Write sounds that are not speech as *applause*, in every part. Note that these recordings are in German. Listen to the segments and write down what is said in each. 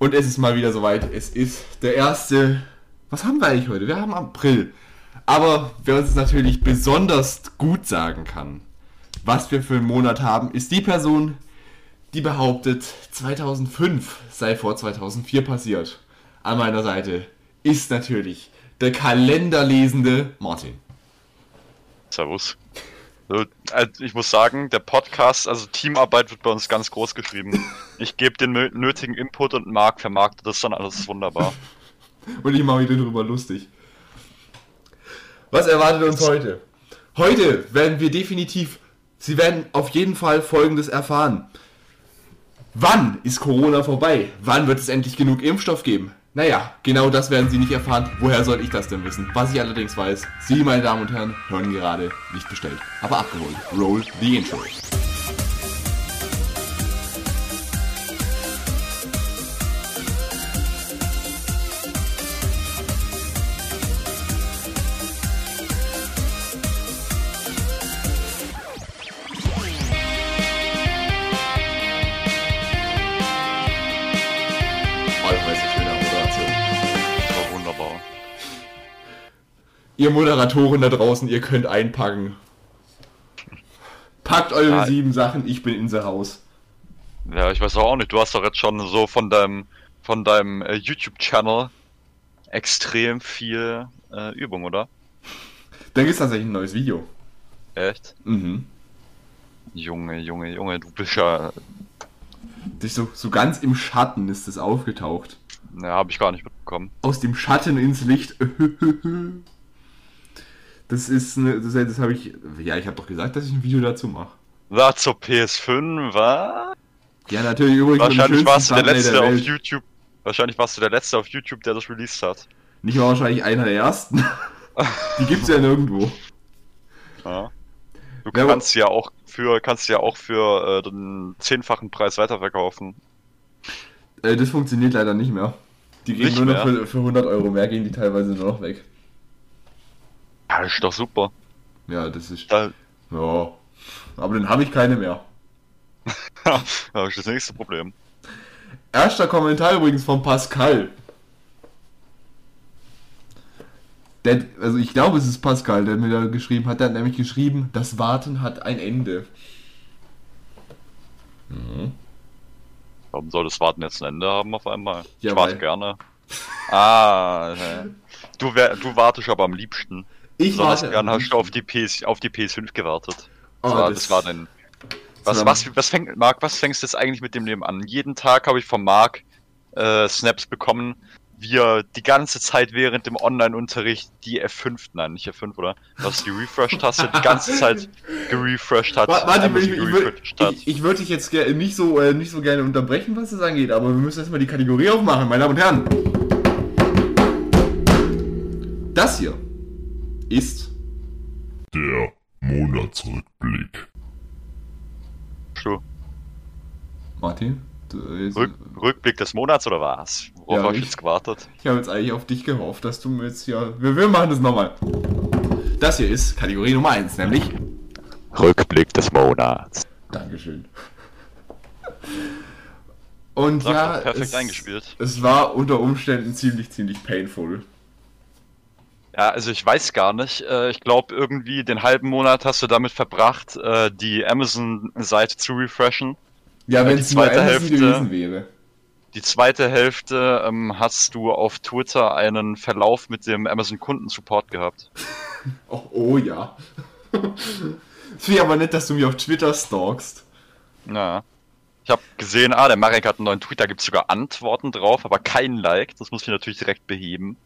Und es ist mal wieder soweit. Es ist der erste. Was haben wir eigentlich heute? Wir haben April. Aber wer uns natürlich besonders gut sagen kann, was wir für einen Monat haben, ist die Person, die behauptet, 2005 sei vor 2004 passiert. An meiner Seite ist natürlich der kalenderlesende Martin. Servus. So, also ich muss sagen, der Podcast, also Teamarbeit wird bei uns ganz groß geschrieben. *laughs* Ich gebe den nötigen Input und Marc vermarktet das dann alles wunderbar. *laughs* und ich mache mich darüber lustig. Was erwartet uns heute? Heute werden wir definitiv, Sie werden auf jeden Fall Folgendes erfahren. Wann ist Corona vorbei? Wann wird es endlich genug Impfstoff geben? Naja, genau das werden Sie nicht erfahren. Woher soll ich das denn wissen? Was ich allerdings weiß, Sie, meine Damen und Herren, hören gerade nicht bestellt, aber abgeholt. Roll the intro. Ihr Moderatoren da draußen, ihr könnt einpacken. Packt eure ja. sieben Sachen, ich bin in the Haus. Ja, ich weiß auch nicht, du hast doch jetzt schon so von deinem, von deinem äh, YouTube-Channel extrem viel äh, Übung, oder? Da gibt es tatsächlich ein neues Video. Echt? Mhm. Junge, Junge, Junge, du bist ja. Das so, so ganz im Schatten ist es aufgetaucht. Ja, habe ich gar nicht mitbekommen. Aus dem Schatten ins Licht. *laughs* Das ist eine, das, das habe ich, ja, ich habe doch gesagt, dass ich ein Video dazu mache. War zur PS5, war? Ja, natürlich übrigens. Wahrscheinlich warst du der letzte der auf YouTube. Wahrscheinlich warst du der letzte auf YouTube, der das released hat. Nicht mal wahrscheinlich einer der ersten. *laughs* Die gibt's ja nirgendwo. Ja. Du ja, kannst ja auch für kannst ja auch für äh, den zehnfachen Preis weiterverkaufen. Äh, das funktioniert leider nicht mehr. Die gehen nur noch für, für 100 Euro mehr, gehen die teilweise nur noch weg. Ja, das ist doch super. Ja, das ist. Da, ja. Aber dann habe ich keine mehr. *laughs* ja, das ist das nächste Problem. Erster Kommentar übrigens von Pascal. Der, also ich glaube, es ist Pascal, der mir da geschrieben hat. Der hat nämlich geschrieben, das Warten hat ein Ende. Mhm. Warum soll das Warten jetzt ein Ende haben auf einmal? Ja, ich warte gerne. ah, du, wär, du wartest aber am liebsten. Ich Besonders gern hast du auf die, PS, auf die PS5 gewartet. Das, oh, war, das, das war dann. Was, was, was fängt, Marc, was fängst du jetzt eigentlich mit dem Leben an? Jeden Tag habe ich von Marc äh, Snaps bekommen, wie er die ganze Zeit während dem Online-Unterricht die F5, nein, nicht F5, oder? Was die Refresh-Taste die ganze Zeit gerefreshed hat. Warte, ich, ich, ich, ich würde dich jetzt nicht so, äh, nicht so gerne unterbrechen, was das angeht, aber wir müssen erstmal die Kategorie aufmachen, meine Damen und Herren. Das hier ist der Monatsrückblick. Schuh. Martin? Rück, Rückblick des Monats oder was? Worauf ja, habe ich jetzt gewartet? Ich habe jetzt eigentlich auf dich gehofft, dass du mir jetzt hier. Wir, wir machen das nochmal. Das hier ist Kategorie Nummer 1, nämlich Rückblick des Monats. Dankeschön. Und Sag ja, perfekt es, eingespielt. es war unter Umständen ziemlich, ziemlich painful. Ja, also ich weiß gar nicht. Äh, ich glaube, irgendwie den halben Monat hast du damit verbracht, äh, die Amazon-Seite zu refreshen. Ja, wenn es die zweite Hälfte gewesen wäre. Die zweite Hälfte ähm, hast du auf Twitter einen Verlauf mit dem Amazon-Kundensupport gehabt. *laughs* oh, oh ja. *laughs* Finde ich aber nett, dass du mich auf Twitter stalkst. Ja. Ich habe gesehen, ah, der Marek hat einen neuen Tweet, da gibt es sogar Antworten drauf, aber kein Like. Das muss ich natürlich direkt beheben.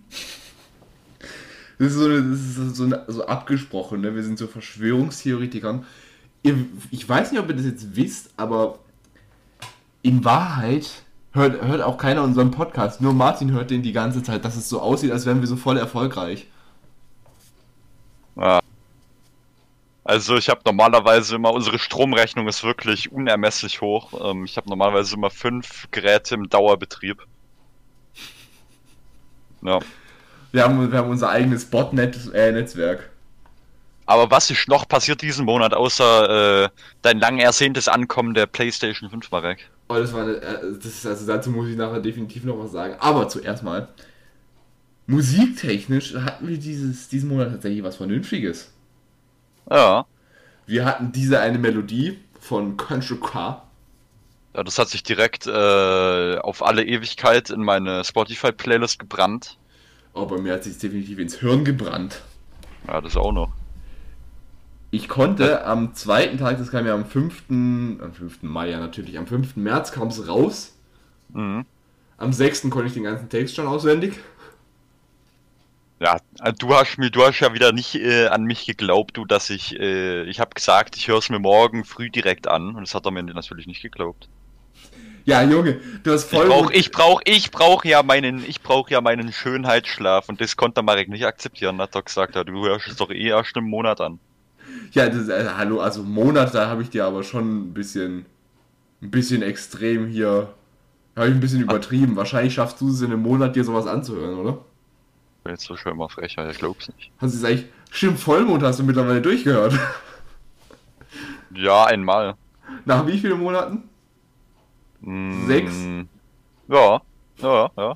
Das ist so, eine, das ist so, eine, so abgesprochen, ne? Wir sind so Verschwörungstheoretikern. Ich weiß nicht, ob ihr das jetzt wisst, aber in Wahrheit hört, hört auch keiner unseren Podcast. Nur Martin hört den die ganze Zeit, dass es so aussieht, als wären wir so voll erfolgreich. Ja. Also ich habe normalerweise immer, unsere Stromrechnung ist wirklich unermesslich hoch. Ähm, ich habe normalerweise immer fünf Geräte im Dauerbetrieb. Ja. Wir haben, wir haben unser eigenes Botnet-Netzwerk. Äh, Aber was ist noch passiert diesen Monat, außer äh, dein lang ersehntes Ankommen der PlayStation 5, Marek? Oh, das war eine, äh, das ist, also dazu muss ich nachher definitiv noch was sagen. Aber zuerst mal, musiktechnisch hatten wir dieses, diesen Monat tatsächlich was Vernünftiges. Ja. Wir hatten diese eine Melodie von Country Car. Ja, das hat sich direkt äh, auf alle Ewigkeit in meine Spotify-Playlist gebrannt. Bei mir hat sich definitiv ins Hirn gebrannt. Ja, das auch noch. Ich konnte am zweiten Tag, das kam ja am 5. am 5. Mai ja natürlich, am 5. März kam es raus. Mhm. Am 6. konnte ich den ganzen Text schon auswendig. Ja, äh, du hast mir, du hast ja wieder nicht äh, an mich geglaubt, du, dass ich, äh, ich habe gesagt, ich höre es mir morgen früh direkt an und das hat er mir natürlich nicht geglaubt. Ja, Junge, du hast voll. Ich brauch, ich brauch, ich brauch ja meinen, ich brauch ja meinen Schönheitsschlaf und das konnte Marek nicht akzeptieren, hat er gesagt, du hörst es doch eh erst im Monat an. Ja, das, äh, hallo, also Monat, da habe ich dir aber schon ein bisschen, ein bisschen extrem hier, habe ich ein bisschen übertrieben. Wahrscheinlich schaffst du es in einem Monat, dir sowas anzuhören, oder? bin jetzt so schön mal frecher, ich glaub's nicht. Hast du es eigentlich, stimmt, Vollmond hast du mittlerweile durchgehört. Ja, einmal. Nach wie vielen Monaten? Sechs? Ja, ja, ja.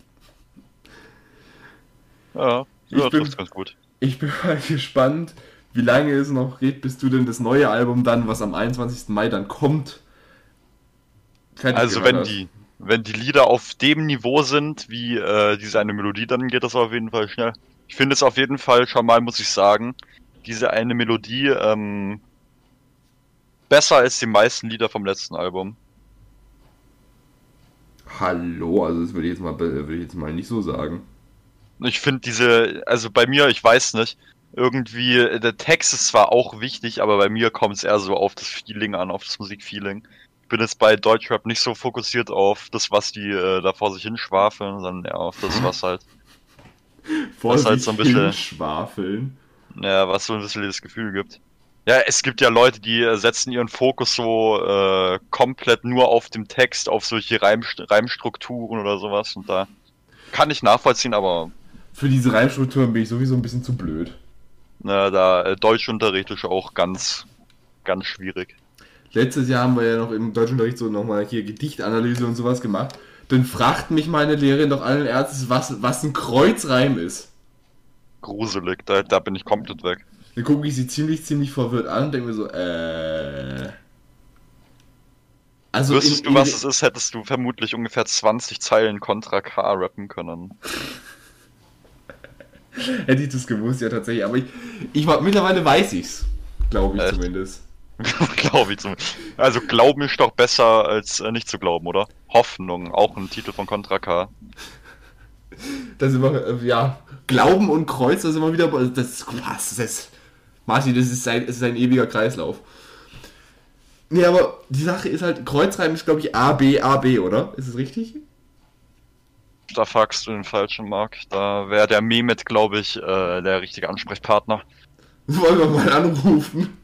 Ja, Ich ja bin- trifft's ganz gut. Ich bin *laughs* mal gespannt, wie lange es noch geht, bis du denn das neue Album dann, was am 21. Mai dann kommt, Also wenn hast. die, wenn die Lieder auf dem Niveau sind, wie äh, diese eine Melodie, dann geht das auf jeden Fall schnell. Ich finde es auf jeden Fall schon mal, muss ich sagen, diese eine Melodie ähm, besser als die meisten Lieder vom letzten Album. Hallo, also das würde ich jetzt mal, würde ich jetzt mal nicht so sagen. Ich finde diese, also bei mir, ich weiß nicht, irgendwie, äh, der Text ist zwar auch wichtig, aber bei mir kommt es eher so auf das Feeling an, auf das Musikfeeling. Ich bin jetzt bei Deutschrap nicht so fokussiert auf das, was die äh, da vor sich hinschwafeln, sondern eher auf das, was halt, *laughs* Vor ist halt sich so ein bisschen- hinschwafeln. ja, was so ein bisschen das Gefühl gibt. Ja, es gibt ja Leute, die äh, setzen ihren Fokus so äh, komplett nur auf dem Text, auf solche Reimst Reimstrukturen oder sowas und da kann ich nachvollziehen, aber Für diese Reimstrukturen bin ich sowieso ein bisschen zu blöd. na, da äh, Deutschunterricht ist auch ganz, ganz schwierig. Letztes Jahr haben wir ja noch im Deutschunterricht so nochmal hier Gedichtanalyse und sowas gemacht. Dann fragt mich meine Lehrerin doch allen Ernstes, was, was ein Kreuzreim ist. gruselig, da, da bin ich komplett weg. Dann gucke ich sie ziemlich, ziemlich verwirrt an und denke mir so, äh. Also Wüsstest in- du, was es ist, hättest du vermutlich ungefähr 20 Zeilen Contra K rappen können. *laughs* Hätte ich das gewusst, ja tatsächlich. Aber ich, ich war, mittlerweile weiß ich's. Glaube ich Echt? zumindest. *laughs* Glaube ich zumindest. Also Glauben ist doch besser als äh, nicht zu glauben, oder? Hoffnung, auch ein Titel von Contra K. Da sind wir, äh, ja, Glauben und Kreuz, da sind wir wieder bei. Das ist was, das ist. Martin, das ist ein, das ist ein ewiger Kreislauf. Nee, aber die Sache ist halt, Kreuzreim ist, glaube ich, A, B, A, B, oder? Ist es richtig? Da fragst du den falschen Mark. Da wäre der Mehmet, glaube ich, äh, der richtige Ansprechpartner. *laughs* Wollen wir mal anrufen?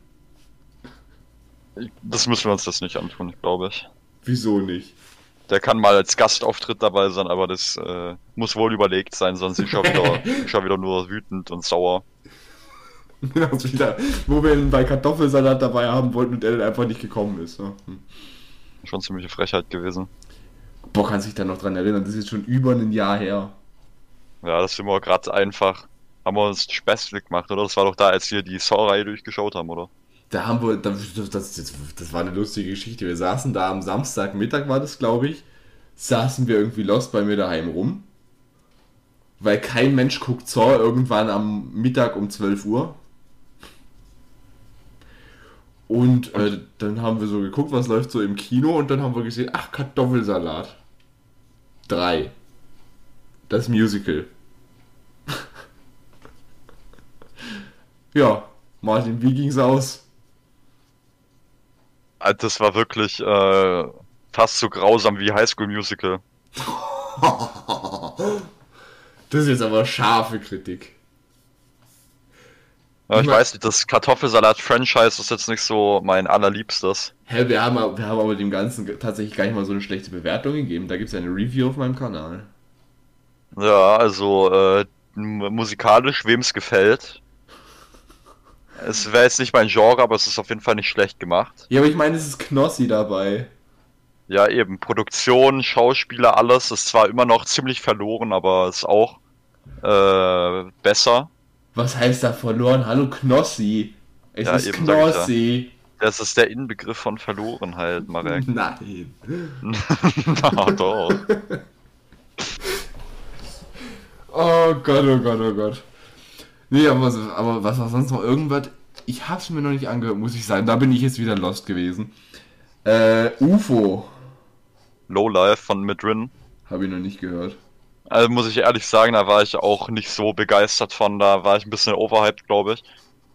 Das müssen wir uns das nicht antun, glaube ich. Wieso nicht? Der kann mal als Gastauftritt dabei sein, aber das äh, muss wohl überlegt sein, sonst ist er *laughs* wieder, ist er wieder nur wütend und sauer. *laughs* Wieder, wo wir ihn bei Kartoffelsalat dabei haben wollten und er dann einfach nicht gekommen ist. Ja. Hm. Schon ziemliche Frechheit gewesen. Boah, kann sich da noch dran erinnern, das ist jetzt schon über ein Jahr her. Ja, das sind wir gerade einfach. Haben wir uns spaßig gemacht, oder? Das war doch da, als wir die Saw-Reihe durchgeschaut haben, oder? Da haben wir, das, das, das, das war eine lustige Geschichte. Wir saßen da am Samstagmittag, war das, glaube ich, saßen wir irgendwie lost bei mir daheim rum. Weil kein Mensch guckt Saw irgendwann am Mittag um 12 Uhr. Und äh, dann haben wir so geguckt, was läuft so im Kino und dann haben wir gesehen, ach, Kartoffelsalat. Drei. Das Musical. *laughs* ja, Martin, wie ging's aus? Also Das war wirklich äh, fast so grausam wie High School Musical. *laughs* Das ist jetzt aber scharfe Kritik. Ja, ich weiß nicht, das Kartoffelsalat-Franchise ist jetzt nicht so mein allerliebstes. Hä, wir haben, wir haben aber dem Ganzen tatsächlich gar nicht mal so eine schlechte Bewertung gegeben. Da gibt es eine Review auf meinem Kanal. Ja, also äh, musikalisch, wem es gefällt. Es wäre jetzt nicht mein Genre, aber es ist auf jeden Fall nicht schlecht gemacht. Ja, aber ich meine, es ist Knossi dabei. Ja, eben. Produktion, Schauspieler, alles ist zwar immer noch ziemlich verloren, aber ist auch äh, besser. Was heißt da verloren? Hallo Knossi. Es Ja, ist eben. Knossi. Das ist der Inbegriff von verloren halt, Marek. Nein. *laughs* Na doch. Oh Gott, oh Gott, oh Gott. Nee, aber, aber was war sonst noch irgendwas? Ich hab's mir noch nicht angehört, muss ich sagen. Da bin ich jetzt wieder lost gewesen. Äh, UFO. Lowlife von Midrin. Habe ich noch nicht gehört. Also muss ich ehrlich sagen, da war ich auch nicht so begeistert von. Da war ich ein bisschen overhyped, glaube ich.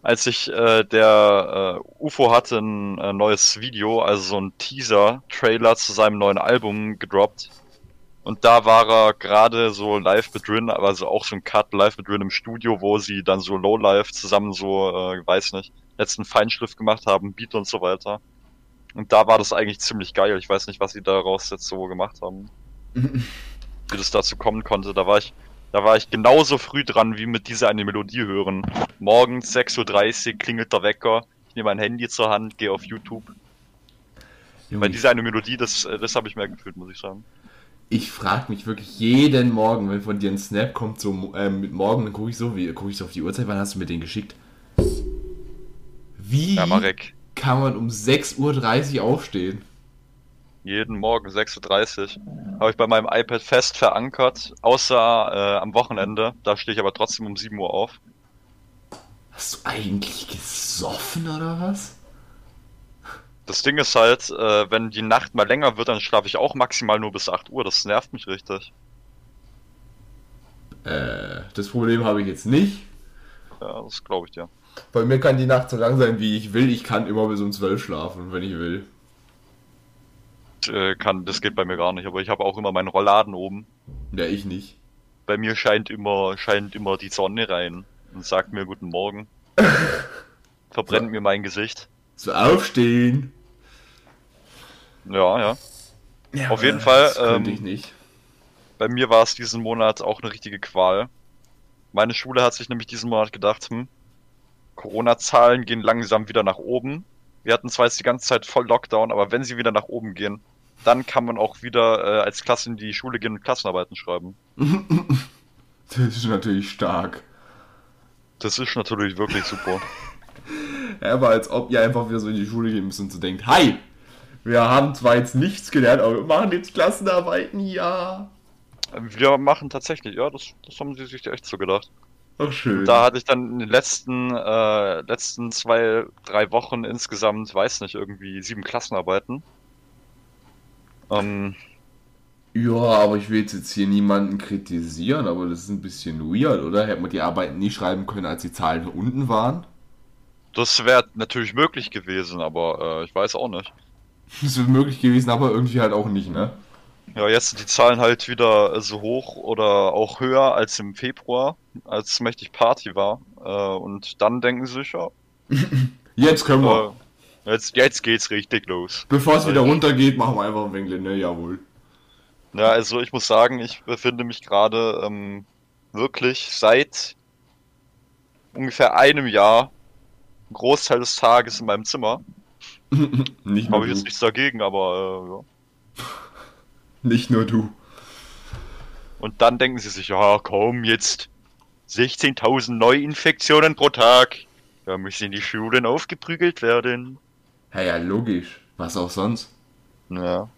Als ich äh, der äh, UFO hatte ein äh, neues Video, also so ein Teaser-Trailer zu seinem neuen Album gedroppt. Und da war er gerade so live mit Rin, also auch so ein Cut live mit Rin im Studio, wo sie dann so Lowlife zusammen so, äh, weiß nicht, letzten Feinschliff gemacht haben, Beat und so weiter. Und da war das eigentlich ziemlich geil. Ich weiß nicht, was sie daraus jetzt so gemacht haben *laughs* wie das dazu kommen konnte. Da war ich, da war ich genauso früh dran, wie mit dieser eine Melodie hören. Morgens 6.30 Uhr klingelt der Wecker, ich nehme mein Handy zur Hand, gehe auf YouTube. Junge, Weil diese eine Melodie, das, äh, das habe ich mehr gefühlt, muss ich sagen. ich frage mich wirklich jeden Morgen, wenn von dir ein Snap kommt, so ähm, mit morgen, dann gucke ich so, wie gucke ich so auf die Uhrzeit, wann hast du mir den geschickt? Wie Ja, kann man um 6.30 Uhr aufstehen? Jeden Morgen 6.30 Uhr. Habe ich bei meinem iPad fest verankert, außer äh, am Wochenende. Da stehe ich aber trotzdem um 7 Uhr auf. Hast du eigentlich gesoffen oder was? Das Ding ist halt, äh, wenn die Nacht mal länger wird, dann schlafe ich auch maximal nur bis 8 Uhr. Das nervt mich richtig. Äh, das Problem habe ich jetzt nicht. Ja, das glaube ich dir. Bei mir kann die Nacht so lang sein, wie ich will. Ich kann immer bis um 12 schlafen, wenn ich will. Äh, kann, das geht bei mir gar nicht, aber ich habe auch immer meinen Rollladen oben. Ja, ich nicht. Bei mir scheint immer, scheint immer die Sonne rein und sagt mir guten Morgen. *laughs* Verbrennt Ja. mir mein Gesicht. So aufstehen. Ja, ja. Ja, Auf jeden Fall, ähm, ich nicht. Bei mir war es diesen Monat auch eine richtige Qual. Meine Schule hat sich nämlich diesen Monat gedacht, hm, Corona-Zahlen gehen langsam wieder nach oben. Wir hatten zwar jetzt die ganze Zeit voll Lockdown, aber wenn sie wieder nach oben gehen, dann kann man auch wieder äh, als Klasse in die Schule gehen und Klassenarbeiten schreiben. *laughs* Das ist natürlich stark. Das ist natürlich wirklich super. *laughs* Ja, aber als ob ihr einfach wieder so in die Schule gehen müsst und so denkt, hi, wir haben zwar jetzt nichts gelernt, aber wir machen jetzt Klassenarbeiten, ja. Wir machen tatsächlich, ja, das, das haben sie sich echt so gedacht. Ach schön. Da hatte ich dann in den letzten, äh, letzten zwei, drei Wochen insgesamt, weiß nicht, irgendwie sieben Klassenarbeiten. Ähm, Ja, aber ich will jetzt hier niemanden kritisieren, aber das ist ein bisschen weird, oder? Hätte man die Arbeiten nie schreiben können, als die Zahlen unten waren? das wäre natürlich möglich gewesen, aber äh, ich weiß auch nicht. *laughs* Das wäre möglich gewesen, aber irgendwie halt auch nicht, ne? Ja, jetzt sind die Zahlen halt wieder so hoch oder auch höher als im Februar, als mächtig Party war. Äh, und dann denken sie sich, ja, *laughs* Jetzt können wir. Jetzt, jetzt geht's richtig los. Bevor es wieder runtergeht, machen wir einfach ein wenig, ne? Jawohl. Ja, also ich muss sagen, ich befinde mich gerade ähm, wirklich seit ungefähr einem Jahr einen Großteil des Tages in meinem Zimmer. *laughs* Nicht Habe ich jetzt nichts dagegen, aber äh, ja. *laughs* Nicht nur du. Und dann denken sie sich, ja komm, jetzt 16.000 Neuinfektionen pro Tag. Da müssen die Schulen aufgeprügelt werden. Ja, ja, logisch. Was auch sonst? Ja.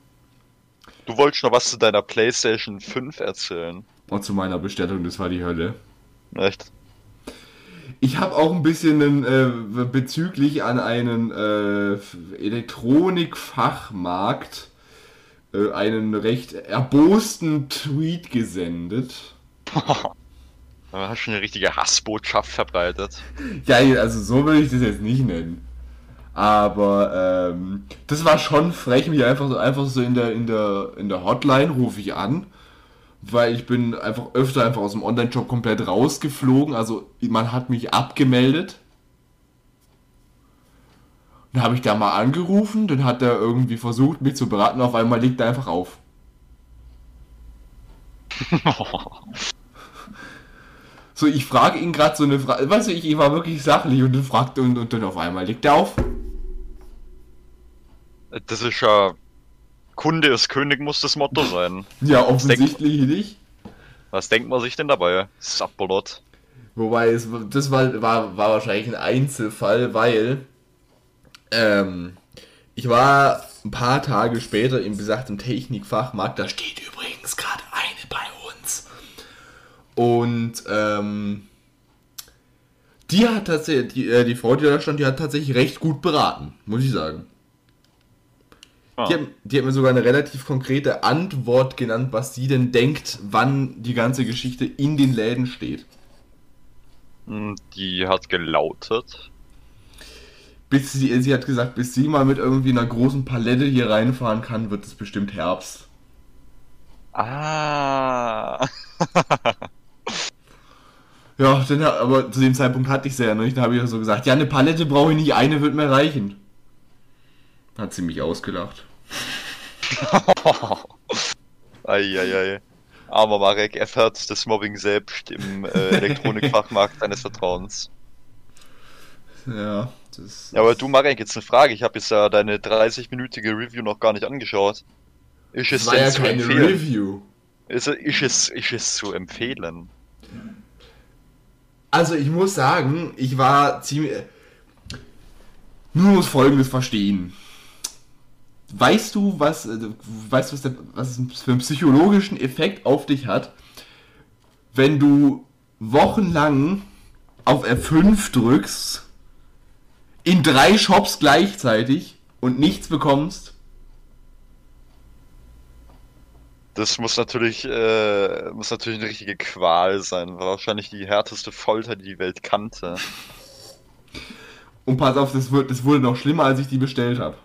Du wolltest noch was zu deiner PlayStation 5 erzählen. Und zu meiner Bestellung, das war die Hölle. Echt? Ich habe auch ein bisschen einen, äh, bezüglich an einen äh, Elektronikfachmarkt äh, einen recht erbosten Tweet gesendet. *laughs* Da hast du eine richtige Hassbotschaft verbreitet. Ja, also so will ich das jetzt nicht nennen. Aber ähm, das war schon frech, mich einfach so einfach so in der in der in der Hotline rufe ich an, weil ich bin einfach öfter einfach aus dem Online-Shop komplett rausgeflogen. Also man hat mich abgemeldet. Dann habe ich da mal angerufen, dann hat er irgendwie versucht, mich zu beraten. Auf einmal legt er einfach auf. *laughs* So, ich frage ihn gerade so eine Frage, weißt du, ich, ich war wirklich sachlich und dann fragte und, und dann auf einmal legt er auf. Das ist ja Kunde ist König muss das Motto sein. Ja, offensichtlich was nicht. Was denkt man sich denn dabei? Sapperlot. Wobei, es, das war, war, war wahrscheinlich ein Einzelfall, weil ähm, ich war ein paar Tage später im besagten Technikfachmarkt, da steht übrigens gerade eine bei uns. Und ähm, die hat tatsächlich, die, äh, die Frau, die da stand, die hat tatsächlich recht gut beraten, muss ich sagen. Ah. Die, hat, die, hat, mir sogar eine relativ konkrete Antwort genannt, was sie denn denkt, wann die ganze Geschichte in den Läden steht. Hm, die hat gelautet. Bis sie, sie hat gesagt, bis sie mal mit irgendwie einer großen Palette hier reinfahren kann, wird es bestimmt Herbst. Ah. *laughs* Ja, dann, aber zu dem Zeitpunkt hatte ich sie ja nicht. Da habe ich so gesagt, ja, eine Palette brauche ich nicht, eine wird mir reichen. Hat sie mich ausgelacht. *laughs* Eieiei. Aber Marek erfährt das Mobbing selbst im äh, Elektronikfachmarkt seines Vertrauens. Ja, das. Ja, aber du, Marek, jetzt eine Frage. Ich habe jetzt ja deine 30-minütige Review noch gar nicht angeschaut. Ist es war ja keine empfehlen? Review. Ist, ist, es, ist es zu empfehlen? Also ich muss sagen, ich war ziemlich... Nur muss Folgendes verstehen. Weißt du, was, äh, weißt du, was, der, was es für einen psychologischen Effekt auf dich hat, wenn du wochenlang auf F5 drückst, in drei Shops gleichzeitig und nichts bekommst? Das muss natürlich, äh, muss natürlich eine richtige Qual sein. War wahrscheinlich die härteste Folter, die die Welt kannte. Und pass auf, das, wird, das wurde noch schlimmer, als ich die bestellt habe.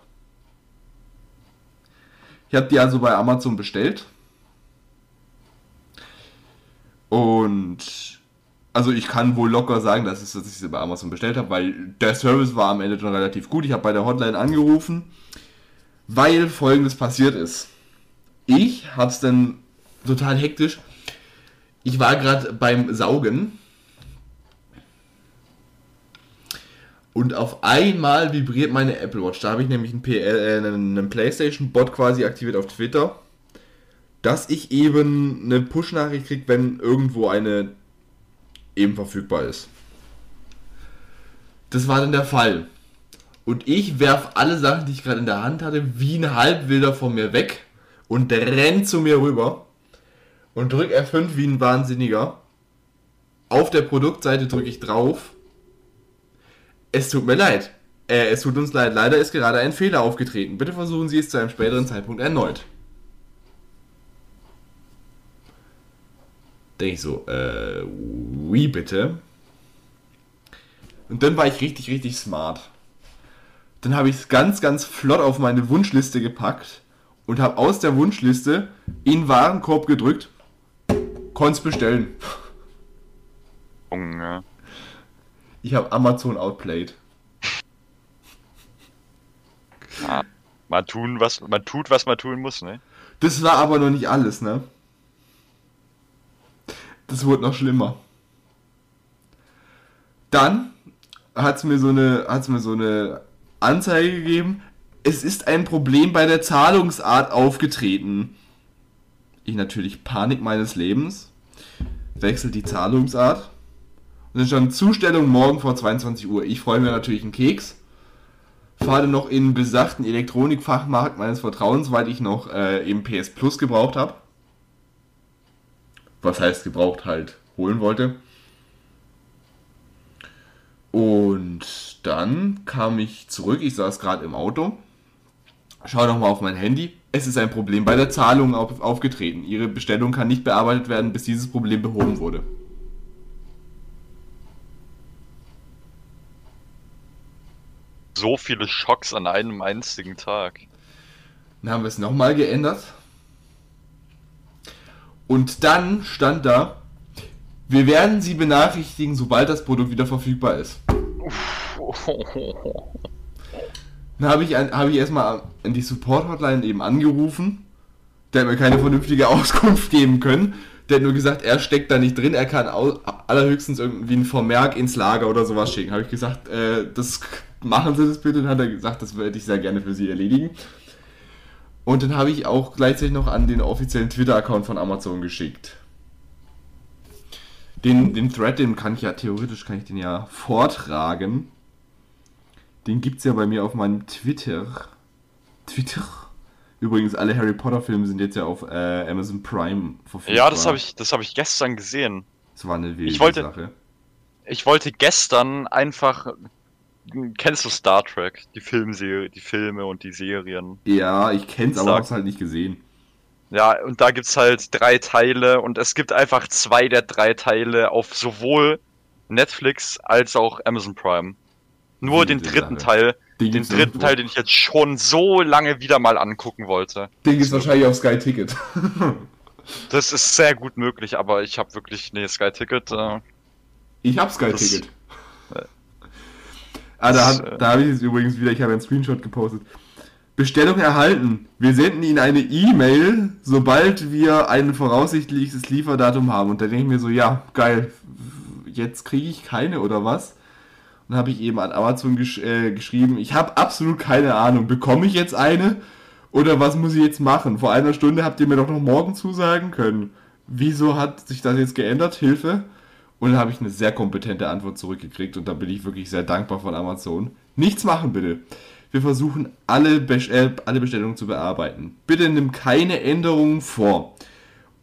Ich habe die also bei Amazon bestellt. Und also ich kann wohl locker sagen, dass, es, dass ich sie bei Amazon bestellt habe, weil der Service war am Ende schon relativ gut. Ich habe bei der Hotline angerufen, weil folgendes passiert ist ich hab's dann total hektisch. Ich war gerade beim Saugen und auf einmal vibriert meine Apple Watch. Da habe ich nämlich einen, äh, einen PlayStation-Bot quasi aktiviert auf Twitter, dass ich eben eine Push-Nachricht kriege, wenn irgendwo eine eben verfügbar ist. Das war dann der Fall. Und ich werf alle Sachen, die ich gerade in der Hand hatte, wie ein Halbwilder von mir weg und rennt zu mir rüber und drück F5 wie ein Wahnsinniger. Auf der Produktseite drücke ich drauf. Es tut mir leid. Äh, es tut uns leid. Leider ist gerade ein Fehler aufgetreten. Bitte versuchen Sie es zu einem späteren Zeitpunkt erneut. Denke ich so, äh, wie bitte? Und dann war ich richtig, richtig smart. Dann habe ich es ganz, ganz flott auf meine Wunschliste gepackt und habe aus der Wunschliste in Warenkorb gedrückt, konnt's bestellen. Junge. Ich habe Amazon outplayed. Ja, man, tun, was, man tut, was man tun muss, ne? Das war aber noch nicht alles, ne? Das wurde noch schlimmer. Dann hat es mir so eine, hat's mir so eine Anzeige gegeben, es ist ein Problem bei der Zahlungsart aufgetreten. Ich natürlich Panik meines Lebens. Wechselt die Zahlungsart. Dann stand Zustellung morgen vor 22 Uhr. Ich freue mir natürlich einen Keks. Fahre noch in besagten Elektronikfachmarkt meines Vertrauens, weil ich noch äh, eben PS Plus gebraucht habe. Was heißt gebraucht halt holen wollte. Und dann kam ich zurück. Ich saß gerade im Auto Schau nochmal auf mein Handy. Es ist ein Problem bei der Zahlung auf, aufgetreten. Ihre Bestellung kann nicht bearbeitet werden, bis dieses Problem behoben wurde. So viele Schocks an einem einzigen Tag. Dann haben wir es nochmal geändert. Und dann stand da, wir werden Sie benachrichtigen, sobald das Produkt wieder verfügbar ist. *laughs* Dann habe ich, hab ich erstmal an die Support-Hotline eben angerufen. Der hat mir keine vernünftige Auskunft geben können. Der hat nur gesagt, er steckt da nicht drin, er kann allerhöchstens irgendwie ein Vermerk ins Lager oder sowas schicken. Habe ich gesagt, äh, das machen Sie das bitte. Dann hat er gesagt, das werde ich sehr gerne für Sie erledigen. Und dann habe ich auch gleichzeitig noch an den offiziellen Twitter-Account von Amazon geschickt. Den, den Thread, den kann ich ja theoretisch, kann ich den ja vortragen. Den gibt es ja bei mir auf meinem Twitter. Twitter? Übrigens, alle Harry Potter Filme sind jetzt ja auf äh, Amazon Prime verfügbar. Ja, das habe ich, hab ich gestern gesehen. Das war eine wilde ich wollte, Sache. Ich wollte gestern einfach. Kennst du Star Trek? Die Filmserie, die Filme und die Serien? Ja, ich kenn's, aber hab's halt nicht gesehen. Ja, und da gibt's halt drei Teile und es gibt einfach zwei der drei Teile auf sowohl Netflix als auch Amazon Prime. Nur den dritten. Teil den, den dritten irgendwo. Teil, den ich jetzt schon so lange wieder mal angucken wollte. Den ist wahrscheinlich auf Sky Ticket. *laughs* das ist sehr gut möglich, aber ich habe wirklich, nee, Sky Ticket. Äh, ich habe Sky Ticket. Ah, da, äh, da habe ich es übrigens wieder, ich habe einen Screenshot gepostet. Bestellung erhalten. Wir senden Ihnen eine E-Mail, sobald wir ein voraussichtliches Lieferdatum haben. Und da denke ich mir so, ja, geil. Jetzt kriege ich keine oder was? Dann habe ich eben an Amazon gesch äh, geschrieben, ich habe absolut keine Ahnung, bekomme ich jetzt eine oder was muss ich jetzt machen? Vor einer Stunde habt ihr mir doch noch morgen zusagen können. Wieso hat sich das jetzt geändert? Hilfe. Und dann habe ich eine sehr kompetente Antwort zurückgekriegt und da bin ich wirklich sehr dankbar von Amazon. Nichts machen bitte. Wir versuchen alle, Be äh, alle Bestellungen zu bearbeiten. Bitte nimm keine Änderungen vor.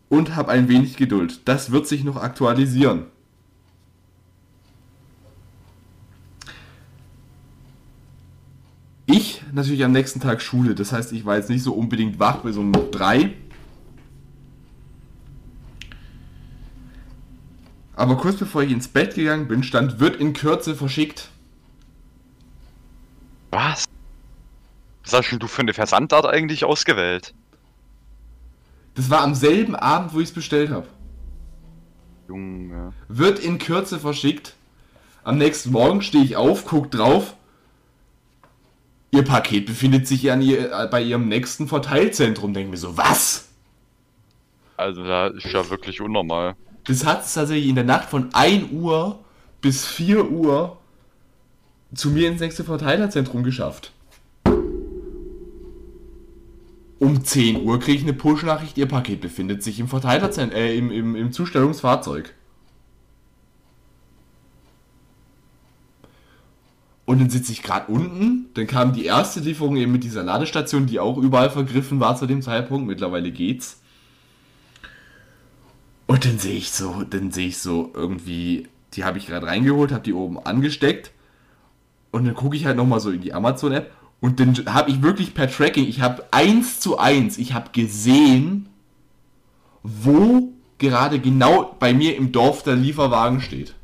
Und hab ein wenig Geduld. Das wird sich noch aktualisieren. Ich natürlich am nächsten Tag Schule, das heißt, ich war jetzt nicht so unbedingt wach bis um drei. Aber kurz bevor ich ins Bett gegangen bin, stand, wird in Kürze verschickt. Was? Was hast denn du für eine Versandart eigentlich ausgewählt? Das war am selben Abend, wo ich es bestellt habe. Junge. Wird in Kürze verschickt. Am nächsten Morgen stehe ich auf, guck drauf Ihr Paket befindet sich ja ihr, äh, bei ihrem nächsten Verteilzentrum. Denken wir so, was? Also da ist ja wirklich unnormal. Das hat es tatsächlich in der Nacht von 1 Uhr bis 4 Uhr zu mir ins nächste Verteilerzentrum geschafft. Um 10 Uhr kriege ich eine Push-Nachricht, ihr Paket befindet sich im Verteilerzentrum, äh, im, im, im Zustellungsfahrzeug. Und dann sitze ich gerade unten, dann kam die erste Lieferung eben mit dieser Ladestation, die auch überall vergriffen war zu dem Zeitpunkt. Mittlerweile geht's. Und dann sehe ich so, dann sehe ich so irgendwie, die habe ich gerade reingeholt, habe die oben angesteckt. Und dann gucke ich halt nochmal so in die Amazon-App. Und dann habe ich wirklich per Tracking, ich habe eins zu eins, ich habe gesehen, wo gerade genau bei mir im Dorf der Lieferwagen steht.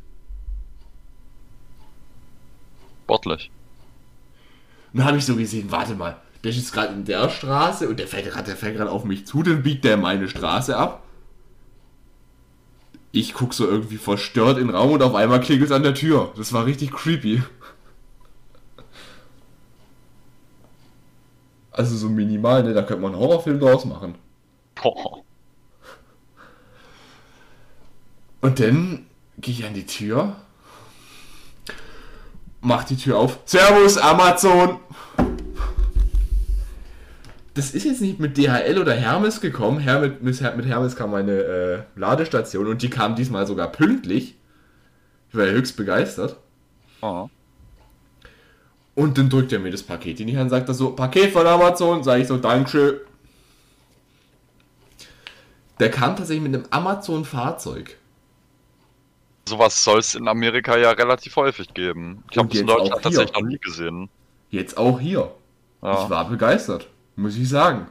Sportlich. Und dann habe ich so gesehen, warte mal, der ist gerade in der Straße und der fährt gerade, der fährt gerade auf mich zu, dann biegt der meine Straße ab. Ich gucke so irgendwie verstört in den Raum und auf einmal klingelt es an der Tür. Das war richtig creepy. Also so minimal, ne? Da könnte man einen Horrorfilm draus machen. Boah. Und dann gehe ich an die Tür Mach die Tür auf. Servus, Amazon! Das ist jetzt nicht mit DHL oder Hermes gekommen. Her mit, mit Hermes kam eine äh, Ladestation und die kam diesmal sogar pünktlich. Ich war ja höchst begeistert. Oh. Und dann drückt er mir das Paket in die Hand und sagt er so, Paket von Amazon, sage ich so, Dankeschön. Der kam tatsächlich mit einem Amazon-Fahrzeug. Sowas soll es in Amerika ja relativ häufig geben. Ich habe es in Deutschland tatsächlich noch nie gesehen. Jetzt auch hier. Ja. Ich war begeistert, muss ich sagen.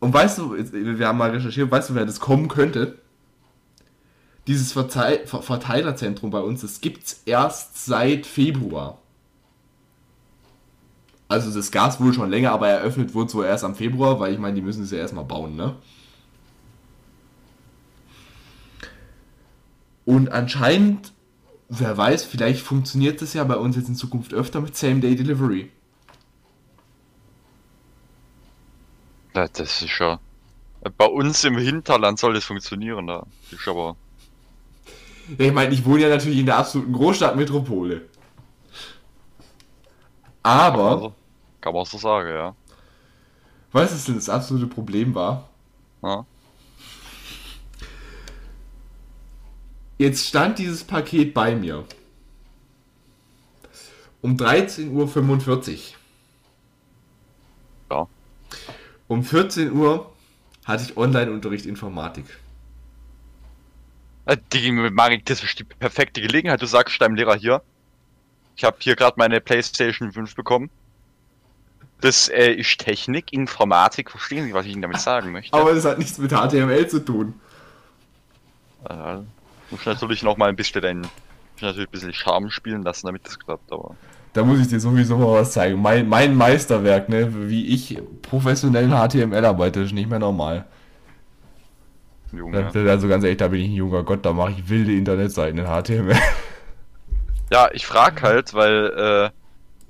Und weißt du, wir haben mal recherchiert, weißt du, wer das kommen könnte? Dieses Verteil Verteilerzentrum bei uns, das gibt es erst seit Februar. Also das Gas wohl schon länger, aber eröffnet wurde wohl erst am Februar, weil ich meine, die müssen es ja erstmal bauen, ne? Und anscheinend, wer weiß, vielleicht funktioniert das ja bei uns jetzt in Zukunft öfter mit Same-Day-Delivery. Ja, das ist ja. Bei uns im Hinterland soll das funktionieren, da. Ist aber. ich meine, ich wohne ja natürlich in der absoluten Großstadtmetropole. Aber. Kann man, so, kann man so sagen, ja. Weißt du, was denn das absolute Problem war? Ja. Jetzt stand dieses Paket bei mir. Um 13.45 Uhr. Ja. Um 14 Uhr hatte ich Online-Unterricht Informatik. Äh, Die, Marek, das ist die perfekte Gelegenheit. Du sagst deinem Lehrer hier, ich habe hier gerade meine PlayStation 5 bekommen. Das äh, ist Technik, Informatik. Verstehen Sie, was ich Ihnen damit sagen möchte? Aber das hat nichts mit HTML zu tun. Äh, muss natürlich noch mal ein bisschen deinen, muss natürlich ein bisschen Charme spielen lassen, damit das klappt. Aber Da muss ich dir sowieso mal was zeigen. Mein, mein Meisterwerk, ne? Wie ich professionell in HTML arbeite, ist nicht mehr normal. Junge. Also ganz ehrlich, da bin ich ein junger Gott, da mache ich wilde Internetseiten in HTML. Ja, ich frag halt, weil äh,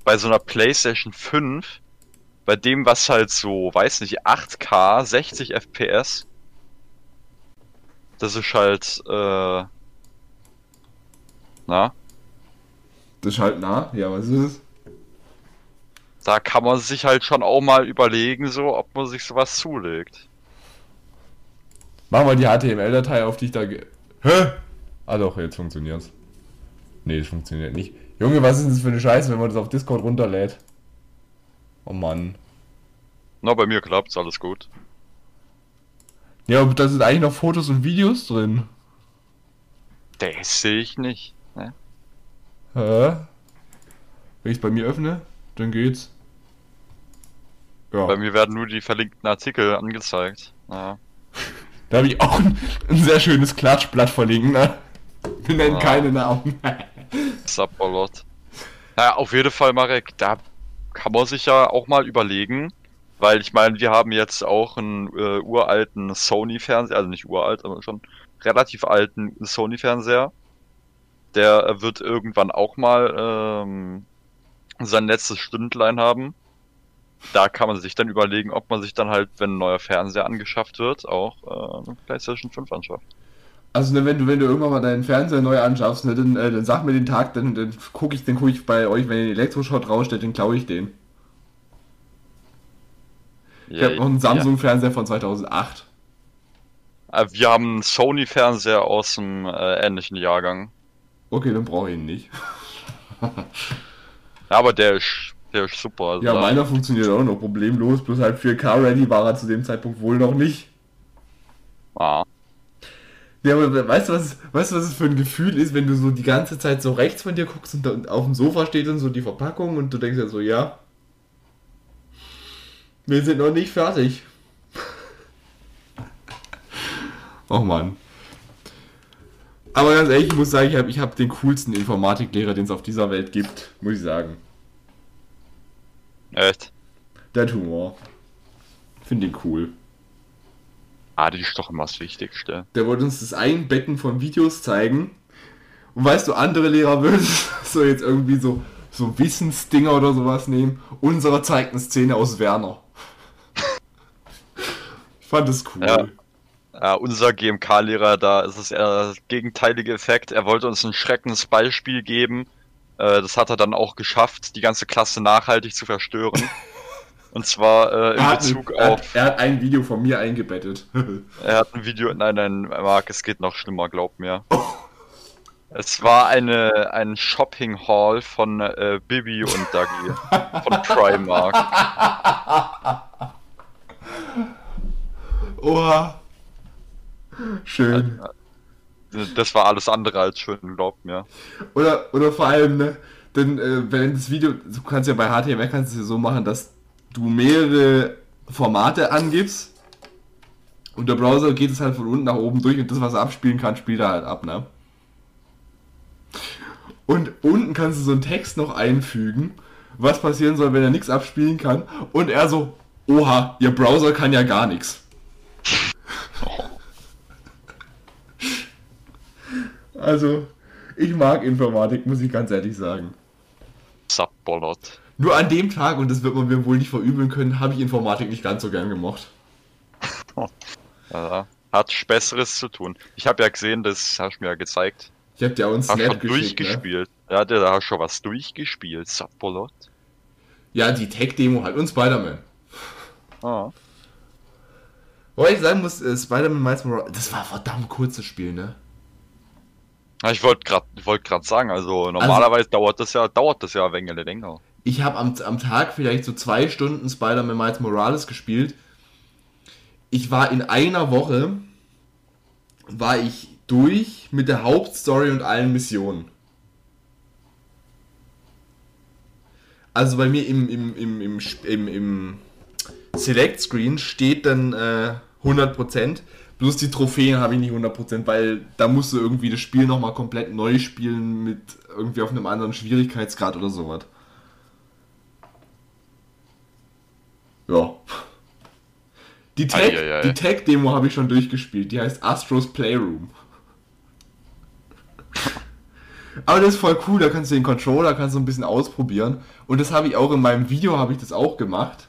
bei so einer PlayStation 5, bei dem was halt so, weiß nicht, 8K, 60 FPS, das ist halt, äh, na, Das ist halt nah. Ja, was ist es? da kann man sich halt schon auch mal überlegen, so, ob man sich sowas zulegt. Mach mal die HTML-Datei auf, die ich da. Ge Hä? Ah doch, jetzt funktioniert's. Nee, das funktioniert nicht. Junge, was ist denn das für eine Scheiße, wenn man das auf Discord runterlädt? Oh Mann. Na, bei mir klappt's, alles gut. Ja, aber da sind eigentlich noch Fotos und Videos drin. Das sehe ich nicht. Hä? Wenn ich es bei mir öffne, dann geht's. Ja. Bei mir werden nur die verlinkten Artikel angezeigt. Ja. *laughs* Da habe ich auch ein, ein sehr schönes Klatschblatt verlinkt, ne? Wir nennen Ah. keine Namen. *laughs* Subbolot. Naja, auf jeden Fall, Marek, da kann man sich ja auch mal überlegen, weil ich meine, wir haben jetzt auch einen äh, uralten Sony-Fernseher, also nicht uralt, aber schon relativ alten Sony-Fernseher. Der wird irgendwann auch mal ähm, sein letztes Stündlein haben. Da kann man sich dann überlegen, ob man sich dann halt, wenn ein neuer Fernseher angeschafft wird, auch äh, PlayStation 5 anschafft. Also ne, wenn du, wenn du irgendwann mal deinen Fernseher neu anschaffst, ne, dann, äh, dann sag mir den Tag, dann, dann gucke ich, dann guck ich bei euch, wenn ihr den Elektroschrott rausstellt, dann klaue ich den. Ich habe noch einen Samsung-Fernseher von 2008. Äh, Wir haben einen Sony-Fernseher aus dem äh, ähnlichen Jahrgang. Okay, dann brauche ich ihn nicht. *laughs* Aber der ist, der ist super. Also Ja, meiner funktioniert auch noch problemlos, bloß halt 4K-ready war er zu dem Zeitpunkt wohl noch nicht. Ah, Ja, aber weißt du, was es, weißt du, was es für ein Gefühl ist, wenn du so die ganze Zeit so rechts von dir guckst und da auf dem Sofa steht dann so die Verpackung und du denkst ja so, ja, wir sind noch nicht fertig. *laughs* oh Mann. Aber ganz ehrlich, ich muss sagen, ich habe ich hab den coolsten Informatiklehrer, den es auf dieser Welt gibt, muss ich sagen. echt? Der Humor. Finde ihn cool. Ah, die ist doch immer das Wichtigste. Der wollte uns das Einbetten von Videos zeigen. Und weißt du, andere Lehrer würden *laughs* so jetzt irgendwie so, so Wissensdinger oder sowas nehmen. Unserer zeigt eine Szene aus Werner. *laughs* Ich fand das cool. Ja. Ja, unser GMK-Lehrer, da ist es eher der gegenteilige Effekt. Er wollte uns ein schreckendes Beispiel geben. Äh, das hat er dann auch geschafft, die ganze Klasse nachhaltig zu verstören. *laughs* Und zwar äh, in er, Bezug er, auf. hat, er hat ein Video von mir eingebettet. *laughs* Er hat ein Video. Nein, nein, Marc, es geht noch schlimmer, glaub mir. Es war eine ein Shopping Hall von äh, Bibi und Dagi von *laughs* Primark. Oha. Schön. Das war alles andere als schön, glaub mir. Oder, oder vor allem, ne, denn äh, wenn das Video, du kannst ja bei HTML kannst du es ja so machen, dass du mehrere Formate angibst und der Browser geht es halt von unten nach oben durch und das, was er abspielen kann, spielt er halt ab, ne? Und unten kannst du so einen Text noch einfügen, was passieren soll, wenn er nichts abspielen kann. Und er so, oha, ihr Browser kann ja gar nichts. Also, ich mag Informatik, muss ich ganz ehrlich sagen. Subbolot. Nur an dem Tag, und das wird man mir wohl nicht verübeln können, habe ich Informatik nicht ganz so gern gemocht. *laughs* Ja, hat Besseres zu tun. Ich habe ja gesehen, das hast du mir ja gezeigt. Ich habe dir auch einen Hast Snap schon geschickt, ne? durchgespielt. Ja, der, da hast schon was durchgespielt. Subbolot. Ja, die Tech-Demo halt und Spider-Man. Ah. Wobei ich sagen muss, äh, Spider-Man Miles Morales, das war verdammt kurzes Spiel, ne? Ich wollte gerade wollt grad sagen, also normalerweise dauert das ja, dauert das ja ein wenig länger. Ich habe am, am Tag vielleicht so zwei Stunden Spider-Man Miles Morales gespielt. Ich war in einer Woche, war ich durch mit der Hauptstory und allen Missionen. Also bei mir im, im, im, im, im, im Select Screen steht dann äh, 100%. Bloß die Trophäen habe ich nicht 100%, weil da musst du irgendwie das Spiel nochmal komplett neu spielen mit irgendwie auf einem anderen Schwierigkeitsgrad oder sowas. Ja. Die Tag, Tag-Demo habe ich schon durchgespielt. Die heißt Astros Playroom. Aber das ist voll cool, da kannst du den Controller kannst du ein bisschen ausprobieren. Und das habe ich auch in meinem Video habe ich das auch gemacht.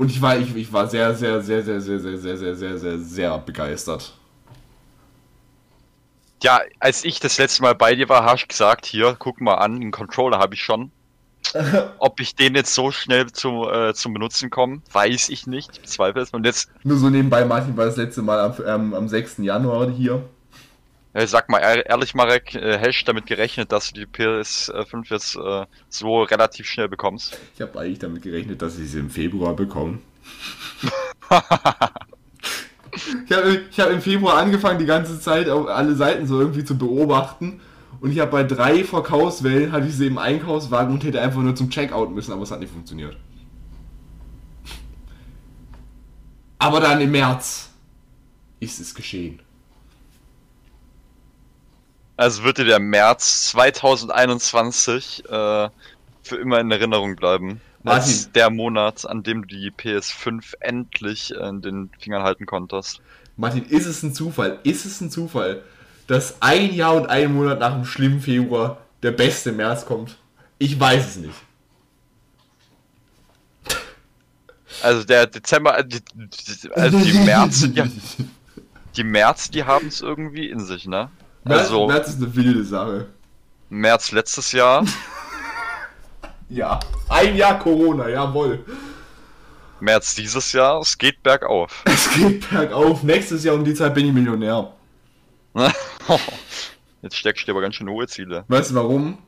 Und ich war, ich, ich war sehr, sehr, sehr, sehr, sehr, sehr, sehr, sehr, sehr, sehr, sehr begeistert. Ja, als ich das letzte Mal bei dir war, hast du gesagt, hier, guck mal an, den Controller habe ich schon. Ob ich den jetzt so schnell zu, äh, zum Benutzen komme, weiß ich nicht. Ich bezweifle es. Und jetzt, Nur so nebenbei, Martin war das letzte Mal am, ähm, am 6. Januar hier. Äh, sag mal ehr- ehrlich, Marek, äh, hast du damit gerechnet, dass du die PS5 jetzt äh, so relativ schnell bekommst? Ich habe eigentlich damit gerechnet, dass ich sie im Februar bekomme. *laughs* ich habe hab im Februar angefangen, die ganze Zeit auf alle Seiten so irgendwie zu beobachten. Und ich habe bei drei Verkaufswellen, hatte ich sie im Einkaufswagen und hätte einfach nur zum Checkout müssen, aber es hat nicht funktioniert. Aber dann im März ist es geschehen. Also wird dir der März 2021 äh, für immer in Erinnerung bleiben. Martin. Als der Monat, an dem du die PS5 endlich äh, in den Fingern halten konntest. Martin, ist es ein Zufall? Ist es ein Zufall, dass ein Jahr und ein Monat nach dem schlimmen Februar der beste März kommt? Ich weiß es nicht. Also der Dezember, die, die, also die März, die, *laughs* die März, die haben es irgendwie in sich, ne? März, Also März ist eine wilde Sache. März letztes Jahr, *laughs* Ja. Ein Jahr Corona, jawohl. März dieses Jahr, es geht bergauf. *laughs* Es geht bergauf. Nächstes Jahr um die Zeit bin ich Millionär. *laughs* Jetzt steckst du dir aber ganz schön hohe Ziele. Weißt du warum?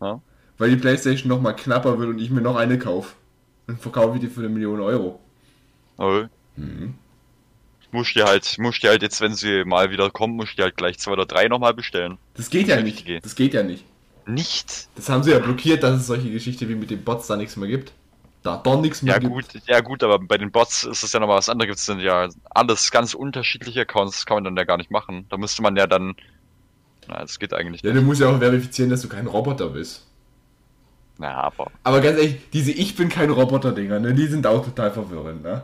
Ja? Weil die Playstation noch mal knapper wird und ich mir noch eine kaufe. Dann verkaufe ich die für eine Million Euro. Oh. Mhm. Musst dir halt, musst dir halt jetzt, wenn sie mal wieder kommt, musst dir halt gleich zwei oder drei nochmal bestellen. Das geht ja nicht. Richtige. Das geht ja nicht. Nicht? Das haben sie ja blockiert, dass es solche Geschichte wie mit den Bots da nichts mehr gibt. Da doch nichts mehr Ja gibt. gut, ja gut, aber bei den Bots ist es ja nochmal was anderes. Gibt's denn ja alles ganz unterschiedliche Accounts, das kann man dann ja gar nicht machen. Da müsste man ja dann. Na, das geht eigentlich Ja, nicht. du musst ja auch verifizieren, dass du kein Roboter bist. Na, aber. Aber ganz ehrlich, diese Ich bin kein Roboter-Dinger, ne, die sind auch total verwirrend, ne?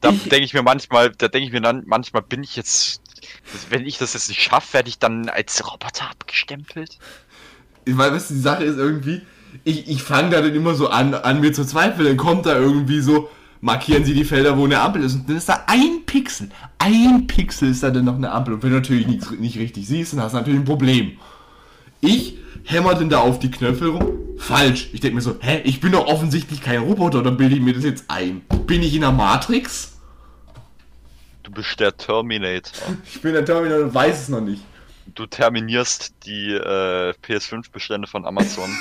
Da denke ich mir manchmal, da denke ich mir dann, manchmal bin ich jetzt. Wenn ich das jetzt nicht schaffe, werde ich dann als Roboter abgestempelt. Ich meine, weißt du, die Sache ist irgendwie, ich, ich fange da dann immer so an, an mir zu zweifeln, dann kommt da irgendwie so, markieren Sie die Felder, wo eine Ampel ist, und dann ist da ein Pixel, ein Pixel ist da dann noch eine Ampel, und wenn du natürlich nicht, nicht richtig siehst, dann hast du natürlich ein Problem. Ich hämmer denn da auf die Knöpfe rum, falsch. Ich denke mir so, hä, ich bin doch offensichtlich kein Roboter, oder bilde ich mir das jetzt ein? Bin ich in der Matrix? Du bist der Terminator. Ich bin der Terminator und weiß es noch nicht. Du terminierst die äh, PS5-Bestände von Amazon. *laughs*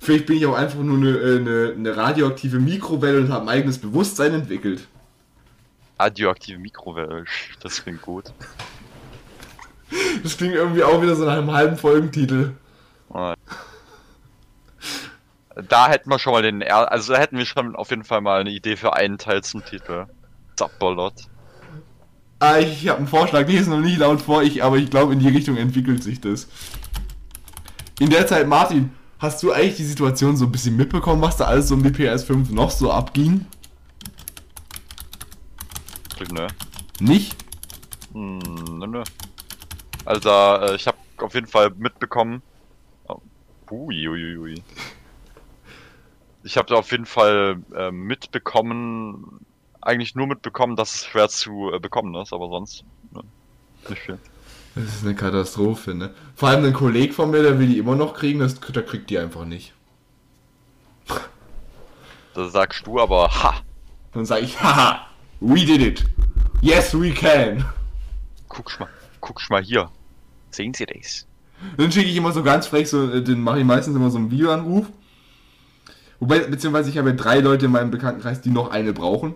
Vielleicht bin ich auch einfach nur eine, äh, eine, eine radioaktive Mikrowelle und habe ein eigenes Bewusstsein entwickelt. Radioaktive Mikrowelle. Das klingt gut. Das klingt irgendwie auch wieder so nach einem halben Folgentitel. Da hätten wir schon mal den, er also da hätten wir schon auf jeden Fall mal eine Idee für einen Teil zum Titel. Zapbolot. Ah, ich habe einen Vorschlag, lesen noch nicht laut vor, ich, aber ich glaube, in die Richtung entwickelt sich das. In der Zeit, Martin, hast du eigentlich die Situation so ein bisschen mitbekommen, was da alles so um die PS5 noch so abging? Nö. Nicht? Hm, nö, nö. Also, äh, ich habe auf jeden Fall mitbekommen. Oh, ui, ui, ui. Ich habe auf jeden Fall äh, mitbekommen, eigentlich nur mitbekommen, dass es schwer zu äh, bekommen ist, aber sonst ne, nicht viel. Das ist eine Katastrophe, ne? Vor allem ein Kollege von mir, der will die immer noch kriegen, das, der kriegt die einfach nicht. Das sagst du aber, ha! Dann sage ich, haha, we did it. Yes, we can. Guck's mal, guck's mal hier. Sehen Sie das? Dann schicke ich immer so ganz frech, so, äh, den mache ich meistens immer so einen Videoanruf. Wobei, beziehungsweise ich habe ja drei Leute in meinem Bekanntenkreis, die noch eine brauchen.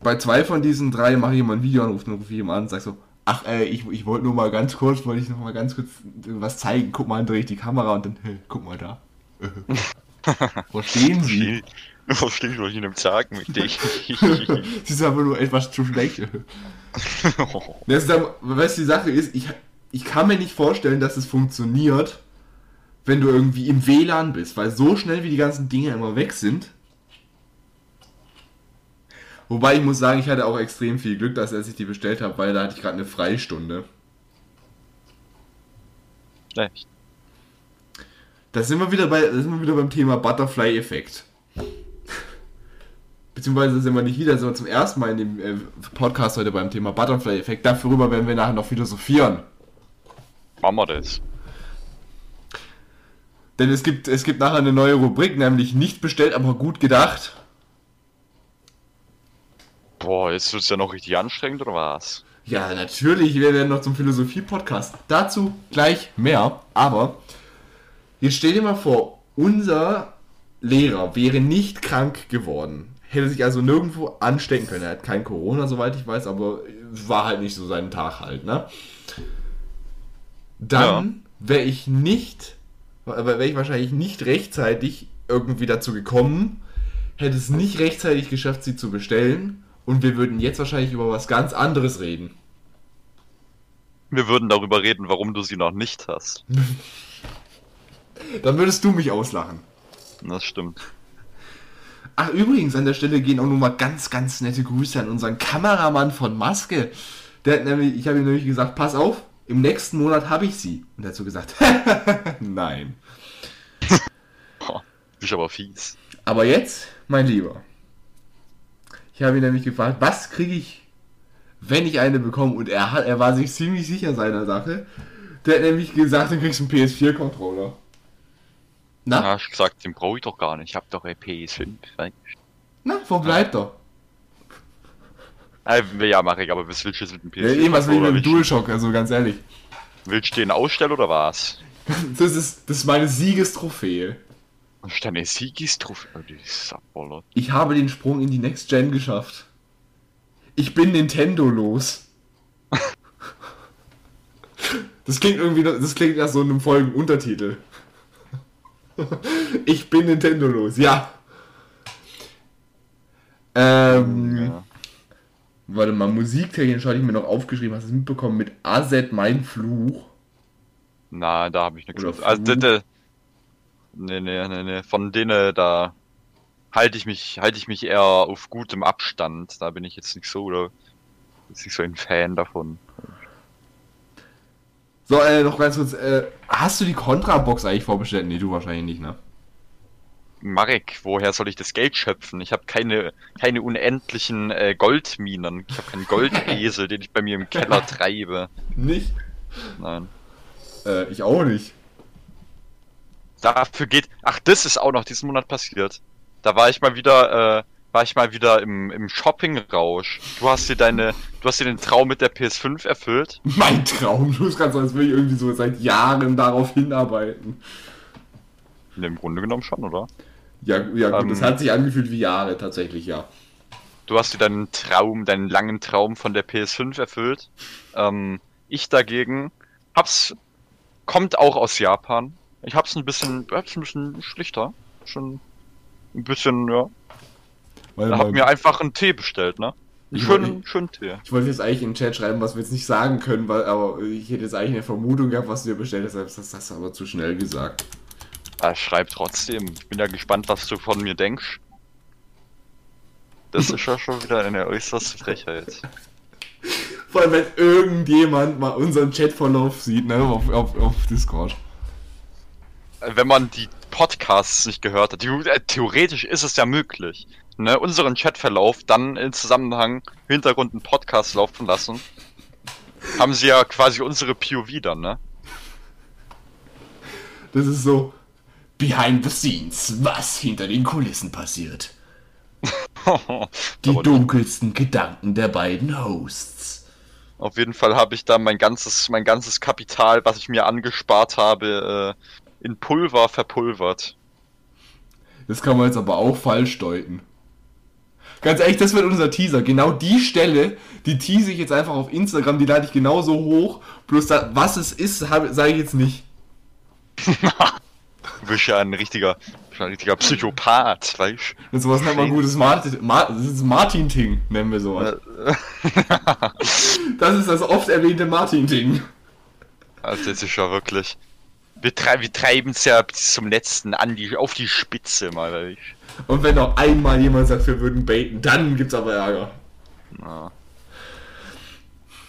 Bei zwei von diesen drei mache ich immer einen Videoanruf, dann rufe ich immer an und sage so, ach, äh, ich, ich wollte nur mal ganz kurz, wollte ich noch mal ganz kurz was zeigen. Guck mal, dann drehe ich die Kamera und dann, hey, guck mal da. *laughs* Verstehen Sie? Verstehe ich, was ich Ihnen sagen mit *laughs* dich. Sie ist aber nur etwas zu schlecht. *laughs* *laughs* Das ist dann, weißt du, die Sache ist, ich, ich kann mir nicht vorstellen, dass es funktioniert, wenn du irgendwie im WLAN bist, weil so schnell wie die ganzen Dinge immer weg sind. Wobei ich muss sagen, ich hatte auch extrem viel Glück, dass ich die bestellt habe, weil da hatte ich gerade eine Freistunde. Echt? Da sind wir wieder bei, da sind wir wieder beim Thema Butterfly-Effekt. Beziehungsweise sind wir nicht wieder, sind wir zum ersten Mal in dem äh, Podcast heute beim Thema Butterfly-Effekt. Darüber werden wir nachher noch philosophieren. Machen wir das. Denn es gibt, es gibt nachher eine neue Rubrik, nämlich nicht bestellt, aber gut gedacht. Boah, jetzt wird's ja noch richtig anstrengend, oder was? Ja, natürlich, wir werden noch zum Philosophie-Podcast. Dazu gleich mehr, aber jetzt stell dir mal vor, unser Lehrer wäre nicht krank geworden. Hätte sich also nirgendwo anstecken können. Er hat kein Corona, soweit ich weiß, aber war halt nicht so sein Tag halt, ne? Dann wäre ich nicht, wäre ich wahrscheinlich nicht rechtzeitig irgendwie dazu gekommen, hätte es nicht rechtzeitig geschafft, sie zu bestellen und wir würden jetzt wahrscheinlich über was ganz anderes reden. Wir würden darüber reden, warum du sie noch nicht hast. *laughs* Dann würdest du mich auslachen. Das stimmt. Ach, übrigens, an der Stelle gehen auch nochmal ganz, ganz nette Grüße an unseren Kameramann von Maske. Der hat nämlich, ich habe ihm nämlich gesagt, pass auf, im nächsten Monat habe ich sie. Und er hat so gesagt, *laughs* nein. *laughs* Oh, ist aber fies. Aber jetzt, mein Lieber, ich habe ihn nämlich gefragt, was kriege ich, wenn ich eine bekomme? Und er, hat, er war sich ziemlich sicher seiner Sache. Der hat nämlich gesagt, du kriegst einen PS4-Controller. Na? Ja, ich gesagt, den brauche ich doch gar nicht. Ich habe doch ein PS5. Na, wo bleibt er? Ja, mache ich, aber was willst du jetzt mit dem PS4? Ja, irgendwas will ich mit dem DualShock, also ganz ehrlich. Willst du den ausstellen oder was? *laughs* Das ist, das ist meine Siegestrophäe. Was ist deine Siegestrophäe? Oh, ich habe den Sprung in die Next Gen geschafft. Ich bin Nintendo los. *laughs* das klingt irgendwie, das klingt nach so einem folgenden Untertitel. Ich bin Nintendo los, ja. Ähm, ja. Warte mal, musiktechnisch hatte ich mir noch aufgeschrieben, hast du es mitbekommen mit AZ Mein Fluch? Na, da habe ich nichts mit. Also, das, nee, nee, nee, nee. Von denen da halte ich mich, halte ich mich eher auf gutem Abstand. Da bin ich jetzt nicht so oder nicht so ein Fan davon. So, äh, noch ganz kurz, äh, hast du die Contra-Box eigentlich vorbestellt? Nee, du wahrscheinlich nicht, ne? Marek, woher soll ich das Geld schöpfen? Ich habe keine, keine unendlichen äh, Goldminen. Ich habe keinen Goldesel, *laughs* den ich bei mir im Keller treibe. Nicht? Nein. Äh, ich auch nicht. Dafür geht. Ach, das ist auch noch diesen Monat passiert. Da war ich mal wieder, äh, war ich mal wieder im, im Shopping-Rausch. Du hast dir deine, du hast dir den Traum mit der PS5 erfüllt. *laughs* Mein Traum? Du bist gerade so, als würde ich irgendwie so seit Jahren darauf hinarbeiten. Im Grunde genommen schon, oder? Ja, ja gut, ähm, das hat sich angefühlt wie Jahre tatsächlich, ja. Du hast dir deinen Traum, deinen langen Traum von der PS5 erfüllt. Ähm, ich dagegen hab's, kommt auch aus Japan. Ich hab's ein bisschen, hab's ein bisschen schlichter. Schon ein bisschen, ja. Weil da hab mir einfach einen Tee bestellt, ne? Schön, schön Tee. Ich wollte jetzt eigentlich in den Chat schreiben, was wir jetzt nicht sagen können, weil, aber ich hätte jetzt eigentlich eine Vermutung gehabt, was du dir bestellt hast, das hast du aber zu schnell gesagt. Ja, schreib trotzdem. Ich bin ja gespannt, was du von mir denkst. Das ist ja schon wieder eine äußerste Frechheit. *laughs* Vor allem, wenn irgendjemand mal unseren Chatverlauf sieht, ne, auf, auf, auf Discord. Wenn man die Podcasts nicht gehört hat, äh, theoretisch ist es ja möglich, ne, unseren Chatverlauf dann in Zusammenhang Hintergrund einen Podcast laufen lassen. Haben sie ja quasi unsere POV dann, ne? Das ist so, Behind the Scenes, was hinter den Kulissen passiert. *laughs* Die dunkelsten Gedanken der beiden Hosts. Auf jeden Fall habe ich da mein ganzes, mein ganzes Kapital, was ich mir angespart habe, äh, in Pulver verpulvert. Das kann man jetzt aber auch falsch deuten. Ganz ehrlich, das wird unser Teaser. Genau die Stelle, die tease ich jetzt einfach auf Instagram, die lade ich genauso hoch. Bloß da, was es ist, sage ich jetzt nicht. du *laughs* bist ja ein richtiger, ein richtiger Psychopath, weißt du? Sowas nennt man gutes Martin, Martin-Ting, nennen wir sowas. *laughs* das ist das oft erwähnte Martin-Ting. Also das ist ja wirklich. Wir, tre wir treiben es ja bis zum letzten an die, auf die Spitze, mal. Weißt? Und wenn noch einmal jemand sagt, wir würden baiten, dann gibt's aber Ärger. Na.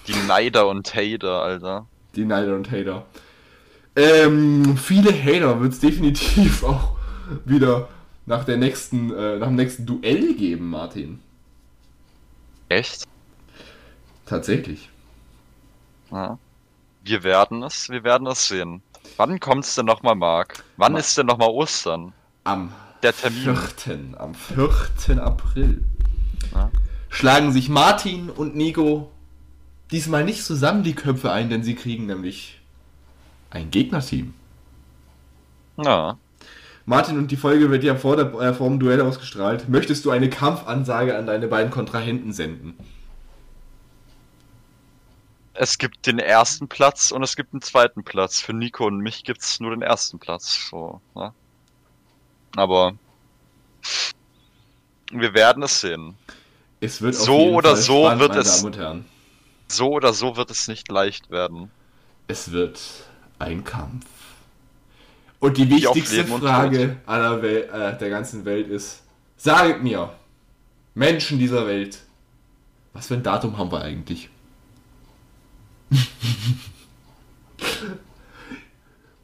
Die Neider und Hater, Alter. Die Neider und Hater. Ähm, viele Hater wird es definitiv *laughs* auch wieder nach der nächsten, äh, nach dem nächsten Duell geben, Martin. Echt? Tatsächlich. Ja. Wir werden es, wir werden es sehen. Wann kommt's denn nochmal, Marc? Wann Ma ist denn nochmal Ostern? Am der Termin. 4. Am 4. April. Ja. Schlagen sich Martin und Nico diesmal nicht zusammen die Köpfe ein, denn sie kriegen nämlich ein Gegnerteam. Ja. Martin, und die Folge wird ja vor, der, äh, vor dem Duell ausgestrahlt. Möchtest du eine Kampfansage an deine beiden Kontrahenten senden? Es gibt den ersten Platz und es gibt einen zweiten Platz. Für Nico und mich gibt es nur den ersten Platz. So, ne? Aber wir werden es sehen. Es wird so oder Fall so spannend, wird es so oder so wird es nicht leicht werden. Es wird ein Kampf. Und die wichtigste Frage aller Wel äh, der ganzen Welt ist: Saget mir, Menschen dieser Welt, was für ein Datum haben wir eigentlich? *laughs*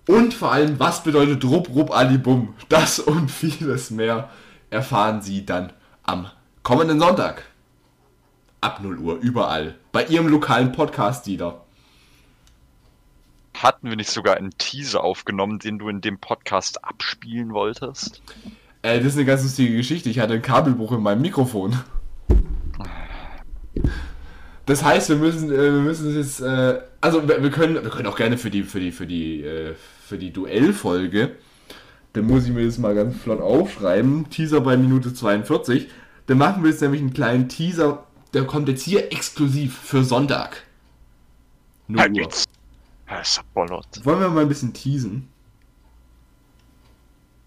Und vor allem, was bedeutet Rupp Rupp Alibum? Das und vieles mehr erfahren Sie dann am kommenden Sonntag. Ab 0 Uhr, überall. Bei Ihrem lokalen Podcast-Dealer. Hatten wir nicht sogar einen Teaser aufgenommen, den du in dem Podcast abspielen wolltest? Äh, das ist eine ganz lustige Geschichte. Ich hatte einen Kabelbruch in meinem Mikrofon. Das heißt, wir müssen, äh, wir müssen jetzt, äh, also wir, wir, können, wir können auch gerne für die, für die, für die, äh, für die Duellfolge, dann muss ich mir das mal ganz flott aufschreiben, Teaser bei Minute 42, dann machen wir jetzt nämlich einen kleinen Teaser, der kommt jetzt hier exklusiv für Sonntag. Nur Uhr. Wollen wir mal ein bisschen teasen?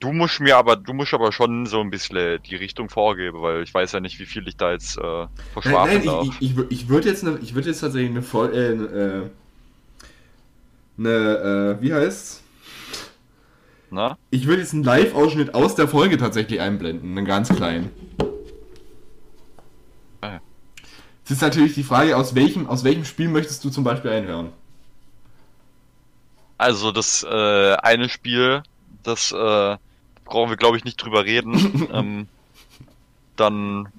Du musst mir aber, du musst aber schon so ein bisschen die Richtung vorgeben, weil ich weiß ja nicht, wie viel ich da jetzt äh, verschwafeln darf. Ich, ich, ich, ich würde jetzt, ne, ich jetzt tatsächlich eine, Voll, äh, äh, eine, äh, wie heißt's? Na? Ich würde jetzt einen Live-Ausschnitt aus der Folge tatsächlich einblenden, einen ganz kleinen. Ah, es ist natürlich die Frage, aus welchem, aus welchem Spiel möchtest du zum Beispiel einhören? Also das äh, eine Spiel, das äh, brauchen wir glaube ich nicht drüber reden. *laughs* ähm, dann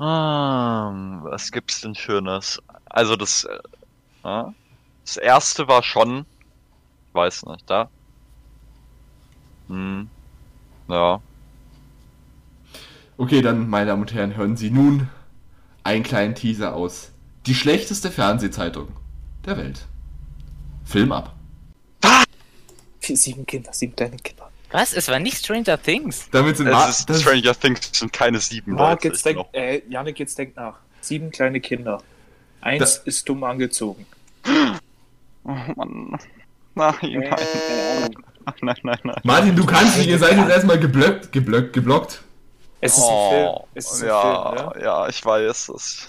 ah, was gibt's denn Schönes? Also das, äh, das erste war schon, ich weiß nicht, da hm. Ja. Okay, dann, meine Damen und Herren, hören Sie nun einen kleinen Teaser aus. Die schlechteste Fernsehzeitung der Welt. Film ab. Für sieben Kinder, sieben kleine Kinder. Was? Es war nicht Stranger Things. Damit sind es ist Stranger Things sind keine sieben Mark, Leute. Jetzt denk, äh, Janik, jetzt denk nach. Sieben kleine Kinder. Eins das ist dumm angezogen. Oh Mann. Nein, nein. Äh, nein, nein, nein. Martin, du kannst nicht, ihr seid jetzt erstmal geblockt, geblockt, geblockt. Es ist oh, ein Film. Es ist ja, ein Film, ne? ja, ich weiß es.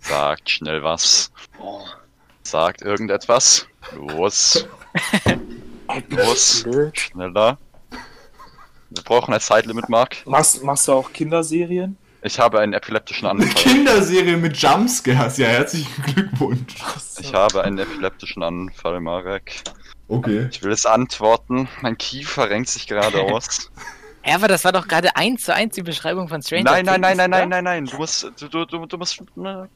Sagt schnell was. Sagt irgendetwas. Los. *laughs* Los. Schneller. Wir brauchen ein Zeitlimit, Mark. Machst, machst du auch Kinderserien? Ich habe einen epileptischen Anfall. Eine Kinderserie mit Jumpscares, ja, herzlichen Glückwunsch. Ich habe einen epileptischen Anfall, Marek. Okay. Ich will es antworten. Mein Kiefer renkt sich gerade *laughs* aus. Ja, aber das war doch gerade eins zu eins die Beschreibung von Stranger Nein, nein, nein, nein, nein, nein, nein. Du musst, du, du, du, du musst. Ne.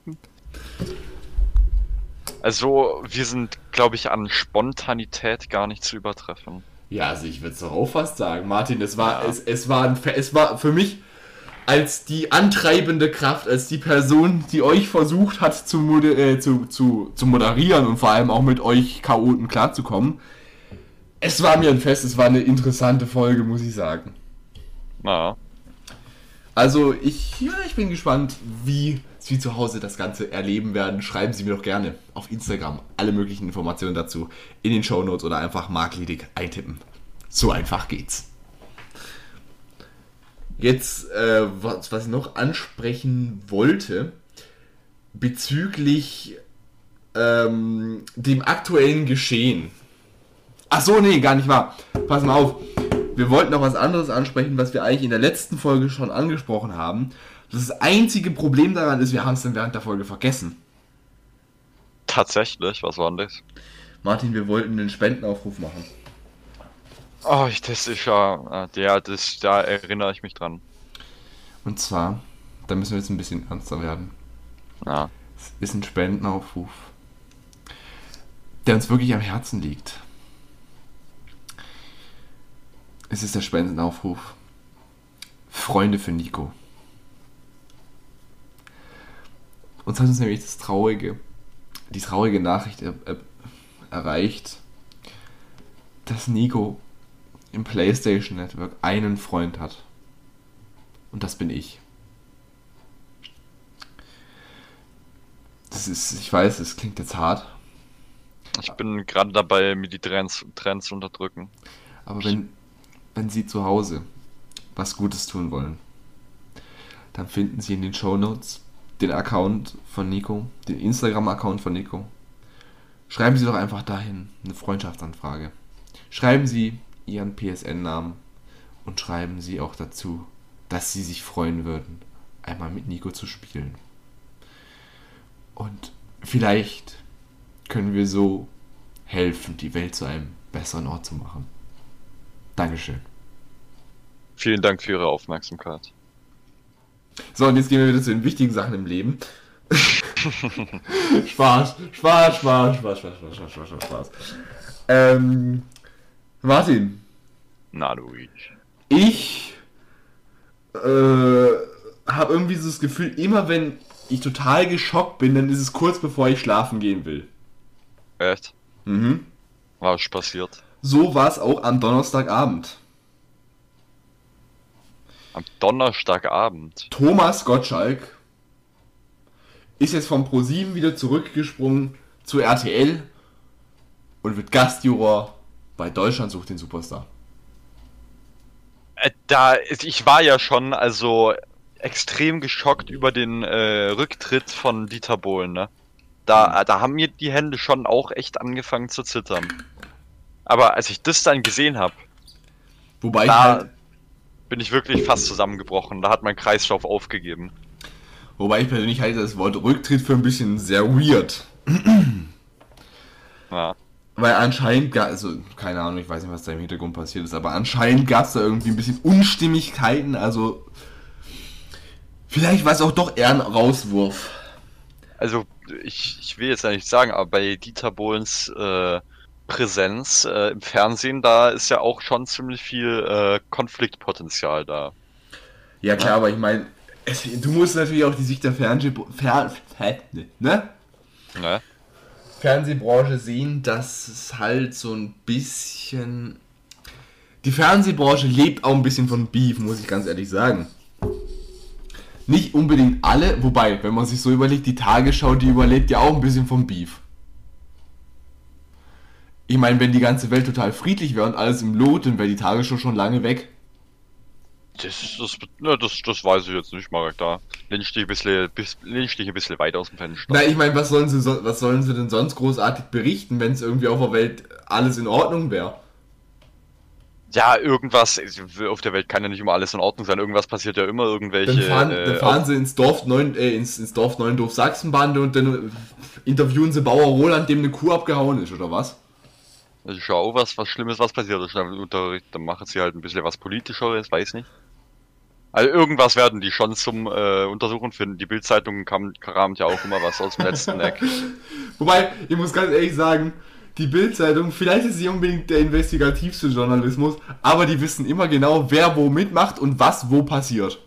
Also, wir sind glaube ich, an Spontanität gar nicht zu übertreffen. Ja, also ich würde es doch auch fast sagen, Martin, es war, ja. es, es, war ein, es war für mich als die antreibende Kraft, als die Person, die euch versucht hat zu, moder äh, zu, zu, zu moderieren und vor allem auch mit euch Chaoten klarzukommen. Es war mir ein Fest, es war eine interessante Folge, muss ich sagen. Na. Also ich, ja, ich bin gespannt, wie Sie zu Hause das Ganze erleben werden. Schreiben Sie mir doch gerne auf Instagram alle möglichen Informationen dazu in den Show Notes oder einfach Mark Liedig eintippen. So einfach geht's. Jetzt, äh, was, was ich noch ansprechen wollte, bezüglich ähm, dem aktuellen Geschehen. Ach so, nee, gar nicht wahr. Pass mal auf. Wir wollten noch was anderes ansprechen, was wir eigentlich in der letzten Folge schon angesprochen haben. Das einzige Problem daran ist, wir haben es dann während der Folge vergessen. Tatsächlich, was war denn das? Martin, wir wollten einen Spendenaufruf machen. Oh, ich, das ist ja, der, das, da erinnere ich mich dran. Und zwar, da müssen wir jetzt ein bisschen ernster werden. Ja. Es ist ein Spendenaufruf, der uns wirklich am Herzen liegt. Es ist der Spendenaufruf. Freunde für Nico. Uns hat uns nämlich das traurige, die traurige Nachricht er, er, erreicht, dass Nico im PlayStation Network einen Freund hat. Und das bin ich. Das ist, ich weiß, es klingt jetzt hart. Ich bin gerade dabei, mir die Trends, Trends zu unterdrücken. Aber wenn, wenn Sie zu Hause was Gutes tun wollen, dann finden Sie in den Show Notes den Account von Nico, den Instagram-Account von Nico. Schreiben Sie doch einfach dahin eine Freundschaftsanfrage. Schreiben Sie Ihren PSN-Namen und schreiben Sie auch dazu, dass Sie sich freuen würden, einmal mit Nico zu spielen. Und vielleicht können wir so helfen, die Welt zu einem besseren Ort zu machen. Dankeschön. Vielen Dank für Ihre Aufmerksamkeit. So, und jetzt gehen wir wieder zu den wichtigen Sachen im Leben. Spaß, *laughs* Spaß, Spaß, Spaß, Spaß, Spaß, Spaß, Spaß, Spaß. Ähm, Martin. Na, du ich. Ich äh, habe irgendwie so das Gefühl, immer wenn ich total geschockt bin, dann ist es kurz bevor ich schlafen gehen will. Echt? Mhm. Was ist passiert? So war es auch am Donnerstagabend. Am Donnerstagabend. Thomas Gottschalk ist jetzt vom Pro7 wieder zurückgesprungen zu RTL und wird Gastjuror bei Deutschland sucht den Superstar. Äh, da, ich war ja schon also extrem geschockt über den äh, Rücktritt von Dieter Bohlen. Ne? Da, mhm. da haben mir die Hände schon auch echt angefangen zu zittern. Aber als ich das dann gesehen habe, wobei da, halt bin ich wirklich fast zusammengebrochen. Da hat mein Kreislauf aufgegeben. Wobei ich persönlich halte das Wort Rücktritt für ein bisschen sehr weird. Ja. Weil anscheinend, also keine Ahnung, ich weiß nicht, was da im Hintergrund passiert ist, aber anscheinend gab es da irgendwie ein bisschen Unstimmigkeiten, also vielleicht war es auch doch eher ein Rauswurf. Also ich, ich will jetzt ja nicht sagen, aber bei Dieter Bohlens äh, Präsenz äh, im Fernsehen, da ist ja auch schon ziemlich viel äh, Konfliktpotenzial da. Ja klar, ja. aber ich meine, du musst natürlich auch die Sicht der Fernseh Fer ne? ne? Fernsehbranche sehen, dass es halt so ein bisschen... Die Fernsehbranche lebt auch ein bisschen von Beef, muss ich ganz ehrlich sagen. Nicht unbedingt alle, wobei, wenn man sich so überlegt, die Tagesschau, die überlebt ja auch ein bisschen vom Beef. Ich meine, wenn die ganze Welt total friedlich wäre und alles im Lot, dann wäre die Tagesschau schon lange weg. Das, das, das, das weiß ich jetzt nicht, Marek. Da lehnst dich ein bisschen, lehnst dich ein bisschen weit aus dem Fenster. Na, ich meine, was sollen sie, was sollen sie denn sonst großartig berichten, wenn es irgendwie auf der Welt alles in Ordnung wäre? Ja, irgendwas, auf der Welt kann ja nicht immer alles in Ordnung sein. Irgendwas passiert ja immer, irgendwelche. Dann fahren, äh, dann fahren sie ins Dorf, Neun, äh, ins, ins Dorf Neuendorf Sachsenbande und dann interviewen sie Bauer Roland, dem eine Kuh abgehauen ist, oder was? Also schau, was, was Schlimmes, was passiert ist. Dann machen sie halt ein bisschen was Politischeres, weiß nicht. Also irgendwas werden die schon zum äh, Untersuchen finden. Die Bildzeitung kam, kramt ja auch immer was aus dem letzten Eck. *laughs* Wobei, ich muss ganz ehrlich sagen, die Bildzeitung, vielleicht ist sie unbedingt der investigativste Journalismus, aber die wissen immer genau, wer wo mitmacht und was wo passiert.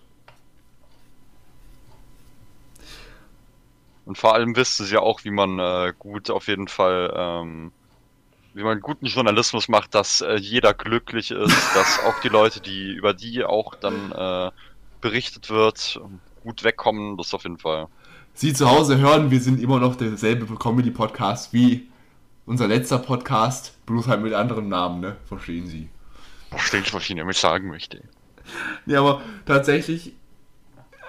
Und vor allem wissen sie ja auch, wie man äh, gut auf jeden Fall, ähm, wie man guten Journalismus macht, dass äh, jeder glücklich ist, *laughs* dass auch die Leute, die über die auch dann äh, berichtet wird, gut wegkommen. Das auf jeden Fall. Sie zu Hause hören, wir sind immer noch derselbe Comedy-Podcast wie unser letzter Podcast, bloß halt mit anderem Namen, ne? Verstehen Sie. Verstehen Sie, was ich Ihnen damit sagen möchte. Ja, aber tatsächlich,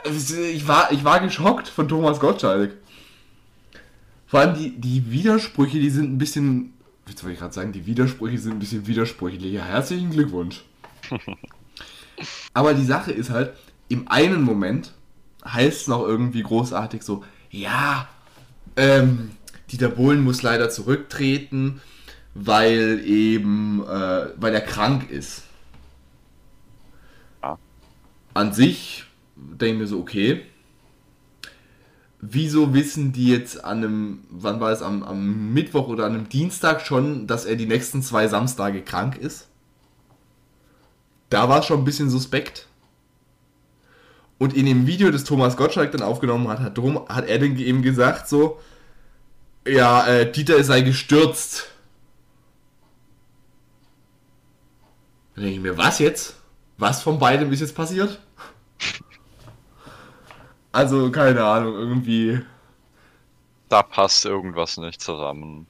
ich war, ich war geschockt von Thomas Gottschalk. Vor allem die, die Widersprüche, die sind ein bisschen, jetzt wollte ich gerade sagen, die Widersprüche sind ein bisschen widersprüchlicher. Herzlichen Glückwunsch. *laughs* aber die Sache ist halt, im einen Moment heißt es noch irgendwie großartig so, ja, ähm, Dieter Bohlen muss leider zurücktreten, weil eben, äh, weil er krank ist. Ja. An sich denke ich mir so, okay. Wieso wissen die jetzt an einem, wann war es, am, am Mittwoch oder an einem Dienstag schon, dass er die nächsten zwei Samstage krank ist? Da war es schon ein bisschen suspekt. Und in dem Video, das Thomas Gottschalk dann aufgenommen hat, hat, drum, hat er dann eben gesagt so, ja, äh, Dieter sei gestürzt. Dann denke ich mir, was jetzt? Was von beidem ist jetzt passiert? Also, keine Ahnung, irgendwie. Da passt irgendwas nicht zusammen.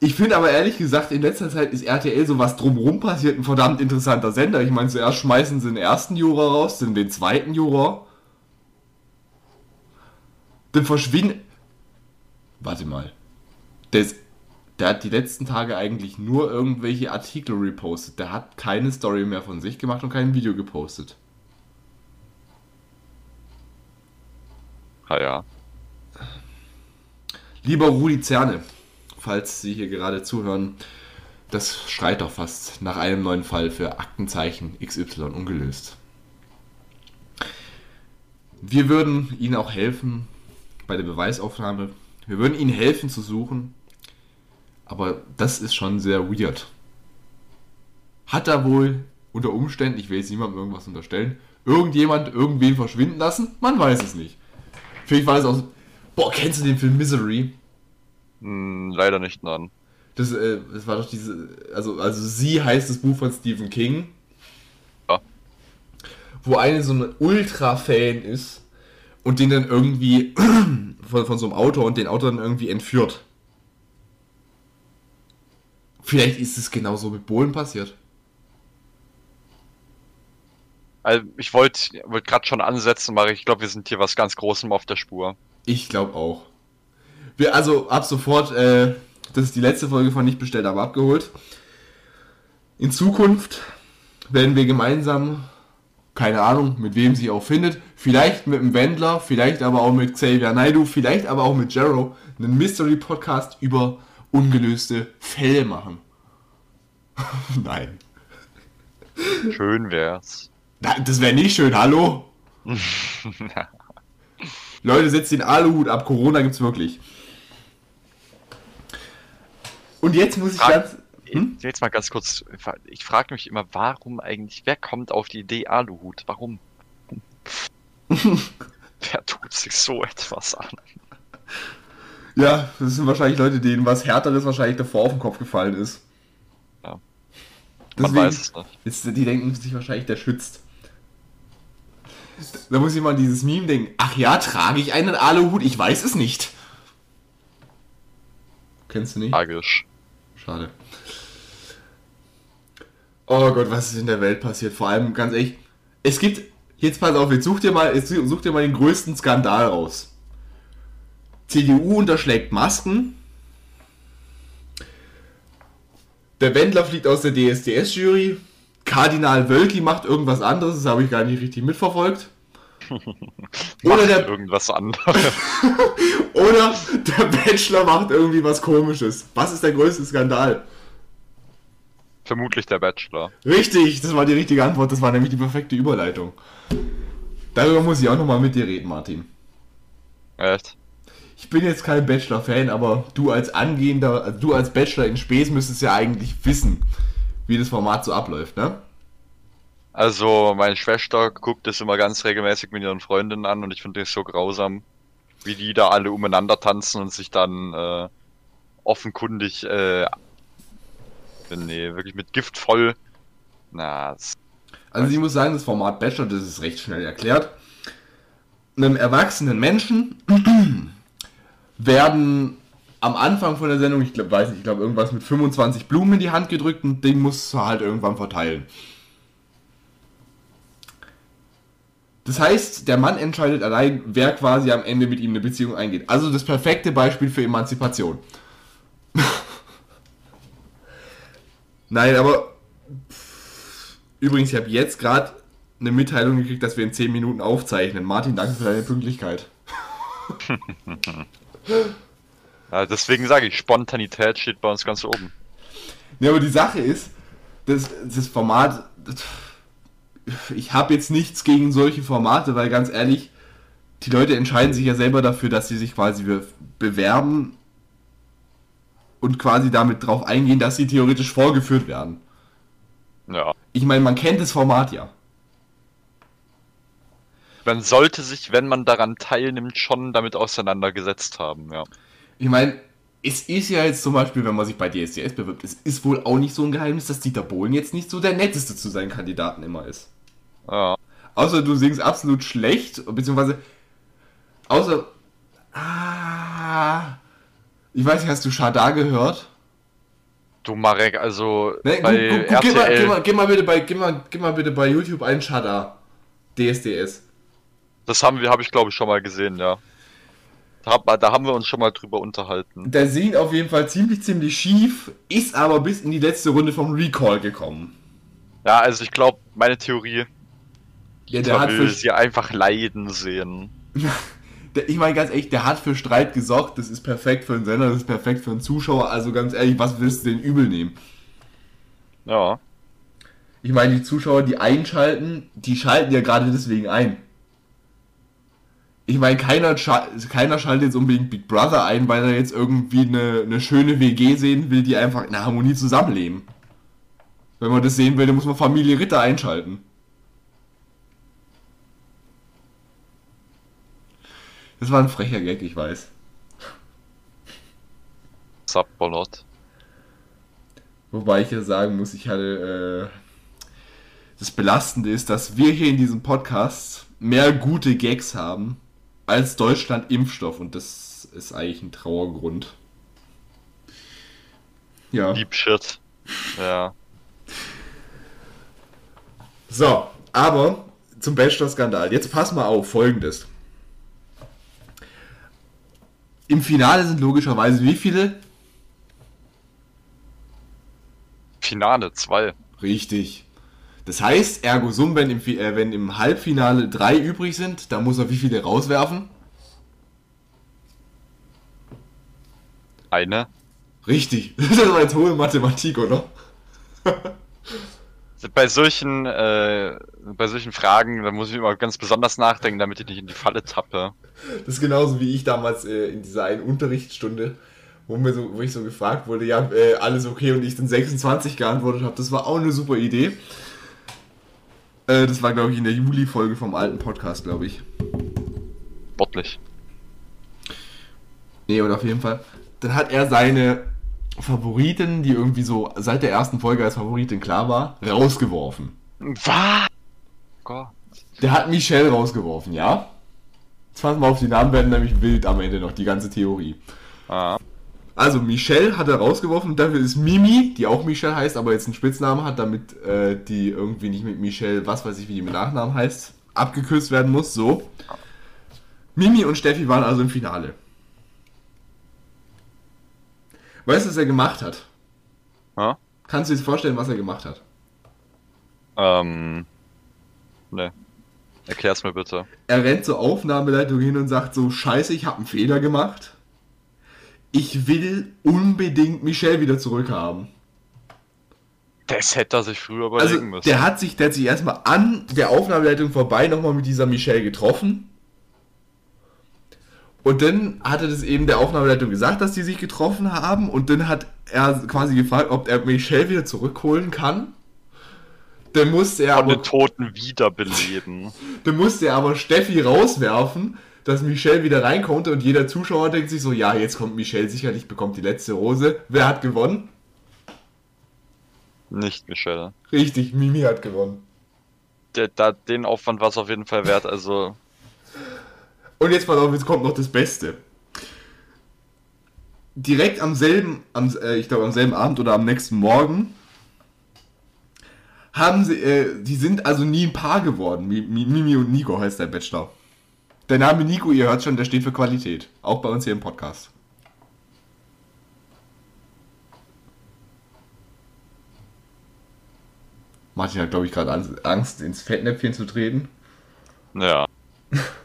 Ich finde aber ehrlich gesagt, in letzter Zeit ist RTL so was drumrum passiert, ein verdammt interessanter Sender. Ich meine, zuerst schmeißen sie den ersten Juror raus, dann den zweiten Juror. Dann verschwinden. Warte mal. Der, ist, der hat die letzten Tage eigentlich nur irgendwelche Artikel repostet. Der hat keine Story mehr von sich gemacht und kein Video gepostet. Ah ja. Lieber Rudi Zerne, falls Sie hier gerade zuhören, das schreit doch fast nach einem neuen Fall für Aktenzeichen XY ungelöst. Wir würden Ihnen auch helfen bei der Beweisaufnahme. Wir würden Ihnen helfen zu suchen. Aber das ist schon sehr weird. Hat er wohl unter Umständen, ich will jetzt niemandem irgendwas unterstellen, irgendjemand irgendwen verschwinden lassen? Man weiß es nicht. Vielleicht war es auch. Boah, kennst du den Film Misery? Hm, leider nicht, nein. Das, äh, das war doch diese. Also, also sie heißt das Buch von Stephen King. Ja. Wo eine so ein Ultra-Fan ist und den dann irgendwie *clears throat* von, von so einem Autor und den Autor dann irgendwie entführt. Vielleicht ist es genauso mit Bohlen passiert. Also ich wollte wollt gerade schon ansetzen, aber ich glaube, wir sind hier was ganz Großem auf der Spur. Ich glaube auch. Wir, also ab sofort, äh, das ist die letzte Folge von Nicht bestellt, aber abgeholt. In Zukunft werden wir gemeinsam, keine Ahnung, mit wem sie auch findet, vielleicht mit dem Wendler, vielleicht aber auch mit Xavier Naidu, vielleicht aber auch mit Jero, einen Mystery-Podcast über ungelöste Fälle machen. *laughs* Nein. Schön wär's. Das wäre nicht schön, hallo? *laughs* Leute, setzt den Aluhut ab, Corona gibt's wirklich. Und jetzt muss ich Frag- ganz. Hm? Jetzt mal ganz kurz, ich frage mich immer, warum eigentlich, wer kommt auf die Idee Aluhut? Warum? *laughs* wer tut sich so etwas an? Ja, das sind wahrscheinlich Leute, denen was Härteres wahrscheinlich davor auf den Kopf gefallen ist. Ja. Man Deswegen, weiß es nicht. Ist, die denken sich wahrscheinlich, der schützt. Da muss ich mal an dieses Meme denken. Ach ja, trage ich einen Aluhut? Ich weiß es nicht. Kennst du nicht? Tragisch. Schade. Oh Gott, was ist in der Welt passiert? Vor allem, ganz ehrlich, es gibt, jetzt pass auf, jetzt such dir mal, jetzt such dir mal den größten Skandal raus. CDU unterschlägt Masken. Der Wendler fliegt aus der DSDS-Jury. Kardinal Wölki macht irgendwas anderes, das habe ich gar nicht richtig mitverfolgt. Oder der, irgendwas anderes. *laughs* oder der Bachelor macht irgendwie was komisches. Was ist der größte Skandal? Vermutlich der Bachelor. Richtig, das war die richtige Antwort. Das war nämlich die perfekte Überleitung. Darüber muss ich auch nochmal mit dir reden, Martin. Echt? ich bin jetzt kein Bachelor-Fan, aber du als angehender, du als Bachelor in Späß müsstest ja eigentlich wissen, wie das Format so abläuft, ne? Also, meine Schwester guckt das immer ganz regelmäßig mit ihren Freundinnen an und ich finde das so grausam, wie die da alle umeinander tanzen und sich dann äh, offenkundig, äh, nee, wirklich mit Gift voll. Na, Also ich muss sagen, das Format Bachelor, das ist recht schnell erklärt. Einem erwachsenen Menschen *clears throat* werden am Anfang von der Sendung, ich glaube, weiß nicht, ich glaube irgendwas mit 25 Blumen in die Hand gedrückt und den muss halt irgendwann verteilen. Das heißt, der Mann entscheidet allein, wer quasi am Ende mit ihm eine Beziehung eingeht. Also das perfekte Beispiel für Emanzipation. *laughs* Nein, aber übrigens, ich habe jetzt gerade eine Mitteilung gekriegt, dass wir in 10 Minuten aufzeichnen. Martin, danke für deine Pünktlichkeit. *laughs* ja, deswegen sage ich, Spontanität steht bei uns ganz oben. Ja, aber die Sache ist, das, das Format, das, ich habe jetzt nichts gegen solche Formate, weil ganz ehrlich, die Leute entscheiden sich ja selber dafür, dass sie sich quasi be bewerben und quasi damit drauf eingehen, dass sie theoretisch vorgeführt werden. Ja. Ich meine, man kennt das Format ja. Man sollte sich, wenn man daran teilnimmt, schon damit auseinandergesetzt haben, ja. Ich meine, es ist ja jetzt zum Beispiel, wenn man sich bei DSDS bewirbt, es ist wohl auch nicht so ein Geheimnis, dass Dieter Bohlen jetzt nicht so der netteste zu seinen Kandidaten immer ist. Ja. Außer du singst absolut schlecht, beziehungsweise außer ah, ich weiß nicht, hast du Shada gehört? Du Marek, also Ne, bei gu, gu, gu, geh, mal, geh, mal, geh, mal bitte bei, geh, mal, geh mal bitte bei YouTube ein Shada. DSDS. das haben wir, habe ich glaube ich schon mal gesehen, ja. Da, da haben wir uns schon mal drüber unterhalten. Der singt auf jeden Fall ziemlich, ziemlich schief, ist aber bis in die letzte Runde vom Recall gekommen. Ja, also ich glaube, meine Theorie, Ja, der hat will für, sie einfach leiden sehen. *laughs* ich meine ganz ehrlich, der hat für Streit gesorgt, das ist perfekt für einen Sender, das ist perfekt für einen Zuschauer, also ganz ehrlich, was willst du denn übel nehmen? Ja. Ich meine, die Zuschauer, die einschalten, die schalten ja gerade deswegen ein. Ich meine, keiner, keiner schaltet jetzt unbedingt Big Brother ein, weil er jetzt irgendwie eine, eine schöne WG sehen will, die einfach in Harmonie zusammenleben. Wenn man das sehen will, dann muss man Familie Ritter einschalten. Das war ein frecher Gag, ich weiß. Subbolot. Wobei ich ja sagen muss, ich hatte. Äh, das Belastende ist, dass wir hier in diesem Podcast mehr gute Gags haben als Deutschland Impfstoff und das ist eigentlich ein Trauergrund. Ja. Deep Shit. Ja. So, aber zum Bachelor-Skandal. Jetzt pass mal auf, folgendes. Im Finale sind logischerweise wie viele? Finale 2. Richtig. Das heißt, ergo sum, wenn im, äh, wenn im Halbfinale drei übrig sind, dann muss er wie viele rauswerfen? Eine. Richtig. *laughs* Das war jetzt hohe Mathematik, oder? *laughs* Bei solchen, äh, bei solchen Fragen, da muss ich immer ganz besonders nachdenken, damit ich nicht in die Falle tappe. Das ist genauso wie ich damals äh, in dieser einen Unterrichtsstunde, wo, mir so, wo ich so gefragt wurde, ja, äh, alles okay und ich dann 26 geantwortet habe. Das war auch eine super Idee. Äh, das war, glaube ich, in der Juli-Folge vom alten Podcast, glaube ich. Sportlich. Nee, und auf jeden Fall. Dann hat er seine Favoriten, die irgendwie so seit der ersten Folge als Favoritin klar war, rausgeworfen. Was? Gott. Der hat Michelle rausgeworfen, ja? Jetzt pass mal auf, die Namen werden nämlich wild am Ende noch, die ganze Theorie. Ah. Also Michelle hat er rausgeworfen, dafür ist Mimi, die auch Michelle heißt, aber jetzt einen Spitznamen hat, damit äh, die irgendwie nicht mit Michelle, was weiß ich, wie die mit Nachnamen heißt, abgekürzt werden muss, so. Mimi und Steffi waren also im Finale. Weißt du, was er gemacht hat? Ja? Kannst du dir vorstellen, was er gemacht hat? Ähm. Ne. Erklär's mir bitte. Er rennt zur Aufnahmeleitung hin und sagt so, scheiße, ich habe einen Fehler gemacht. Ich will unbedingt Michelle wieder zurückhaben. Das hätte er sich früher überlegen Also, müssen. der hat sich, der hat sich erstmal an der Aufnahmeleitung vorbei nochmal mit dieser Michelle getroffen. Und dann hatte das eben der Aufnahmeleitung gesagt, dass die sich getroffen haben. Und dann hat er quasi gefragt, ob er Michelle wieder zurückholen kann. Dann musste er Von aber, den Toten wiederbeleben. *laughs* dann musste er aber Steffi rauswerfen, dass Michelle wieder rein konnte. Und jeder Zuschauer denkt sich so, ja, jetzt kommt Michelle sicherlich, bekommt die letzte Rose. Wer hat gewonnen? Nicht Michelle. Richtig, Mimi hat gewonnen. Der, da, den Aufwand war es auf jeden Fall wert. Also, *laughs* Und jetzt pass auf, jetzt kommt noch das Beste. Direkt am selben, am, äh, ich glaube am selben Abend oder am nächsten Morgen haben sie, äh, die sind also nie ein Paar geworden. Mi- Mi- Mimi und Nico heißt der Bachelor. Der Name Nico, ihr hört schon, der steht für Qualität. Auch bei uns hier im Podcast. Martin hat, glaube ich, gerade Angst- Angst, ins Fettnäpfchen zu treten. ja. *laughs*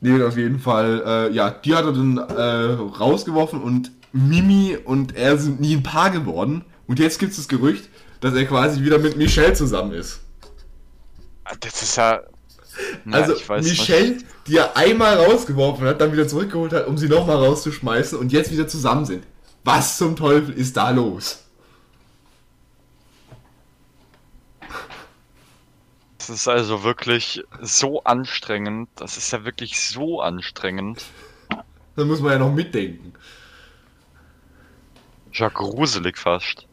Nee, auf jeden Fall, äh, ja, die hat er dann äh, rausgeworfen und Mimi und er sind nie ein Paar geworden. Und jetzt gibt es das Gerücht, dass er quasi wieder mit Michelle zusammen ist. Das ist ja. Na, also Michelle, nicht. die er einmal rausgeworfen hat, dann wieder zurückgeholt hat, um sie nochmal rauszuschmeißen und jetzt wieder zusammen sind. Was zum Teufel ist da los? Ist also wirklich so anstrengend. Das ist ja wirklich so anstrengend. Da muss man ja noch mitdenken. Ja, gruselig fast.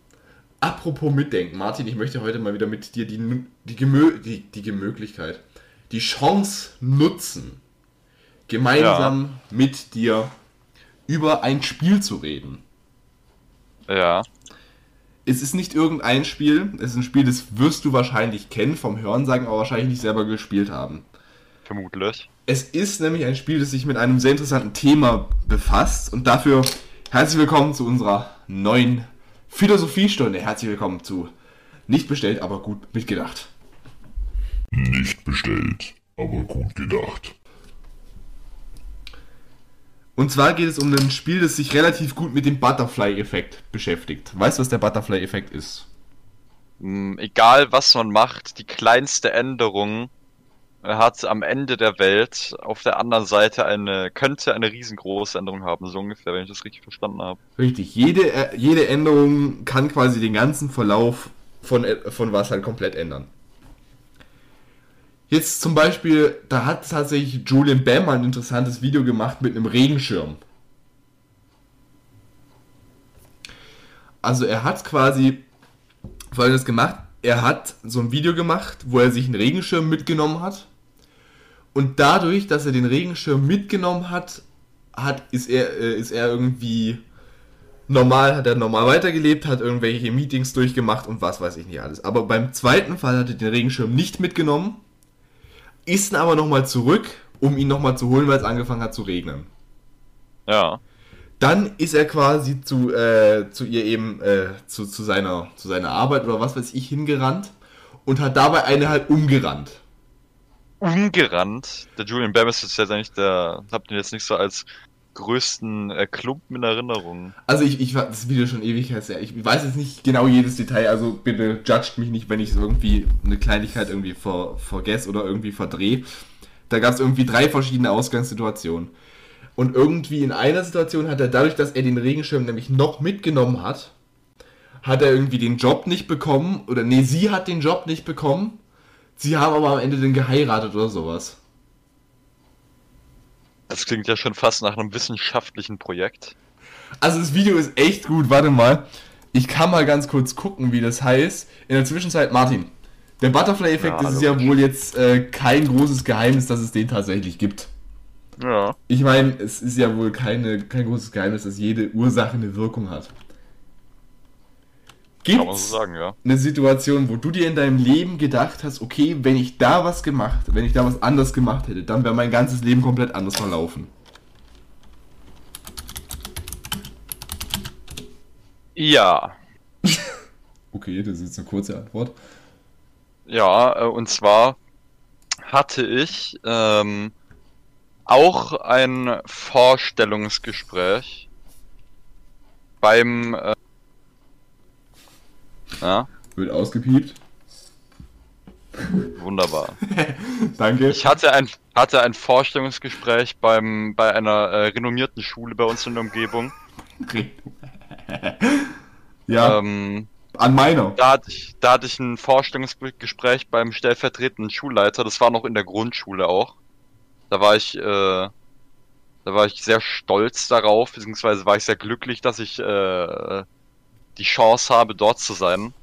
Apropos mitdenken, Martin, ich möchte heute mal wieder mit dir die, die, Gemö die, die Gemöglichkeit, die Chance nutzen, gemeinsam mit dir über ein Spiel zu reden. Ja. Es ist nicht irgendein Spiel, es ist ein Spiel, das wirst du wahrscheinlich kennen, vom Hörensagen, aber wahrscheinlich nicht selber gespielt haben. Vermutlich. Es ist nämlich ein Spiel, das sich mit einem sehr interessanten Thema befasst und dafür herzlich willkommen zu unserer neuen Philosophiestunde. Herzlich willkommen zu Nicht bestellt, aber gut mitgedacht. Nicht bestellt, aber gut gedacht. Und zwar geht es um ein Spiel, das sich relativ gut mit dem Butterfly-Effekt beschäftigt. Weißt du, was der Butterfly-Effekt ist? Hm, egal was man macht, die kleinste Änderung hat am Ende der Welt auf der anderen Seite eine, könnte eine riesengroße Änderung haben, so ungefähr, wenn ich das richtig verstanden habe. Richtig, jede, äh, jede Änderung kann quasi den ganzen Verlauf von, äh, von was halt komplett ändern. Jetzt zum Beispiel, da hat tatsächlich Julian Bam ein interessantes Video gemacht mit einem Regenschirm. Also er hat quasi folgendes gemacht. Er hat so ein Video gemacht, wo er sich einen Regenschirm mitgenommen hat. Und dadurch, dass er den Regenschirm mitgenommen hat, hat ist er, äh, ist er irgendwie normal, hat er normal weitergelebt, hat irgendwelche Meetings durchgemacht und was weiß ich nicht alles. Aber beim zweiten Fall hat er den Regenschirm nicht mitgenommen, ist dann aber nochmal zurück, um ihn nochmal zu holen, weil es angefangen hat zu regnen. Ja. Dann ist er quasi zu, äh, zu ihr eben, äh, zu, zu, seiner, zu seiner Arbeit oder was weiß ich hingerannt und hat dabei eine halt umgerannt. Umgerannt. Der Julian Bam ist jetzt eigentlich der, habt ihr jetzt nicht so als größten äh, Klumpen in Erinnerung. Also ich, ich das Video schon ewig her. Ich weiß jetzt nicht genau jedes Detail, also bitte judgt mich nicht, wenn ich irgendwie eine Kleinigkeit irgendwie ver, vergesse oder irgendwie verdrehe. Da gab es irgendwie drei verschiedene Ausgangssituationen. Und irgendwie in einer Situation hat er dadurch, dass er den Regenschirm nämlich noch mitgenommen hat, hat er irgendwie den Job nicht bekommen. Oder nee, sie hat den Job nicht bekommen. Sie haben aber am Ende den geheiratet oder sowas. Das klingt ja schon fast nach einem wissenschaftlichen Projekt. Also das Video ist echt gut, warte mal. Ich kann mal ganz kurz gucken, wie das heißt. In der Zwischenzeit, Martin, der Butterfly-Effekt Ja, ist ja wohl jetzt äh, kein großes Geheimnis, dass es den tatsächlich gibt. Ja. Ich meine, es ist ja wohl keine, kein großes Geheimnis, dass jede Ursache eine Wirkung hat. Man Gibt's so ja. eine Situation, wo du dir in deinem Leben gedacht hast, okay, wenn ich da was gemacht, wenn ich da was anders gemacht hätte, dann wäre mein ganzes Leben komplett anders verlaufen. Ja. *laughs* Okay, das ist jetzt eine kurze Antwort. Ja, äh, und zwar hatte ich ähm, auch ein Vorstellungsgespräch beim äh, ja, Wird ausgepiept. wunderbar. *laughs* Danke. Ich hatte ein, hatte ein Vorstellungsgespräch beim, bei einer äh, renommierten Schule bei uns in der Umgebung. *laughs* ja, Ähm, an meiner. da, hatte ich, da hatte ich ein Vorstellungsgespräch beim stellvertretenden Schulleiter. Das war noch in der Grundschule auch. Da war ich, äh, da war ich sehr stolz darauf, beziehungsweise war ich sehr glücklich, dass ich äh, die Chance habe, dort zu sein.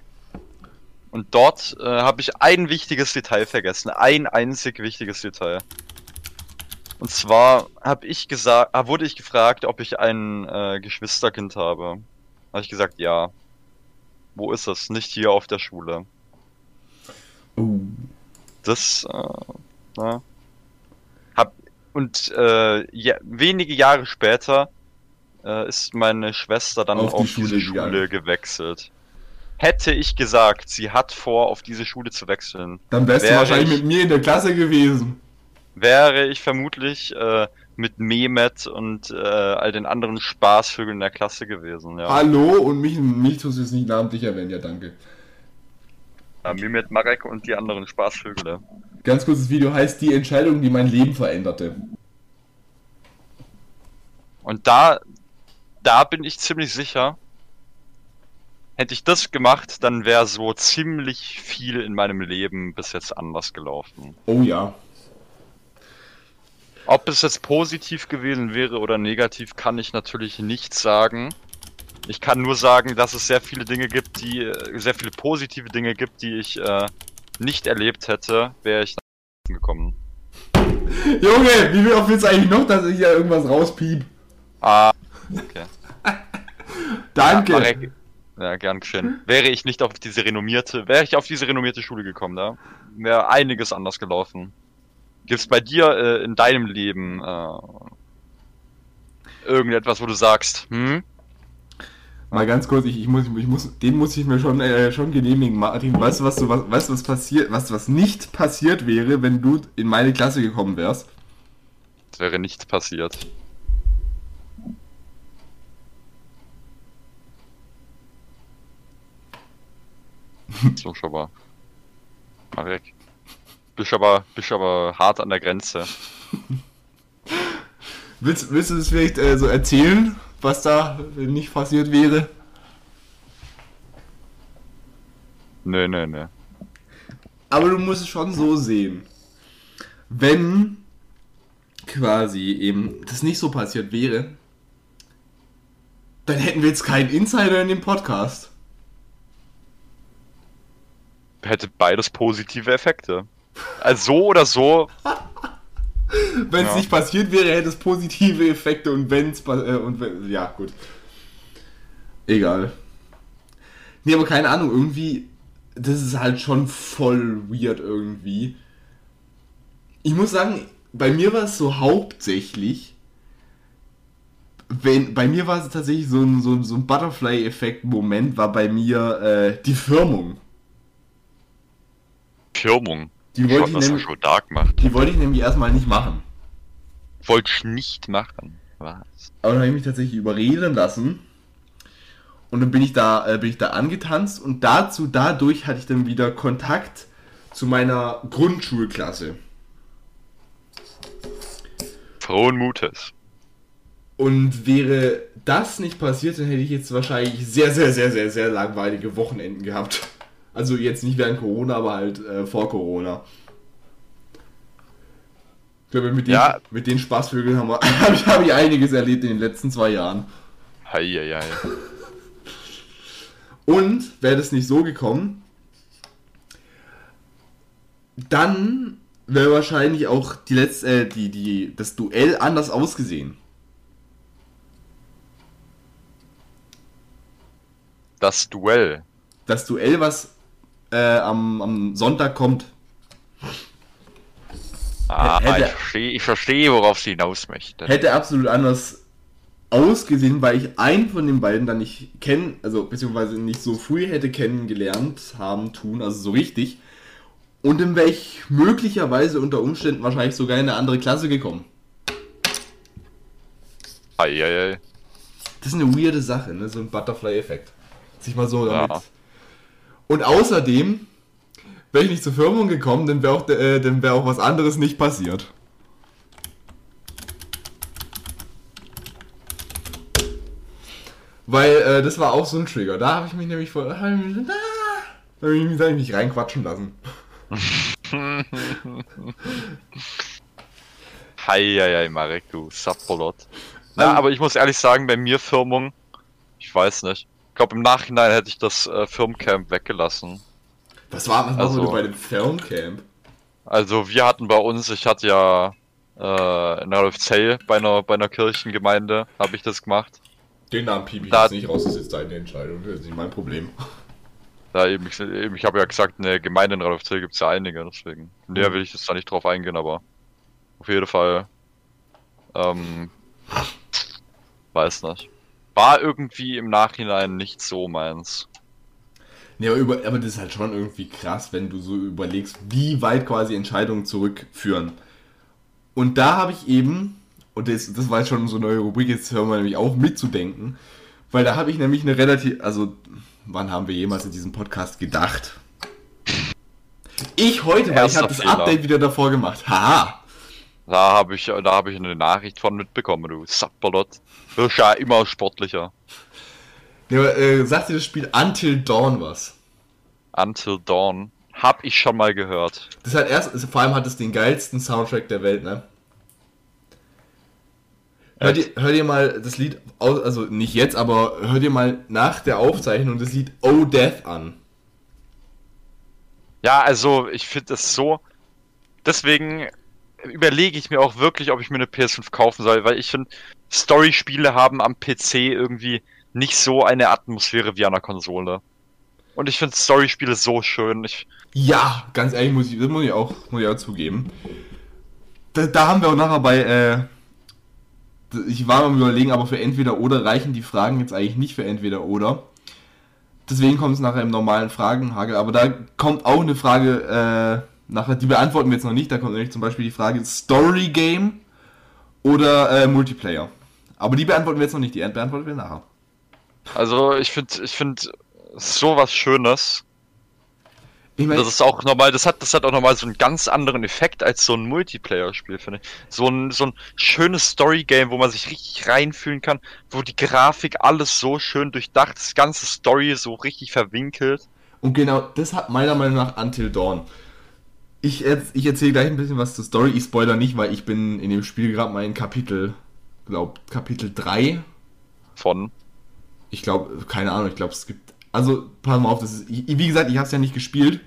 Und dort äh, habe ich ein wichtiges Detail vergessen. Ein einzig wichtiges Detail. Und zwar habe ich gesagt, ah, wurde ich gefragt, ob ich ein äh, Geschwisterkind habe. Habe ich gesagt, ja. Wo ist es? Nicht hier auf der Schule. Oh. Das, äh, na, hab, und äh, ja, wenige Jahre später äh, ist meine Schwester dann Auf auf, die Schule diese Schule gewechselt. Hätte ich gesagt, sie hat vor, auf diese Schule zu wechseln, Dann wärst du Wäre wahrscheinlich ich- mit mir in der Klasse gewesen. wäre ich vermutlich äh, mit Mehmet und äh, all den anderen Spaßvögeln in der Klasse gewesen. Ja. Hallo und mich, mich tust du jetzt nicht namentlich erwähnen, ja danke. ja Mehmet, Marek und die anderen Spaßvögel. Ganz kurzes Video heißt die Entscheidung, die mein Leben veränderte. Und da, da bin ich ziemlich sicher, hätte ich das gemacht, dann wäre so ziemlich viel in meinem Leben bis jetzt anders gelaufen. Oh ja. Ob es jetzt positiv gewesen wäre oder negativ, kann ich natürlich nicht sagen. Ich kann nur sagen, dass es sehr viele Dinge gibt, die, sehr viele positive Dinge gibt, die ich äh, nicht erlebt hätte, wäre ich nach gekommen. Junge, wie oft willst du eigentlich noch, dass ich hier irgendwas rauspiep? Ah, okay. *laughs* Danke. Ja, Marek, ja, gern geschehen. Wäre ich nicht auf diese renommierte, wäre ich auf diese renommierte Schule gekommen, da wäre einiges anders gelaufen. Gibt's bei dir äh, in deinem Leben äh, irgendetwas, wo du sagst, hm? Mal ganz kurz, ich, ich muss, ich muss, den muss ich mir schon, äh, schon genehmigen, Martin. Weißt du, was du, was, weißt was passiert, was, was nicht passiert wäre, wenn du in meine Klasse gekommen wärst? Das wäre nichts passiert. So, schon mal. Marek. Bist aber, bist aber hart an der Grenze. Willst, willst du das vielleicht äh, so erzählen, was da nicht passiert wäre? Nö, nö, nö. Aber du musst es schon so sehen. Wenn quasi eben das nicht so passiert wäre, dann hätten wir jetzt keinen Insider in dem Podcast. Hätte beides positive Effekte. Also so oder so, *laughs* Wenn es Ja. nicht passiert wäre, hätte es positive Effekte und wenn es äh, und wenn, ja gut. Egal. Nee, aber keine Ahnung, irgendwie das ist halt schon voll weird irgendwie. Ich muss sagen, bei mir war es so hauptsächlich wenn, bei mir war es tatsächlich so ein, so ein, so ein Butterfly-Effekt-Moment, war bei mir äh, die Firmung. Firmung. Die wollte ich nämlich, schon dark macht. die wollte ich nämlich erstmal nicht machen. Wollte ich nicht machen. Was? Aber dann habe ich mich tatsächlich überreden lassen. Und dann bin ich da, äh, bin ich da angetanzt und dazu, dadurch hatte ich dann wieder Kontakt zu meiner Grundschulklasse. Frohen Mutes. Und wäre das nicht passiert, dann hätte ich jetzt wahrscheinlich sehr, sehr, sehr, sehr, sehr langweilige Wochenenden gehabt. Also jetzt nicht während Corona, aber halt äh, vor Corona. Ich glaube, mit den, Ja. mit den Spaßvögeln habe *laughs* ich, hab ich einiges erlebt in den letzten zwei Jahren. Heieiei. Und wäre das nicht so gekommen, dann wäre wahrscheinlich auch die letzte, äh, die, die, das Duell anders ausgesehen. Das Duell. Das Duell, was äh, am, am Sonntag kommt. Ah, Hätte- ich verstehe, ich verstehe, worauf sie hinaus möchte. Hätte absolut anders ausgesehen, weil ich einen von den beiden dann nicht kennen, also beziehungsweise nicht so früh hätte kennengelernt haben, tun, also so richtig. Und dann wäre ich möglicherweise unter Umständen wahrscheinlich sogar in eine andere Klasse gekommen. Heieiei. Das ist eine weirde Sache, ne? So ein Butterfly-Effekt. Sich mal so damit. Ja. Und außerdem wäre ich nicht zur Firmung gekommen, dann wäre auch, äh, wär auch was anderes nicht passiert. Weil äh, das war auch so ein Trigger. Da habe ich mich nämlich vor. Da habe ich, mich, da hab ich mich, reinquatschen lassen. *laughs* Heieiei, Marek, du Subpolot. Na, also, aber ich muss ehrlich sagen, bei mir Firmung, ich weiß nicht. Ich glaube, im Nachhinein hätte ich das äh, Firmcamp weggelassen. Was war was also, bei dem Firmcamp? Also, wir hatten bei uns, ich hatte ja äh, in Rolfzell bei einer, bei einer Kirchengemeinde, habe ich das gemacht. Den Namen piep ich da, jetzt nicht raus, das ist jetzt deine Entscheidung, das ist nicht mein Problem. Da eben, ich, eben, ich habe ja gesagt, eine Gemeinde in Rolfzell gibt es ja einige, deswegen. Näher will ich jetzt da nicht drauf eingehen, aber auf jeden Fall. Ähm, weiß nicht. War irgendwie im Nachhinein nicht so meins. Nee, aber, über, aber das ist halt schon irgendwie krass, wenn du so überlegst, wie weit quasi Entscheidungen zurückführen. Und da habe ich eben, und das, das war jetzt schon so eine neue Rubrik, jetzt hören wir nämlich auch mitzudenken, weil da habe ich nämlich eine relativ, also wann haben wir jemals in diesem Podcast gedacht? Ich heute, weil ich habe das Update wieder davor gemacht. Haha. Da habe ich, da habe ich eine Nachricht von mitbekommen, du Sapperlot. Wirst ja immer sportlicher. Ja, aber, äh, sagt dir das Spiel Until Dawn was? Until Dawn? Hab ich schon mal gehört. Das hat erst, also vor allem hat es den geilsten Soundtrack der Welt, ne? Hör dir, hör dir mal das Lied, also nicht jetzt, aber hör dir mal nach der Aufzeichnung das Lied Oh Death an. Ja, also ich finde das so. Deswegen überlege ich mir auch wirklich, ob ich mir eine PS5 kaufen soll, weil ich finde, Story-Spiele haben am PC irgendwie nicht so eine Atmosphäre wie an der Konsole. Und ich finde Story-Spiele so schön. Ich ja, ganz ehrlich, muss ich, muss ich auch, muss ich auch zugeben. Da, da haben wir auch nachher bei, äh, ich war mal überlegen, aber für entweder oder reichen die Fragen jetzt eigentlich nicht für entweder oder. Deswegen kommt es nachher im normalen Fragenhagel. Aber da kommt auch eine Frage, äh, nachher, die beantworten wir jetzt noch nicht. Da kommt nämlich zum Beispiel die Frage Story Game oder äh, Multiplayer. Aber die beantworten wir jetzt noch nicht, die beantworten wir nachher. Also ich finde, ich finde sowas Schönes. Ich mein, das ist auch normal, das hat, das hat auch nochmal so einen ganz anderen Effekt als so ein Multiplayer-Spiel, finde ich. So ein, so ein schönes Story-Game, wo man sich richtig reinfühlen kann, wo die Grafik alles so schön durchdacht, das ganze Story so richtig verwinkelt. Und genau das hat meiner Meinung nach Until Dawn. Ich, ich erzähle gleich ein bisschen was zur Story. Ich spoiler nicht, weil ich bin in dem Spiel gerade mal in Kapitel, glaub, Kapitel 3. Von? Ich glaube, keine Ahnung, ich glaube, es gibt. Also, pass mal auf, das ist. Wie gesagt, ich habe es ja nicht gespielt.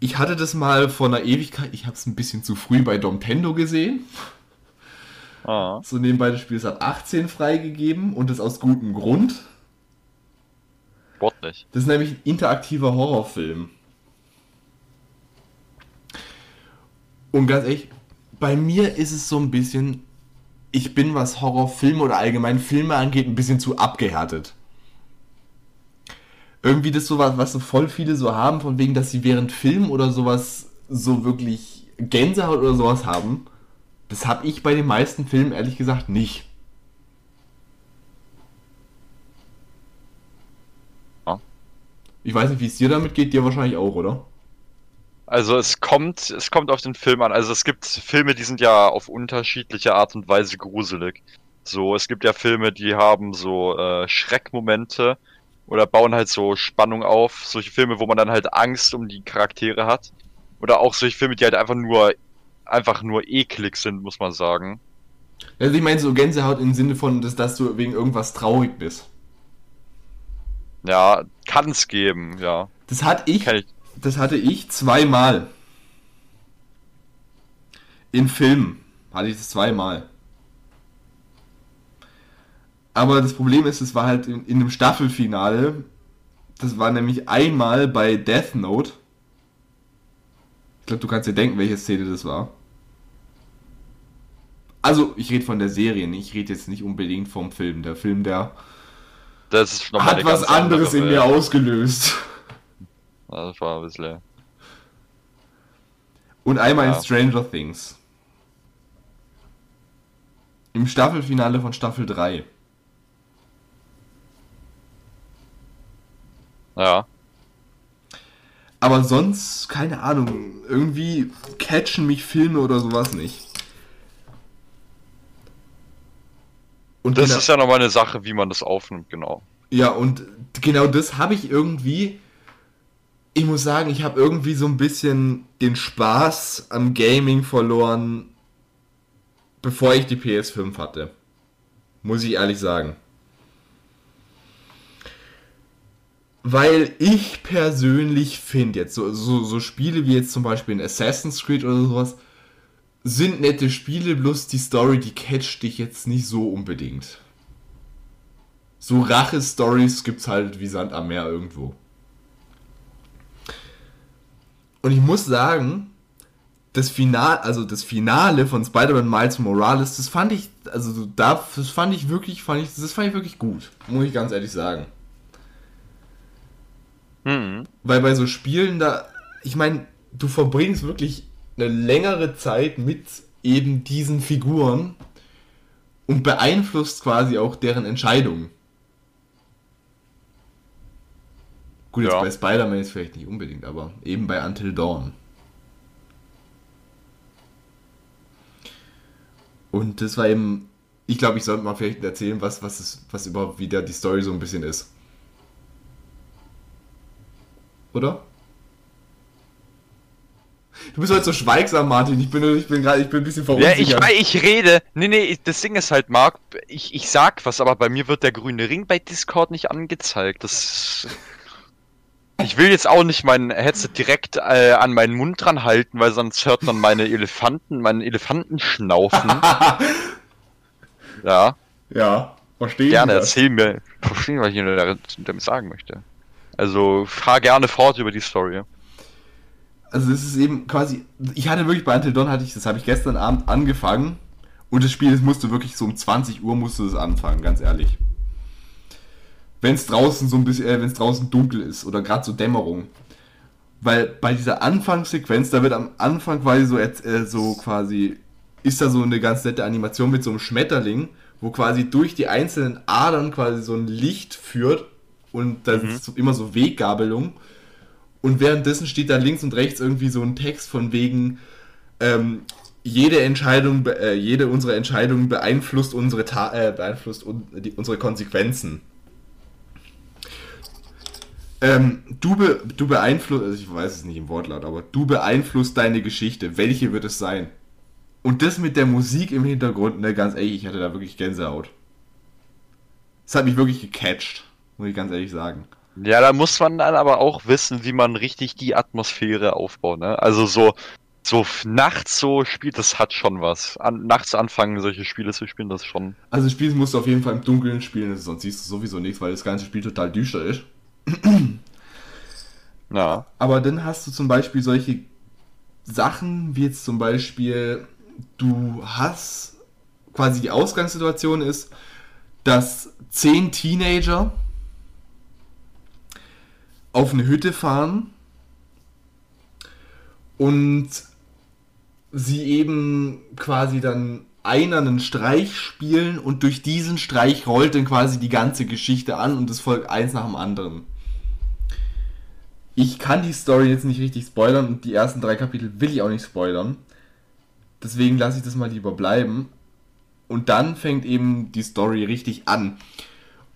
Ich hatte das mal vor einer Ewigkeit, ich habe es ein bisschen zu früh bei Domtendo gesehen. Ah. So nebenbei das Spiel ist ab 18 freigegeben und das aus gutem Grund. Sportlich. Das ist nämlich ein interaktiver Horrorfilm. Und ganz ehrlich, bei mir ist es so ein bisschen, ich bin, was Horrorfilme oder allgemein Filme angeht, ein bisschen zu abgehärtet. Irgendwie das sowas, was so voll viele so haben, von wegen, dass sie während Film oder sowas so wirklich Gänsehaut oder sowas haben. Das habe ich bei den meisten Filmen ehrlich gesagt nicht. Ich weiß nicht, wie es dir damit geht, dir wahrscheinlich auch, oder? Also es kommt, es kommt auf den Film an. Also es gibt Filme, die sind ja auf unterschiedliche Art und Weise gruselig. So, es gibt ja Filme, die haben so äh, Schreckmomente oder bauen halt so Spannung auf. Solche Filme, wo man dann halt Angst um die Charaktere hat. Oder auch solche Filme, die halt einfach nur einfach nur eklig sind, muss man sagen. Also ich meine so Gänsehaut im Sinne von, dass, dass du wegen irgendwas traurig bist. Ja, kann es geben, ja. Das hatte ich, ich, das hatte ich zweimal. In Filmen hatte ich das zweimal. Aber das Problem ist, es war halt in, in einem Staffelfinale. Das war nämlich einmal bei Death Note. Ich glaube, du kannst dir denken, welche Szene das war. Also, ich rede von der Serie, ich rede jetzt nicht unbedingt vom Film. Der Film, der hat was anderes in mir ausgelöst. Das war ein bisschen. Und einmal ja. in Stranger Things. Im Staffelfinale von Staffel 3. Ja. Aber sonst, keine Ahnung, irgendwie catchen mich Filme oder sowas nicht. Und das genau, ist ja nochmal eine Sache, wie man das aufnimmt, genau. Ja, und genau das habe ich irgendwie. Ich muss sagen, ich habe irgendwie so ein bisschen den Spaß am Gaming verloren, bevor ich die PS5 hatte. Muss ich ehrlich sagen. Weil ich persönlich finde, jetzt so, so, so Spiele wie jetzt zum Beispiel in Assassin's Creed oder sowas, sind nette Spiele, bloß die Story, die catcht dich jetzt nicht so unbedingt. So Rache-Stories gibt's halt wie Sand am Meer irgendwo. Und ich muss sagen, das Finale, also das Finale von Spider-Man Miles Morales, das fand ich, also das fand ich wirklich, fand ich, das fand ich wirklich gut, muss ich ganz ehrlich sagen. Mhm. Weil bei so Spielen da, ich meine, du verbringst wirklich eine längere Zeit mit eben diesen Figuren und beeinflusst quasi auch deren Entscheidungen. Gut, jetzt ja. bei Spider-Man ist vielleicht nicht unbedingt, aber eben bei Until Dawn. Und das war eben, ich glaube, ich sollte mal vielleicht erzählen, was, was, ist, was überhaupt wieder die Story so ein bisschen ist. Oder? Du bist heute so schweigsam, Martin. Ich bin, ich bin gerade, ich bin ein bisschen verunsichert. Ja, ich, ich rede. Nee, nee, das Ding ist halt, Marc, ich, ich sag was, aber bei mir wird der grüne Ring bei Discord nicht angezeigt. Das. Ich will jetzt auch nicht mein Headset direkt äh, an meinen Mund dran halten, weil sonst hört man meine Elefanten, meinen Elefanten schnaufen. *laughs* ja. Ja, verstehe Gerne, erzähl mir, verstehe, was ich damit sagen möchte. Also, fahr gerne fort über die Story. Also, es ist eben quasi, ich hatte wirklich bei Until Dawn hatte ich, das habe ich gestern Abend angefangen und das Spiel, das musste wirklich so um 20 Uhr musste es anfangen, ganz ehrlich wenn es draußen so ein bisschen, äh, wenn es draußen dunkel ist oder gerade so Dämmerung. Weil bei dieser Anfangssequenz, da wird am Anfang quasi so, äh, so quasi, ist da so eine ganz nette Animation mit so einem Schmetterling, wo quasi durch die einzelnen Adern quasi so ein Licht führt und da mhm. ist so immer so Weggabelung. Und währenddessen steht da links und rechts irgendwie so ein Text von wegen, ähm, jede Entscheidung, äh, jede unserer Entscheidungen beeinflusst unsere, Ta äh, beeinflusst un die, unsere Konsequenzen. Ähm, du, be, du beeinflusst, also ich weiß es nicht im Wortlaut, aber du beeinflusst deine Geschichte. Welche wird es sein? Und das mit der Musik im Hintergrund, ne, ganz ehrlich, ich hatte da wirklich Gänsehaut. Das hat mich wirklich gecatcht, muss ich ganz ehrlich sagen. Ja, da muss man dann aber auch wissen, wie man richtig die Atmosphäre aufbaut, ne? Also so, so nachts so spielt, das hat schon was. An, nachts anfangen, solche Spiele zu spielen, das schon. Also Spiel musst du auf jeden Fall im Dunkeln spielen, sonst siehst du sowieso nichts, weil das ganze Spiel total düster ist. *clears throat* Ja. Aber dann hast du zum Beispiel solche Sachen, wie jetzt zum Beispiel, du hast quasi die Ausgangssituation ist, dass zehn Teenager auf eine Hütte fahren und sie eben quasi dann einer einen Streich spielen und durch diesen Streich rollt dann quasi die ganze Geschichte an und es folgt eins nach dem anderen. Ich kann die Story jetzt nicht richtig spoilern und die ersten drei Kapitel will ich auch nicht spoilern. Deswegen lasse ich das mal lieber bleiben. Und dann fängt eben die Story richtig an.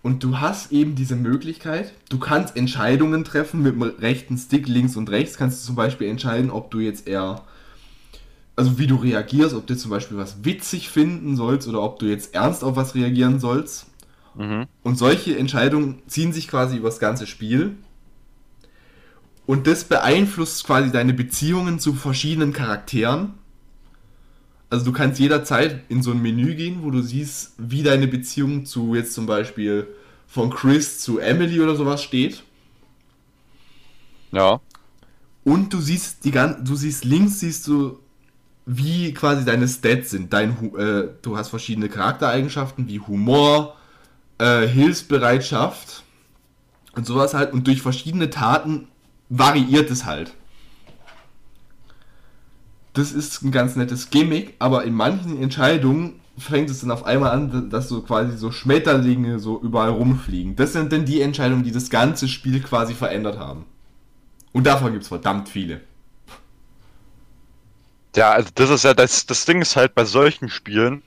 Und du hast eben diese Möglichkeit, du kannst Entscheidungen treffen mit dem rechten Stick, links und rechts. Kannst du zum Beispiel entscheiden, ob du jetzt eher also wie du reagierst, ob du zum Beispiel was witzig finden sollst oder ob du jetzt ernst auf was reagieren sollst. Mhm. Und solche Entscheidungen ziehen sich quasi über das ganze Spiel. Und das beeinflusst quasi deine Beziehungen zu verschiedenen Charakteren. Also du kannst jederzeit in so ein Menü gehen, wo du siehst, wie deine Beziehung zu jetzt zum Beispiel von Chris zu Emily oder sowas steht. Ja. Und du siehst die ganzen, du siehst links siehst du wie quasi deine Stats sind. Dein, äh, du hast verschiedene Charaktereigenschaften wie Humor, äh, Hilfsbereitschaft und sowas halt. Und durch verschiedene Taten variiert es halt. Das ist ein ganz nettes Gimmick, aber in manchen Entscheidungen fängt es dann auf einmal an, dass so quasi so Schmetterlinge so überall rumfliegen. Das sind dann die Entscheidungen, die das ganze Spiel quasi verändert haben. Und davon gibt es verdammt viele. Ja, also das ist ja das, das Ding ist halt bei solchen Spielen,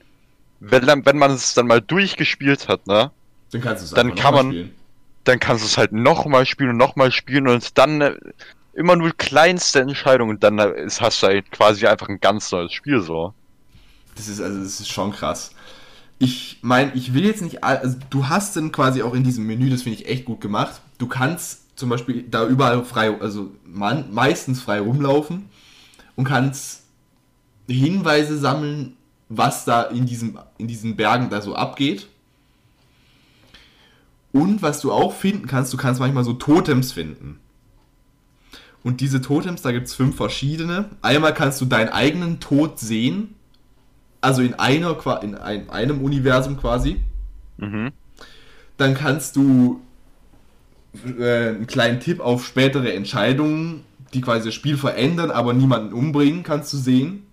wenn, dann- wenn man es dann mal durchgespielt hat, ne? Dann kannst du es Dann kann man- spielen. Dann kannst du es halt nochmal spielen und nochmal spielen und dann äh, immer nur kleinste Entscheidungen und dann äh, hast du halt quasi einfach ein ganz neues Spiel so. Das ist also das ist schon krass. Ich meine, ich will jetzt nicht, also du hast dann quasi auch in diesem Menü, das finde ich echt gut gemacht. Du kannst zum Beispiel da überall frei, also man, meistens frei rumlaufen und kannst Hinweise sammeln, was da in diesem in diesen Bergen da so abgeht. Und was du auch finden kannst, du kannst manchmal so Totems finden. Und diese Totems, da gibt es fünf verschiedene. Einmal kannst du deinen eigenen Tod sehen. Also in einer in ein, einem Universum quasi. Mhm. Dann kannst du äh, einen kleinen Tipp auf spätere Entscheidungen, die quasi das Spiel verändern, aber niemanden umbringen, kannst du sehen.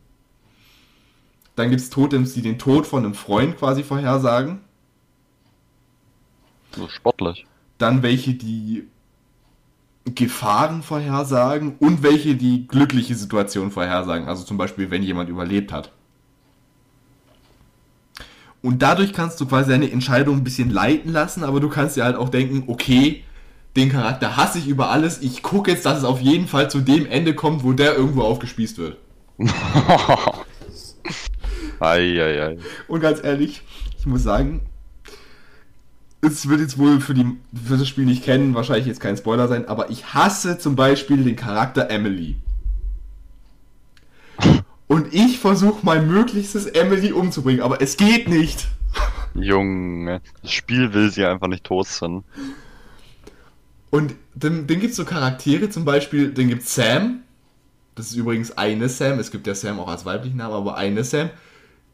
Dann gibt es Totems, die den Tod von einem Freund quasi vorhersagen. Sportlich. Dann welche, die Gefahren vorhersagen und welche, die glückliche Situationen vorhersagen. Also zum Beispiel, wenn jemand überlebt hat. Und dadurch kannst du quasi deine Entscheidung ein bisschen leiten lassen, aber du kannst dir halt auch denken, okay, den Charakter hasse ich über alles, ich gucke jetzt, dass es auf jeden Fall zu dem Ende kommt, wo der irgendwo aufgespießt wird. *laughs* Eieiei. Und ganz ehrlich, ich muss sagen, es wird jetzt wohl für, die, für das Spiel nicht kennen, wahrscheinlich jetzt kein Spoiler sein, aber ich hasse zum Beispiel den Charakter Emily. *laughs* Und ich versuche mein Möglichstes, Emily umzubringen, aber es geht nicht. Junge, das Spiel will sie einfach nicht tot sein. Und dann, dann gibt es so Charaktere, zum Beispiel, dann gibt es Sam. Das ist übrigens eine Sam. Es gibt ja Sam auch als weiblichen Namen, aber eine Sam.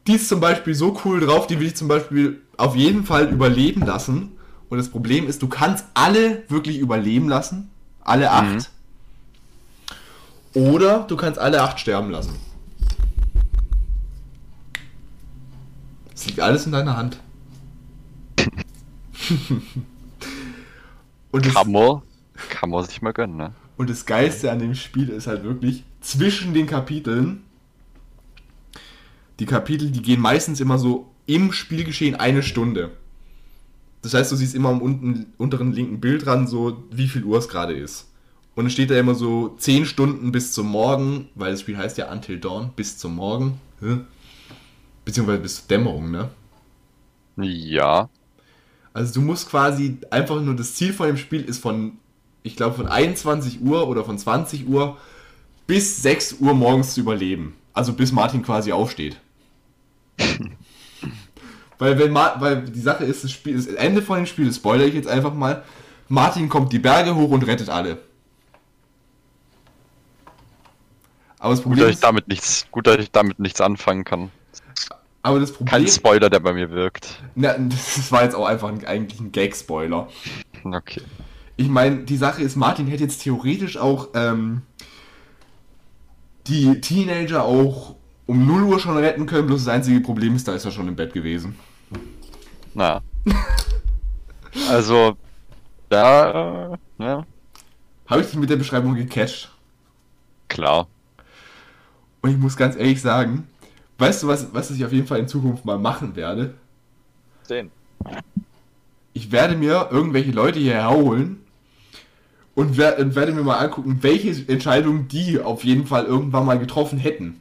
Die ist zum Beispiel so cool drauf, die will ich zum Beispiel auf jeden Fall überleben lassen. Und das Problem ist, du kannst alle wirklich überleben lassen. Alle acht. Oder du kannst alle acht sterben lassen. Es liegt alles in deiner Hand. Und Kann man, kann man sich mal gönnen, ne? Und das Geilste an dem Spiel ist halt wirklich, zwischen den Kapiteln, die Kapitel, die gehen meistens immer so im Spielgeschehen eine Stunde. Das heißt, du siehst immer am unten, unteren linken Bild dran, so wie viel Uhr es gerade ist. Und es steht da immer so 10 Stunden bis zum Morgen, weil das Spiel heißt ja Until Dawn, bis zum Morgen. Beziehungsweise bis zur Dämmerung, ne? Ja. Also du musst quasi einfach nur das Ziel von dem Spiel ist von, ich glaube von 21 Uhr oder von 20 Uhr bis 6 Uhr morgens zu überleben. Also bis Martin quasi aufsteht. *laughs* weil wenn Ma weil die Sache ist, das Spiel, das Ende von dem Spiel, das spoilere ich jetzt einfach mal. Martin kommt die Berge hoch und rettet alle. Aber das Gut, Problem dass ich damit nichts, gut, dass ich damit nichts anfangen kann. aber das Problem, Kein Spoiler, der bei mir wirkt. na, *laughs* das war jetzt auch einfach ein, eigentlich ein Gag-Spoiler. Okay. Ich meine, die Sache ist, Martin hätte jetzt theoretisch auch ähm, die Teenager auch um 0 Uhr schon retten können, bloß das einzige Problem ist, da ist er schon im Bett gewesen. Na. *laughs* Also, da, äh, ja, Habe ich dich mit der Beschreibung gecatcht? klar. Und ich muss ganz ehrlich sagen, weißt du, was, was ich auf jeden Fall in Zukunft mal machen werde? Den. Ich werde mir irgendwelche Leute hierher holen und, wer und werde mir mal angucken, welche Entscheidungen die auf jeden Fall irgendwann mal getroffen hätten.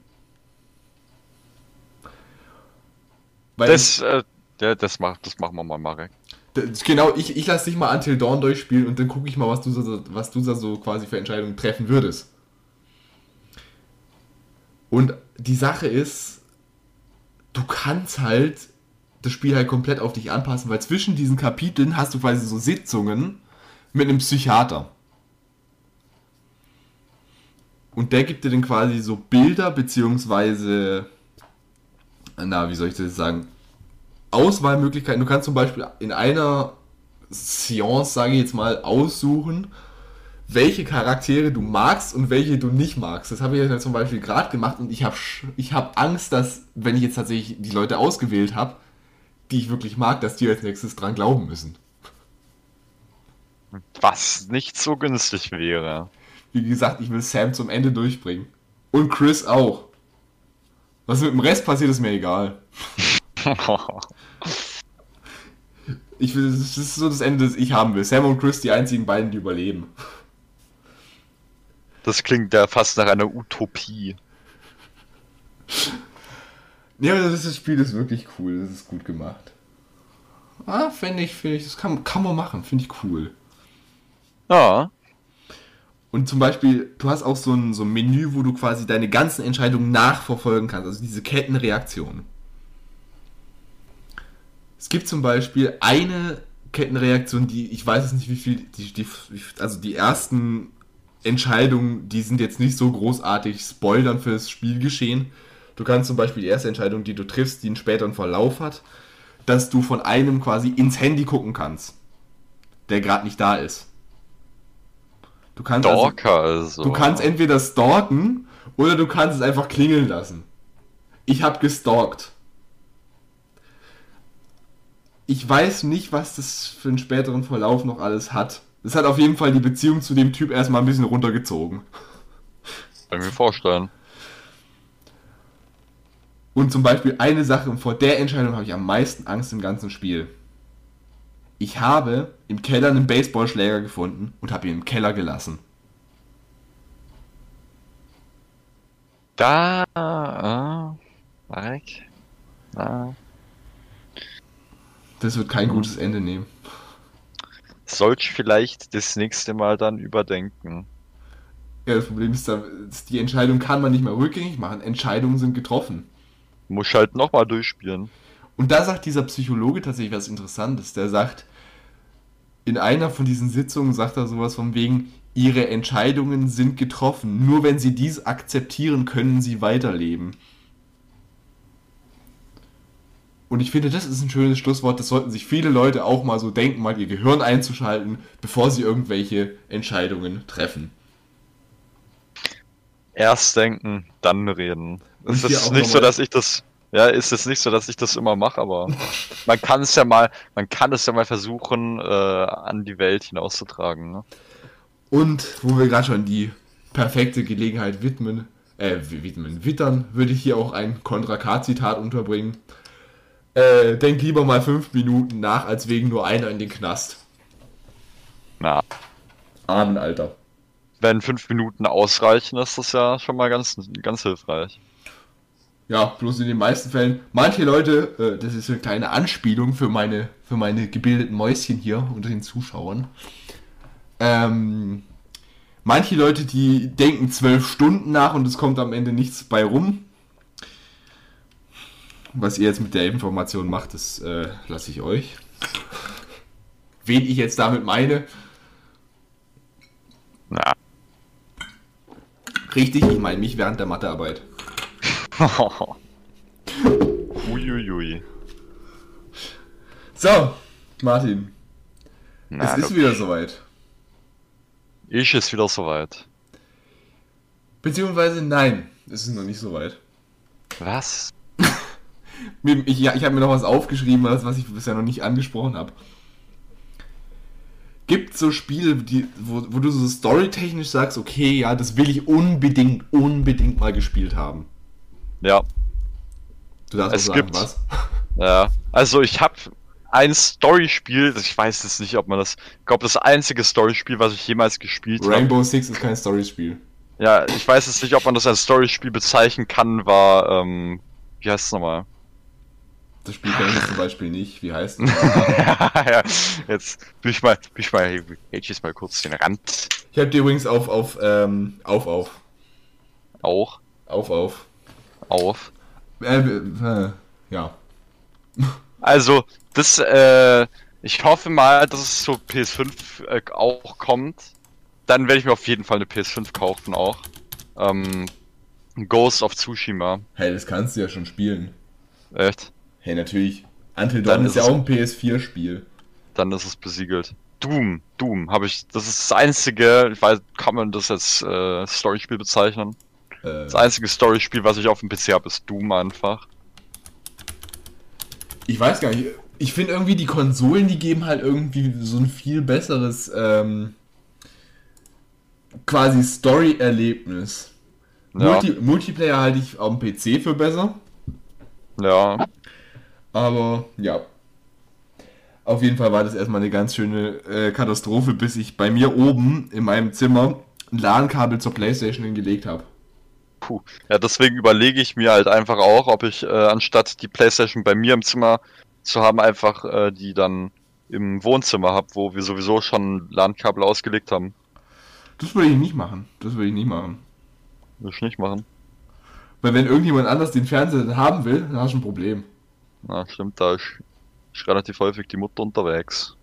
Das, äh, ja, das, macht, das machen wir mal, Marek. Das, genau, ich, ich lasse dich mal Until Dawn durchspielen und dann gucke ich mal, was du, so, was du da so quasi für Entscheidungen treffen würdest. Und die Sache ist, du kannst halt das Spiel halt komplett auf dich anpassen, weil zwischen diesen Kapiteln hast du quasi so Sitzungen mit einem Psychiater. Und der gibt dir dann quasi so Bilder, beziehungsweise, na, wie soll ich das sagen, Auswahlmöglichkeiten. Du kannst zum Beispiel in einer Seance, sage ich jetzt mal, aussuchen, welche Charaktere du magst und welche du nicht magst. Das habe ich jetzt zum Beispiel gerade gemacht und ich habe ich hab Angst, dass, wenn ich jetzt tatsächlich die Leute ausgewählt habe, die ich wirklich mag, dass die als nächstes dran glauben müssen. Was nicht so günstig wäre. Wie gesagt, ich will Sam zum Ende durchbringen. Und Chris auch. Was mit dem Rest passiert, ist mir egal. *laughs* Ich will, das ist so das Ende, das ich haben will. Sam und Chris, die einzigen beiden, die überleben. Das klingt ja fast nach einer Utopie. Ja, das, das Spiel ist wirklich cool. Das ist gut gemacht. Ah, finde ich, finde ich, das kann, kann man machen. Finde ich cool. Ja. Und zum Beispiel, du hast auch so ein, so ein Menü, wo du quasi deine ganzen Entscheidungen nachverfolgen kannst. Also diese Kettenreaktion. Es gibt zum Beispiel eine Kettenreaktion, die, ich weiß es nicht, wie viel, die, die, also die ersten Entscheidungen, die sind jetzt nicht so großartig spoilern fürs Spielgeschehen. Du kannst zum Beispiel die erste Entscheidung, die du triffst, die einen späteren Verlauf hat, dass du von einem quasi ins Handy gucken kannst, der gerade nicht da ist. Du kannst Stalker also, also. Du kannst entweder stalken oder du kannst es einfach klingeln lassen. Ich habe gestalkt. Ich weiß nicht, was das für einen späteren Verlauf noch alles hat. Das hat auf jeden Fall die Beziehung zu dem Typ erstmal ein bisschen runtergezogen. Kann ich mir vorstellen. Und zum Beispiel eine Sache, vor der Entscheidung habe ich am meisten Angst im ganzen Spiel. Ich habe im Keller einen Baseballschläger gefunden und habe ihn im Keller gelassen. Da, äh, Marek, da. Das wird kein gutes Ende nehmen. Sollte ich vielleicht das nächste Mal dann überdenken. Ja, das Problem ist, die Entscheidung kann man nicht mehr rückgängig machen. Entscheidungen sind getroffen. Muss halt nochmal durchspielen. Und da sagt dieser Psychologe tatsächlich was Interessantes. Der sagt, in einer von diesen Sitzungen sagt er sowas von wegen, ihre Entscheidungen sind getroffen. Nur wenn sie dies akzeptieren, können sie weiterleben. Und ich finde, das ist ein schönes Schlusswort. Das sollten sich viele Leute auch mal so denken, mal ihr Gehirn einzuschalten, bevor sie irgendwelche Entscheidungen treffen. Erst denken, dann reden. Es ist nicht so, dass ich das ja, ist es nicht so, dass ich das immer mache, aber *laughs* man kann es ja mal, man kann es ja mal versuchen, äh, an die Welt hinauszutragen. Ne? Und wo wir gerade schon die perfekte Gelegenheit widmen, äh, widmen, wittern, würde ich hier auch ein Kontra K-Zitat unterbringen. Äh, denk lieber mal fünf Minuten nach, als wegen nur einer in den Knast. Na. Amen, Alter. Wenn fünf Minuten ausreichen, ist das ja schon mal ganz, ganz hilfreich. Ja, bloß in den meisten Fällen. Manche Leute, äh, das ist eine kleine Anspielung für meine, für meine gebildeten Mäuschen hier unter den Zuschauern. Ähm, manche Leute, die denken zwölf Stunden nach und es kommt am Ende nichts bei rum. Was ihr jetzt mit der Information macht, das äh, lasse ich euch. Wen ich jetzt damit meine. Na. Richtig, ich meine mich während der Mathearbeit. *laughs* Uiuiui. So, Martin. Na, es ist wieder soweit. Ich ist wieder soweit. Beziehungsweise nein, es ist noch nicht soweit. Was? *laughs* Ich, ja, ich habe mir noch was aufgeschrieben, was, was ich bisher noch nicht angesprochen habe. Gibt so Spiele, die, wo, wo du so storytechnisch sagst, okay, ja, das will ich unbedingt, unbedingt mal gespielt haben. Ja, Du darfst Es sagen, gibt- was? *laughs* ja. Also ich habe ein Storyspiel, ich weiß jetzt nicht, ob man das, ich glaube das einzige Storyspiel, was ich jemals gespielt habe. Rainbow Six ist kein Storyspiel. Ja, ich weiß jetzt nicht, ob man das als Storyspiel bezeichnen kann, war, ähm, wie heißt es nochmal? Das Spiel kenne ich zum Beispiel nicht. Wie heißt *laughs* es? ja, jetzt bin ich mal, bin ich mal, ich jetzt mal kurz den Rand Ich habe dir übrigens auf, auf, ähm, auf, auf, auch auf, auf. Auf. Äh, äh, ja. *laughs* Also, das, äh, ich hoffe mal, dass es zu PS5 äh, auch kommt. Dann werde ich mir auf jeden Fall eine PS5 kaufen auch. Ähm, Ghost of Tsushima. Hey, das kannst du ja schon spielen. Echt? Hey, natürlich. Until Dawn ist ist ja auch ein PS4-Spiel. Dann ist es besiegelt. Doom, Doom, habe ich. Das ist das einzige, ich weiß, kann man das als äh, Storyspiel bezeichnen? Äh, Das einzige Storyspiel, was ich auf dem PC habe, ist Doom einfach. ich weiß gar nicht. Ich finde irgendwie, die Konsolen, die geben halt irgendwie so ein viel besseres ähm, quasi Story-Erlebnis. Ja, Multi Multiplayer halte ich auf dem PC für besser. ja. Aber ja. Auf jeden Fall war das erstmal eine ganz schöne äh, Katastrophe, bis ich bei mir oben in meinem Zimmer ein LAN-Kabel zur Playstation hingelegt habe. Puh. Ja, deswegen überlege ich mir halt einfach auch, ob ich äh, anstatt die Playstation bei mir im Zimmer zu haben, einfach äh, die dann im Wohnzimmer habe, wo wir sowieso schon LAN-Kabel ausgelegt haben. Das würde ich nicht machen. Das würde ich nicht machen. Würde ich nicht machen. Weil wenn irgendjemand anders den Fernseher dann haben will, dann hast du ein Problem. Na, stimmt, da ist, ist relativ häufig die Mutter unterwegs.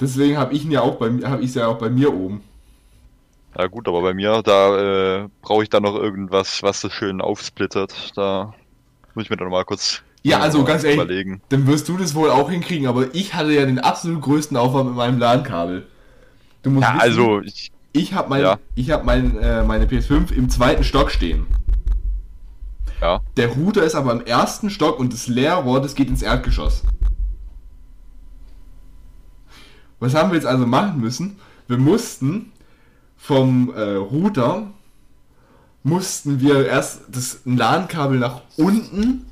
Deswegen habe ich ihn ja auch bei mir, habe ich ja auch bei mir oben. Ja gut, aber bei mir, da äh, brauche ich dann noch irgendwas, was das schön aufsplittert. Da muss ich mir dann mal kurz Ja, also ganz ehrlich, überlegen. dann wirst du das wohl auch hinkriegen, aber ich hatte ja den absolut größten Aufwand mit meinem LAN-Kabel. Du musst Ja, wissen, also ich, ich habe mein, ja. ich hab mein, äh, meine PS5 im zweiten Stock stehen. ja, Der Router ist aber im ersten Stock und das Leerrohr, das geht ins Erdgeschoss. Was haben wir jetzt also machen müssen? Wir mussten vom äh, Router mussten wir erst das LAN-Kabel nach unten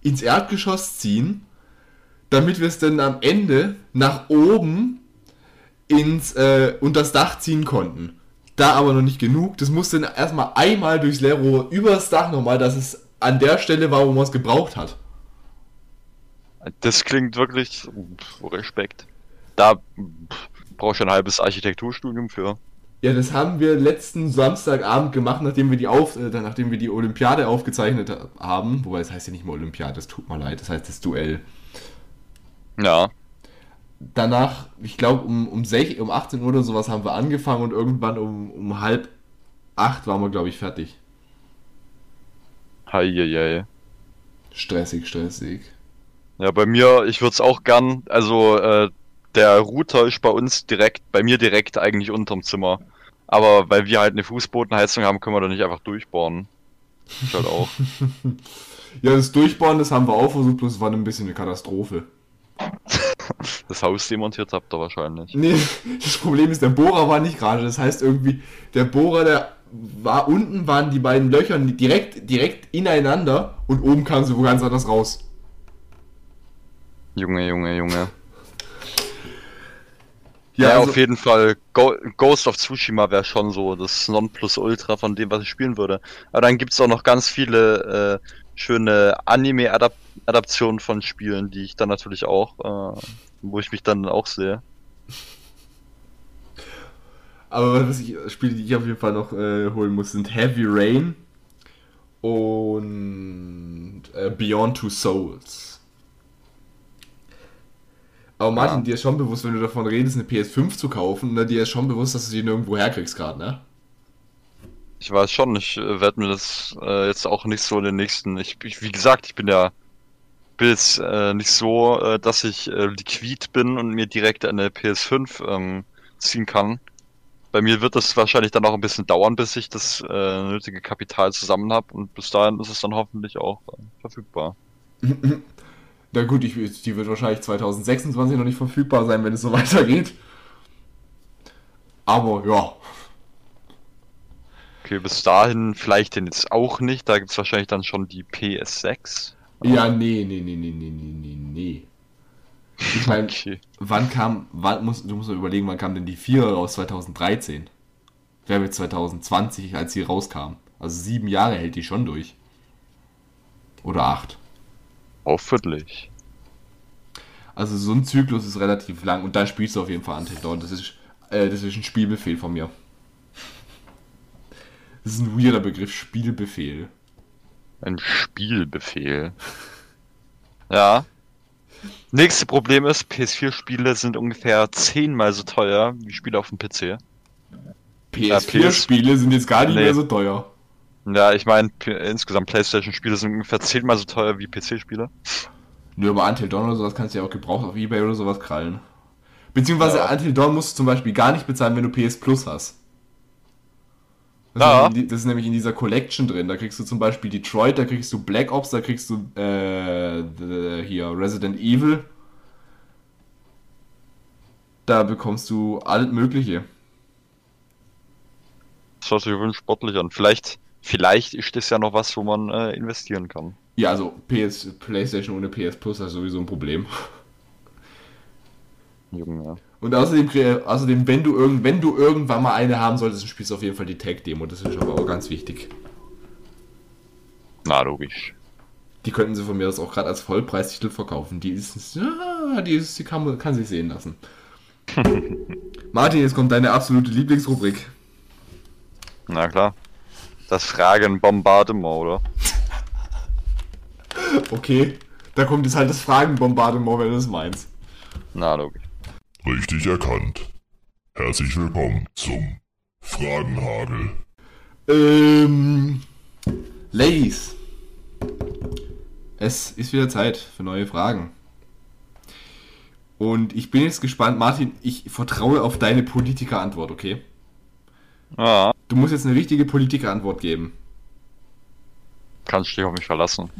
ins Erdgeschoss ziehen, damit wir es dann am Ende nach oben ins äh, unter das Dach ziehen konnten. Da aber noch nicht genug. Das musste dann erstmal einmal durchs Leerrohr übers Dach nochmal, dass es an der Stelle war, wo man es gebraucht hat. das klingt wirklich Respekt. Da brauche ich ein halbes Architekturstudium für. Ja, das haben wir letzten Samstagabend gemacht, nachdem wir die auf, äh, nachdem wir die Olympiade aufgezeichnet ha- haben. Wobei es heißt ja nicht mal Olympiade, das tut mir leid, das heißt das Duell. Ja, Danach, ich glaube um, um, 6, um 18 Uhr oder sowas haben wir angefangen und irgendwann um, um halb acht waren wir, glaube ich, fertig. heieiei. Stressig, stressig. Ja, bei mir, ich würde es auch gern, also äh, der Router ist bei uns direkt, bei mir direkt eigentlich unterm Zimmer. Aber weil wir halt eine Fußbodenheizung haben, können wir da nicht einfach durchbohren. Ich halt auch. *laughs* Ja, das Durchbauen, das haben wir auch versucht, bloß es war ein bisschen eine Katastrophe. *laughs* Das Haus demontiert habt ihr wahrscheinlich. Nee, das Problem ist, der Bohrer war nicht gerade. Das heißt irgendwie, der Bohrer, der war unten, waren die beiden Löcher direkt, direkt ineinander und oben kam sie wo ganz anders raus. Junge, Junge, Junge. Ja, Ja, also, auf jeden Fall. Go Ghost of Tsushima wäre schon so das Nonplusultra von dem, was ich spielen würde. Aber dann gibt's auch noch ganz viele äh, schöne Anime-Adaptionen von Spielen, die ich dann natürlich auch, äh, wo ich mich dann auch sehe. aber was ich, Spiele, die ich auf jeden Fall noch äh, holen muss, sind Heavy Rain und äh, Beyond Two Souls. Aber Martin, Ja. dir ist schon bewusst, wenn du davon redest, eine PS5 zu kaufen, ne, dir ist schon bewusst, dass du die nirgendwo herkriegst gerade, ne? Ich weiß schon, ich äh, werde mir das äh, jetzt auch nicht so in den nächsten. Ich, ich wie gesagt, ich bin ja bin jetzt äh, nicht so, äh, dass ich äh, liquid bin und mir direkt eine PS5 ähm, ziehen kann. Bei mir wird das wahrscheinlich dann auch ein bisschen dauern, bis ich das äh, nötige Kapital zusammen habe und bis dahin ist es dann hoffentlich auch äh, verfügbar. *laughs* Na gut, ich, die wird wahrscheinlich 2026 noch nicht verfügbar sein, wenn es so *laughs* weitergeht. Aber ja. Okay, bis dahin vielleicht denn jetzt auch nicht. Da gibt es wahrscheinlich dann schon die PS6. Ja, nee, nee, nee, nee, nee, nee, nee. Ich meine, *laughs* okay. wann kam, wann musst, du musst mal überlegen, wann kam denn die 4 raus? 2013. Wer haben 2020, als sie rauskam. Also sieben Jahre hält die schon durch. Oder acht. Hoffentlich. Also so ein Zyklus ist relativ lang und da spielst du auf jeden Fall Until Dawn. Das ist, äh, das ist ein Spielbefehl von mir. Das ist ein weirder Begriff, Spielbefehl. Ein Spielbefehl. *laughs* Ja. Nächste Problem ist, PS4-Spiele sind ungefähr zehnmal so teuer wie Spiele auf dem PC. PS4-Spiele sind jetzt gar nicht Nee. mehr so teuer. Ja, ich meine, insgesamt PlayStation-Spiele sind ungefähr zehnmal so teuer wie PC-Spiele. Nö, aber Until Dawn oder sowas kannst du ja auch gebraucht auf Ebay oder sowas krallen. Beziehungsweise Ja. Until Dawn musst du zum Beispiel gar nicht bezahlen, wenn du PS Plus hast. Das, Ja. ist, nämlich in die- das ist nämlich in dieser Collection drin. Da kriegst du zum Beispiel Detroit, da kriegst du Black Ops, da kriegst du äh, the- hier Resident Evil. Da bekommst du alles Mögliche. Das hört sich übrigens sportlich an. Vielleicht, vielleicht ist das ja noch was, wo man äh, investieren kann. Ja, also PS, PlayStation ohne PS Plus ist sowieso ein Problem. *laughs* Junge, ja. Und außerdem, außerdem wenn, du irgend, wenn du irgendwann mal eine haben solltest, dann spielst du auf jeden Fall die Tag-Demo. Das ist aber auch ganz wichtig. Na, logisch. Die könnten sie von mir aus auch gerade als Vollpreistitel verkaufen. Die ist, ja, die, ist, die kann, kann sich sehen lassen. *laughs* Martin, jetzt kommt deine absolute Lieblingsrubrik. Na klar. Das Fragen-Bombardement, oder? Okay, da kommt jetzt halt das Fragenbombardement, wenn du es meinst. Na, logisch. Richtig erkannt. Herzlich willkommen zum Fragenhagel. Ähm, Ladies, es ist wieder Zeit für neue Fragen. Und ich bin jetzt gespannt, Martin, ich vertraue auf deine Politikerantwort, okay? Ja, Du musst jetzt eine richtige Politikerantwort geben. kannst dich auf mich verlassen.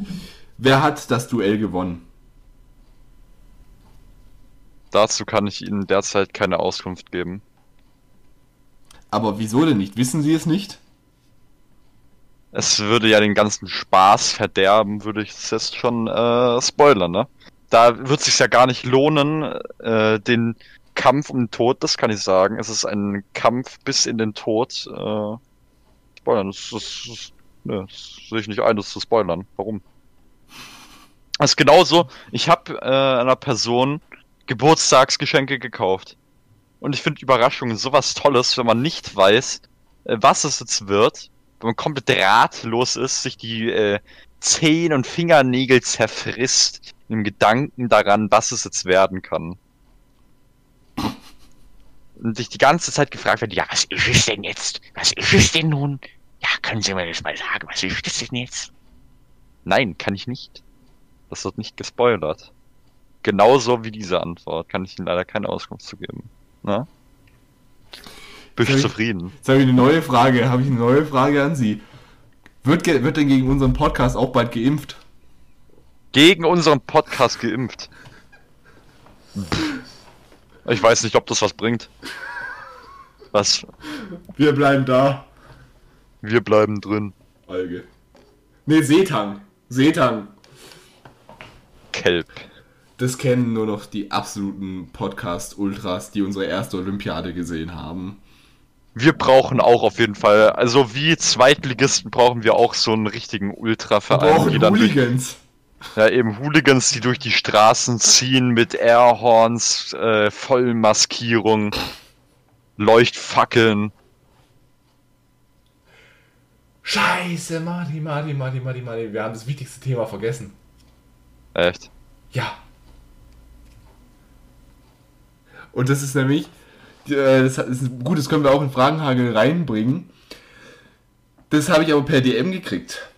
Wer hat das Duell gewonnen? Dazu kann ich Ihnen derzeit keine Auskunft geben. Aber wieso denn nicht? Wissen Sie es nicht? Es würde ja den ganzen Spaß verderben, würde ich es jetzt schon äh, spoilern, ne? Da wird es sich ja gar nicht lohnen, äh, den Kampf um den Tod, das kann ich sagen. Es ist ein Kampf bis in den Tod. Äh, spoilern, das, das, das, ne, das sehe ich nicht ein, das zu spoilern. Warum? Das ist genauso, ich habe äh, einer Person Geburtstagsgeschenke gekauft. Und ich finde Überraschungen sowas Tolles, wenn man nicht weiß, äh, was es jetzt wird, wenn man komplett ratlos ist, sich die äh, Zehen und Fingernägel zerfrisst, im Gedanken daran, was es jetzt werden kann. Und sich die ganze Zeit gefragt wird, ja, was ist es denn jetzt? Was ist es denn nun? Ja, können Sie mir das mal sagen, was ist es denn jetzt? Nein, kann ich nicht. Das wird nicht gespoilert. Genauso wie diese Antwort kann ich Ihnen leider keine Auskunft zu geben. Na? Bist du zufrieden? Jetzt habe ich eine neue Frage. Habe ich eine neue Frage an Sie. Wird, wird denn gegen unseren Podcast auch bald geimpft? Gegen unseren Podcast geimpft. *laughs* Ich weiß nicht, ob das was bringt. Was? Wir bleiben da. Wir bleiben drin. Alge. Ne, Seetang. Seetang. Kelp. Das kennen nur noch die absoluten Podcast-Ultras, die unsere erste Olympiade gesehen haben. Wir brauchen auch auf jeden Fall, also wie Zweitligisten brauchen wir auch so einen richtigen Wir Ultraverein, brauchen dann durch, Hooligans. Ja eben Hooligans, die durch die Straßen ziehen mit Airhorns, äh, Vollmaskierung, Leuchtfackeln. Scheiße, Marty, Marty, Marty, Marty, Marty. Wir haben das wichtigste Thema vergessen. Echt? Ja. Und das ist nämlich, äh, das ist gut, das können wir auch in Fragenhagel reinbringen. Das habe ich aber per DM gekriegt.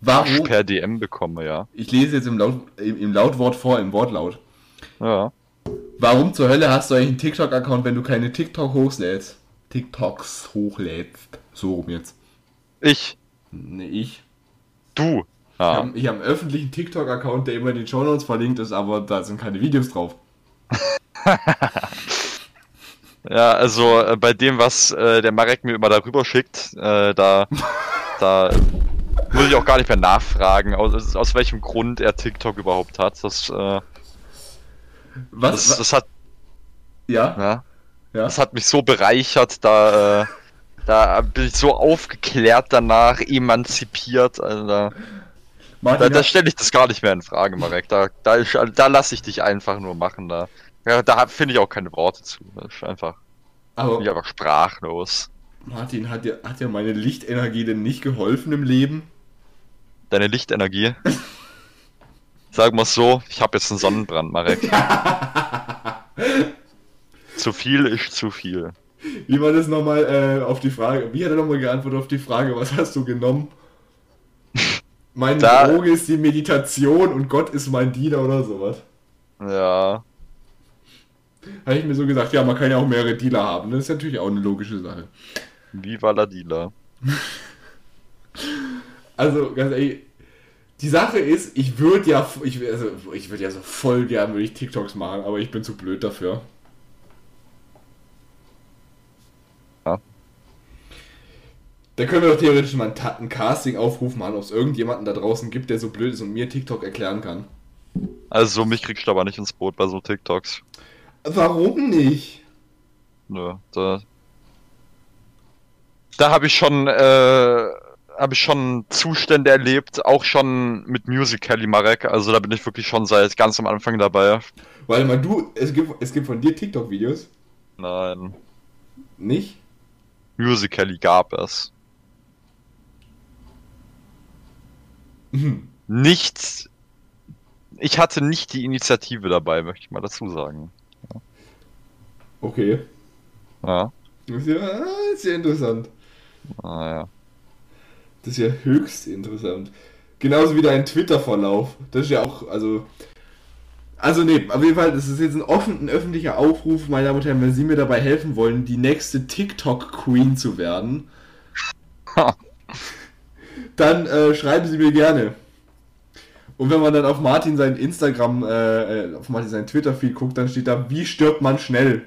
Warum? Per DM bekomme, ja. Ich lese jetzt im, Laut, im, im Lautwort vor, im Wortlaut. Ja. Warum zur Hölle hast du eigentlich einen TikTok-Account, wenn du keine TikTok hochlädst? TikToks hochlädst. So rum jetzt. Ich. Ne, ich. Du. Ich Ah. habe hab einen öffentlichen TikTok-Account, der immer in den Shownotes verlinkt ist, aber da sind keine Videos drauf. *laughs* Ja, also äh, bei dem, was äh, der Marek mir immer darüber schickt, äh, da, da muss ich auch gar nicht mehr nachfragen, aus, aus welchem Grund er TikTok überhaupt hat. Das, äh, Was? das, das hat, ja? ja, ja? das hat mich so bereichert, da, äh, da bin ich so aufgeklärt danach, emanzipiert, also da, Martin, da, da stelle ich das gar nicht mehr in Frage, Marek. Da, da, da lasse ich dich einfach nur machen, da. Ja, da finde ich auch keine Worte zu. Das ist einfach, bin ich aber einfach sprachlos. Martin, hat dir, hat dir meine Lichtenergie denn nicht geholfen im Leben? Deine Lichtenergie. Sag mal so, ich habe jetzt einen Sonnenbrand, Marek. *laughs* zu viel ist zu viel. Wie war das nochmal äh, auf die Frage? Wie hat er nochmal geantwortet auf die Frage, was hast du genommen? *laughs* Meine Da- Droge ist die Meditation und Gott ist mein Diener oder sowas. Ja, Habe ich mir so gesagt, ja, man kann ja auch mehrere Dealer haben. Das ist natürlich auch eine logische Sache. Viva la Dealer. *laughs* Also, ganz ehrlich, die Sache ist, ich würde ja, ich, also, ich würde ja so voll gern würde ich TikToks machen, aber ich bin zu blöd dafür. Ja. Da können wir doch theoretisch mal ein, Ta- ein Casting-Aufruf machen, ob es irgendjemanden da draußen gibt, der so blöd ist und mir TikTok erklären kann. Also mich kriegst du aber nicht ins Boot bei so TikToks. Warum nicht? Nö, da. Da habe ich schon, äh, habe ich schon Zustände erlebt, auch schon mit Musical.ly Marek. Also da bin ich wirklich schon seit ganz am Anfang dabei. Weil mal du, es gibt, es gibt von dir TikTok-Videos. Nein, Nicht? Musical.ly gab es. Mhm. Nicht. Ich hatte nicht die Initiative dabei, möchte ich mal dazu sagen. Okay. Ja, Das ist ja, ah, ist ja interessant. naja. Das ist ja höchst interessant. Genauso wie dein Twitter-Verlauf. Das ist ja auch, also. Also nee, auf jeden Fall, das ist jetzt ein, offen, ein öffentlicher Aufruf, meine Damen und Herren, wenn Sie mir dabei helfen wollen, die nächste TikTok-Queen zu werden, *laughs* dann äh, schreiben Sie mir gerne. Und wenn man dann auf Martin sein Instagram, äh, äh, auf Martin sein Twitter-Feed guckt, dann steht da, wie stirbt man schnell?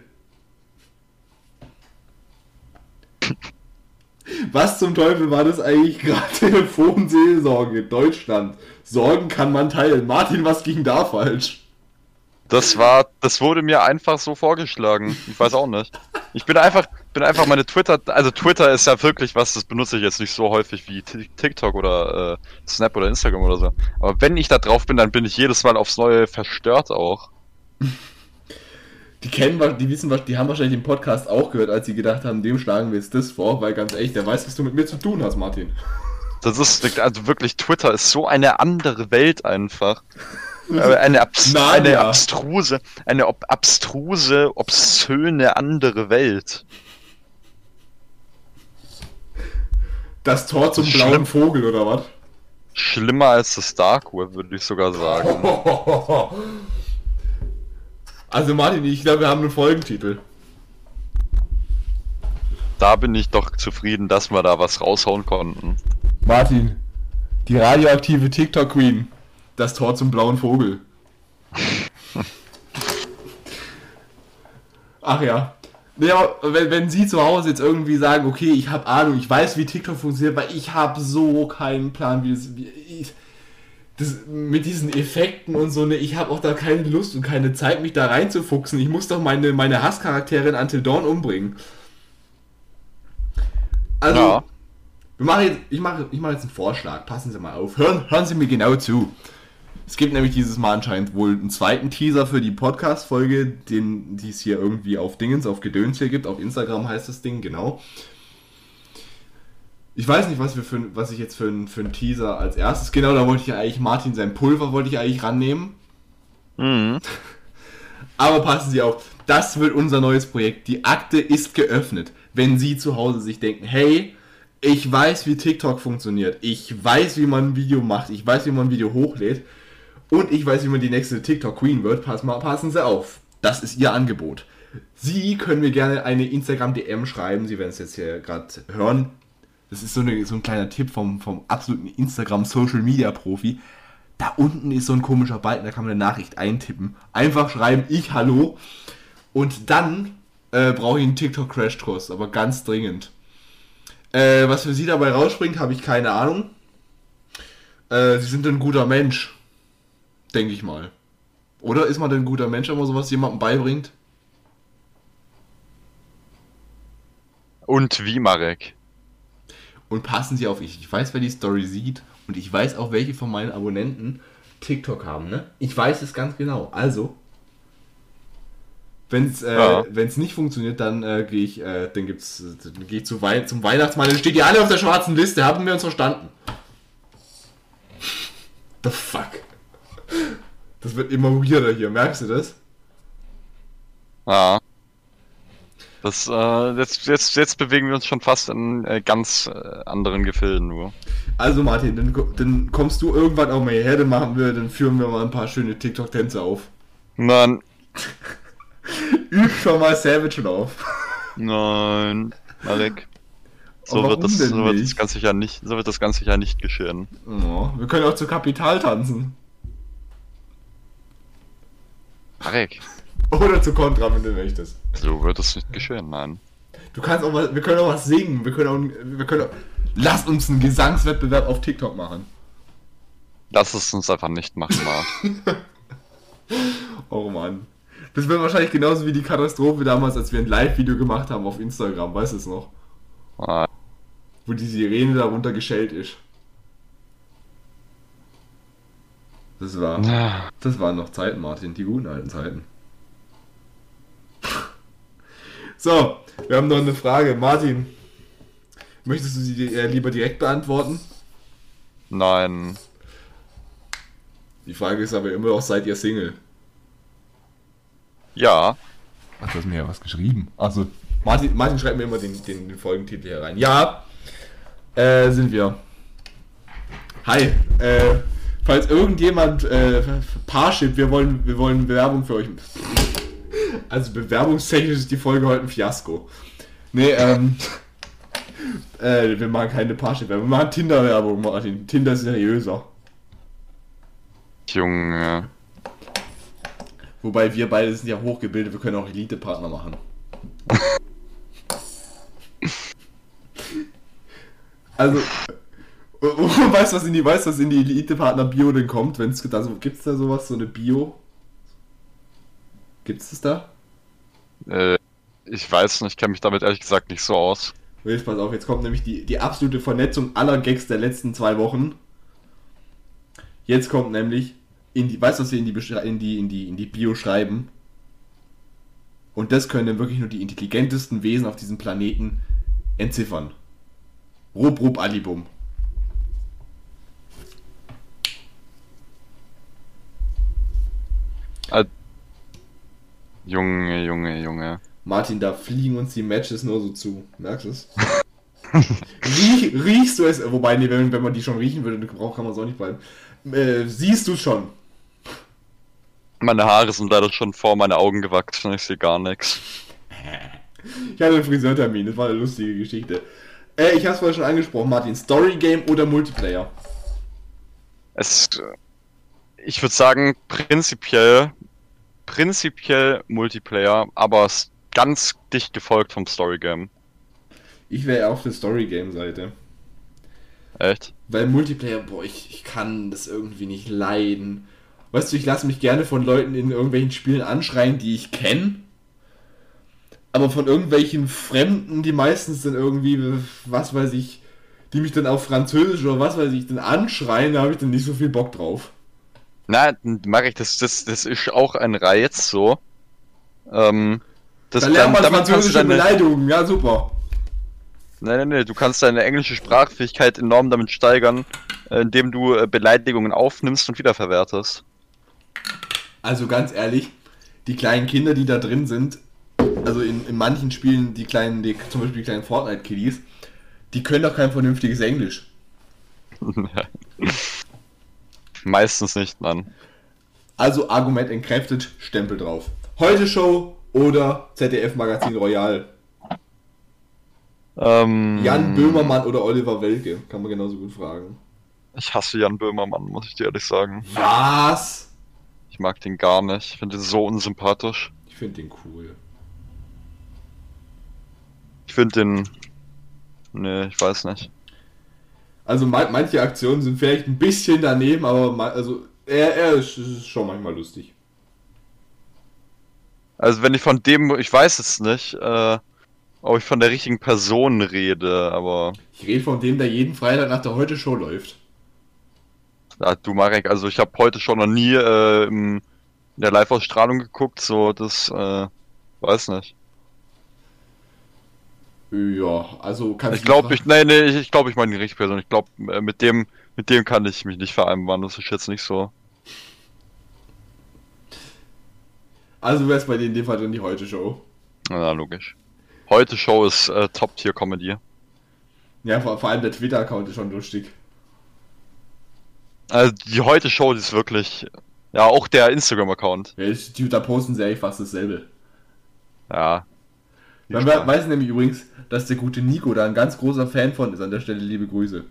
Was zum Teufel war das eigentlich gerade? *laughs* Telefonseelsorge, Deutschland. Sorgen kann man teilen. Martin, was ging da falsch? Das war, das wurde mir einfach so vorgeschlagen. Ich weiß auch nicht. Ich bin einfach, bin einfach meine Twitter, also Twitter ist ja wirklich was, das benutze ich jetzt nicht so häufig wie Ti- TikTok oder äh, Snap oder Instagram oder so. Aber wenn ich da drauf bin, dann bin ich jedes Mal aufs Neue verstört auch. Die kennen, die wissen, was, die haben wahrscheinlich den Podcast auch gehört, als sie gedacht haben, dem schlagen wir jetzt das vor, weil ganz ehrlich, der weiß, was du mit mir zu tun hast, Martin. Das ist, also wirklich, Twitter ist so eine andere Welt einfach. Aber Eine, abs Narnia. eine abstruse, eine ob abstruse, obszöne andere Welt. Das Tor zum Schlimm. blauen Vogel, oder was? Schlimmer als das Dark Web, würde ich sogar sagen. *laughs* Also Martin, ich glaube, wir haben einen Folgentitel. Da bin ich doch zufrieden, dass wir da was raushauen konnten. Martin, die radioaktive TikTok Queen. Das Tor zum blauen Vogel. *laughs* Ach ja. Aber wenn, wenn Sie zu Hause jetzt irgendwie sagen, okay, ich habe Ahnung, ich weiß, wie TikTok funktioniert, weil ich habe so keinen Plan, wie das, wie, ich, das mit diesen Effekten und so, ne, ich habe auch da keine Lust und keine Zeit, mich da reinzufuchsen. Ich muss doch meine, meine Hasscharaktere in Until Dawn umbringen. Also, Ja. wir machen jetzt, ich mache ich mache jetzt einen Vorschlag, passen Sie mal auf. Hören, hören Sie mir genau zu. Es gibt nämlich dieses Mal anscheinend wohl einen zweiten Teaser für die Podcast-Folge, den die es hier irgendwie auf Dingens, auf Gedöns hier gibt. Auf Instagram heißt das Ding, genau. Ich weiß nicht, was, wir für, was ich jetzt für, für einen Teaser als erstes. Genau, da wollte ich eigentlich Martin sein Pulver wollte ich eigentlich rannehmen. Mhm. *laughs* Aber passen Sie auf, das wird unser neues Projekt. Die Akte ist geöffnet. Wenn Sie zu Hause sich denken, hey, ich weiß, wie TikTok funktioniert. Ich weiß, wie man ein Video macht. Ich weiß, wie man ein Video hochlädt. Und ich weiß, wie man die nächste TikTok Queen wird. Pass mal, passen Sie auf. Das ist Ihr Angebot. Sie können mir gerne eine Instagram DM schreiben. Sie werden es jetzt hier gerade hören. Das ist so, eine, so ein kleiner Tipp vom, vom absoluten Instagram Social Media Profi. Da unten ist so ein komischer Balken, da kann man eine Nachricht eintippen. Einfach schreiben, ich hallo. Und dann äh, brauche ich einen TikTok Crash Kurs, aber ganz dringend. Äh, was für Sie dabei rausspringt, habe ich keine Ahnung. Äh, Sie sind ein guter Mensch. Denke ich mal. Oder ist man denn ein guter Mensch, wenn man sowas jemandem beibringt? Und wie, Marek? Und passen Sie auf, ich, ich weiß, wer die Story sieht und ich weiß auch, welche von meinen Abonnenten TikTok haben, ne? Ich weiß es ganz genau. Also, wenn es äh, Ja. wenn's nicht funktioniert, dann äh, gehe ich, äh, dann gibt's, dann gehe ich zu Wei zum Weihnachtsmann, dann steht ihr alle auf der schwarzen Liste, haben wir uns verstanden? The fuck? Das wird immer weirder hier, merkst du das? Ja. Das, äh, jetzt, jetzt, jetzt bewegen wir uns schon fast in äh, ganz äh, anderen Gefilden nur. Also Martin, dann, dann kommst du irgendwann auch mal hierher, dann machen wir, dann führen wir mal ein paar schöne TikTok-Tänze auf. Nein, *laughs* Üb schon mal Savage Love. nein, Marek. So wird, das, so wird das ganz sicher nicht, so wird das ganz sicher nicht geschehen. Oh, wir können auch zu Kapital tanzen. Marek, Oder zu Contra, wenn du möchtest. so wird das nicht geschehen, nein. Du kannst auch was, wir können auch was singen. Wir können auch, wir können auch, Lasst uns einen Gesangswettbewerb auf TikTok machen. Lass es uns einfach nicht machen, Mark. *laughs* Oh Mann. Das wird wahrscheinlich genauso wie die Katastrophe damals, als wir ein Live-Video gemacht haben auf Instagram, weißt du es noch? Ah, Wo die Sirene darunter geschellt ist. Das war. ja. Das waren noch Zeiten, Martin, die guten alten Zeiten. So, wir haben noch eine Frage. Martin, möchtest du sie eher lieber direkt beantworten? Nein. Die Frage ist aber immer noch, seid ihr Single? Ja. Ach, du hast mir ja was geschrieben. Achso. Martin, Martin schreibt mir immer den, den, den Folgentitel hier rein. Ja, äh, sind wir. Hi, äh, falls irgendjemand äh, Parship, wir wollen, wir wollen Bewerbung für euch. Also bewerbungstechnisch ist die Folge heute ein Fiasko. Nee, ähm, *laughs* äh, wir machen keine Parship-Werbung, wir machen Tinder-Werbung, Martin. Tinder ist seriöser. Junge. Wobei wir beide sind ja hochgebildet, wir können auch Elite-Partner machen. *laughs* also, *laughs* weißt du, was in die, weißt, was in die Elite-Partner-Bio denn kommt? Wenn's da so, gibt's da sowas, so eine Bio? Gibt's das da? Äh, ich weiß nicht, ich kenne mich damit ehrlich gesagt nicht so aus. Jetzt pass auf, jetzt kommt nämlich die, die absolute Vernetzung aller Gags der letzten zwei Wochen. Jetzt kommt nämlich, in die, weißt du, was wir in die, in, die, in, die, in die Bio schreiben? Und das können dann wirklich nur die intelligentesten Wesen auf diesem Planeten entziffern. Rub, rub, alibum. Junge, Junge, Junge. Martin, da fliegen uns die Matches nur so zu. Merkst du es? *laughs* Riech, riechst du es? Wobei, nee, wenn, wenn man die schon riechen würde, braucht kann man es auch nicht bleiben. Äh, siehst du es schon? Meine Haare sind leider schon vor meine Augen gewachsen, ich sehe gar nichts. Ich hatte einen Friseurtermin, das war eine lustige Geschichte. Äh, ich hab's vorher schon angesprochen, Martin. Story Game oder Multiplayer? Es, ich würde sagen, prinzipiell, prinzipiell Multiplayer, aber ganz dicht gefolgt vom Storygame. Ich wäre auf der Story Game Seite. Echt? Weil Multiplayer, boah, ich, ich kann das irgendwie nicht leiden. Weißt du, ich lasse mich gerne von Leuten in irgendwelchen Spielen anschreien, die ich kenne. Aber von irgendwelchen Fremden, die meistens dann irgendwie, was weiß ich, die mich dann auf Französisch oder was weiß ich, dann anschreien, da habe ich dann nicht so viel Bock drauf. Na, mag ich, das, das, das ist auch ein Reiz, so. Ähm, das, Da lernt man französische deine, Beleidigungen, ja super. Nein, nein, nein, du kannst deine englische Sprachfähigkeit enorm damit steigern, äh, indem du äh, Beleidigungen aufnimmst und wiederverwertest. Also ganz ehrlich, die kleinen Kinder, die da drin sind, also in, in manchen Spielen, die kleinen, die, zum Beispiel die kleinen Fortnite-Kiddies, die können doch kein vernünftiges Englisch. *laughs* Meistens nicht, Mann. Also Argument entkräftet, Stempel drauf. Heute Show oder ZDF Magazin Royal. Ähm, Jan Böhmermann oder Oliver Welke, kann man genauso gut fragen. Ich hasse Jan Böhmermann, muss ich dir ehrlich sagen. Was? Ich mag den gar nicht. Ich finde den so unsympathisch. Ich finde den cool. Ich finde den. Nee, ich weiß nicht. Also ma manche Aktionen sind vielleicht ein bisschen daneben, aber ma also er, er ist, ist schon manchmal lustig. Also wenn ich von dem, ich weiß es nicht, äh, ob ich von der richtigen Person rede, aber Ich rede von dem, der jeden Freitag nach der Heute Show läuft. ja, du Marek, also ich habe heute schon noch nie äh, in der Live-Ausstrahlung geguckt, so das, äh, weiß nicht. Ja, also kannst Ich glaube, ich, nee, nee, ich, ich glaube, ich meine die richtige Person. Ich glaube, äh, mit dem, mit dem kann ich mich nicht vereinbaren. Das ist jetzt nicht so. Also wär's bei dir in dem Fall dann die Heute Show. Na, logisch. Heute Show ist äh, Top-Tier-Comedy. Ja, vor, vor allem der Twitter-Account ist schon lustig. Also die Heute Show, die ist wirklich, ja, auch der Instagram-Account. Ja, da posten sie eigentlich fast dasselbe. Ja. Man we- weiß nämlich übrigens, dass der gute Nico da ein ganz großer Fan von ist. An der Stelle liebe Grüße.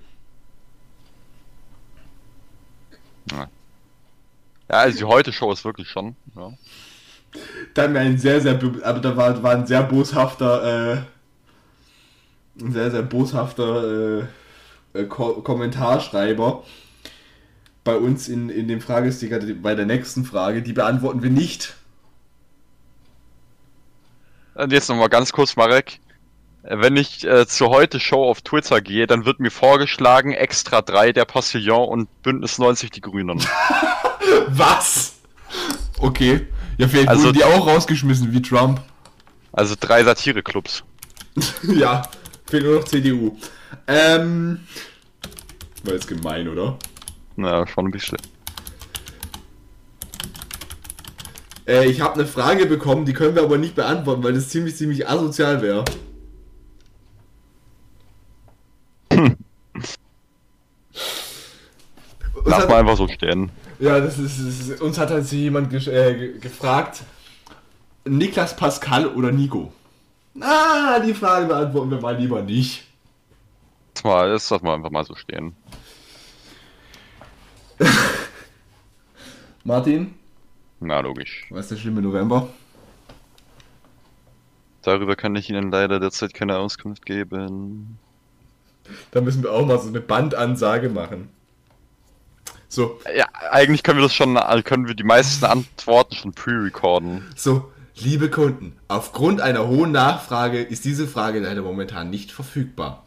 Ja, also die Heute Show ist wirklich schon. Ja. Dann ein sehr, sehr, be- aber da war, war ein sehr boshafter, äh, ein sehr, sehr boshafter, äh, äh, Ko Kommentarschreiber bei uns in, in dem Fragesticker bei der nächsten Frage. Die beantworten wir nicht. Und jetzt nochmal ganz kurz, Marek. Wenn ich äh, zur heute Show auf Twitter gehe, dann wird mir vorgeschlagen Extra 3 der Passillon und Bündnis 90 die Grünen. *laughs* Was? Okay. Ja, vielleicht Also- wurden die auch rausgeschmissen wie Trump. Also drei Satireclubs. *laughs* ja, fehlt nur noch CDU. Ähm. War jetzt gemein, oder? Na, schon ein bisschen. Äh, ich habe eine Frage bekommen, die können wir aber nicht beantworten, weil das ziemlich, ziemlich asozial wäre. Uns Lass mal einfach so stehen. Ja, das ist, das ist uns hat halt jemand äh, ge- gefragt, Niklas Pascal oder Nico? Na, die Frage beantworten wir mal lieber nicht. Lass mal, das lass mal einfach mal so stehen. *laughs* Martin, Na, logisch. was ist der schlimme November? Darüber kann ich Ihnen leider derzeit keine Auskunft geben. Da müssen wir auch mal so eine Bandansage machen. So, Ja, eigentlich können wir das schon, also können wir die meisten Antworten schon pre-recorden. so, liebe Kunden, aufgrund einer hohen Nachfrage ist diese Frage leider momentan nicht verfügbar.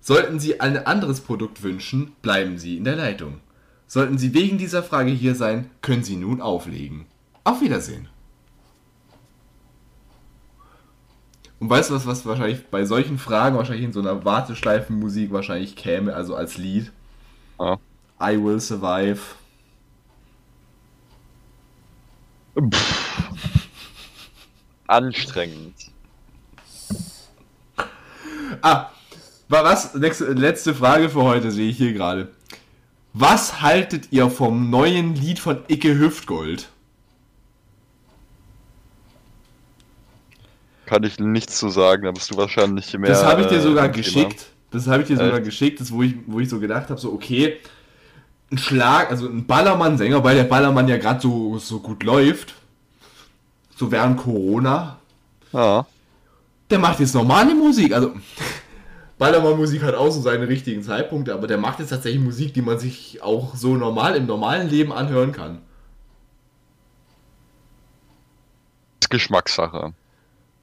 Sollten Sie ein anderes Produkt wünschen, bleiben Sie in der Leitung. Sollten Sie wegen dieser Frage hier sein, können Sie nun auflegen. Auf Wiedersehen. Und weißt du was, was wahrscheinlich bei solchen Fragen wahrscheinlich in so einer Warteschleifenmusik wahrscheinlich käme, also als Lied? Ja. I Will Survive. Anstrengend. Ah, wa- was? Letzte Frage für heute sehe ich hier gerade. Was haltet ihr vom neuen Lied von Icke Hüftgold? Kann ich nichts zu sagen, da bist du wahrscheinlich mehr. Das habe ich dir äh, sogar Thema. geschickt. Das habe ich dir sogar Echt? geschickt, das wo ich, wo ich so gedacht habe, so okay, ein Schlag, also ein Ballermann-Sänger, weil der Ballermann ja gerade so, so gut läuft, so während Corona, Ja. der macht jetzt normale Musik. Also Ballermann-Musik hat auch so seine richtigen Zeitpunkte, aber der macht jetzt tatsächlich Musik, die man sich auch so normal im normalen Leben anhören kann. Geschmackssache.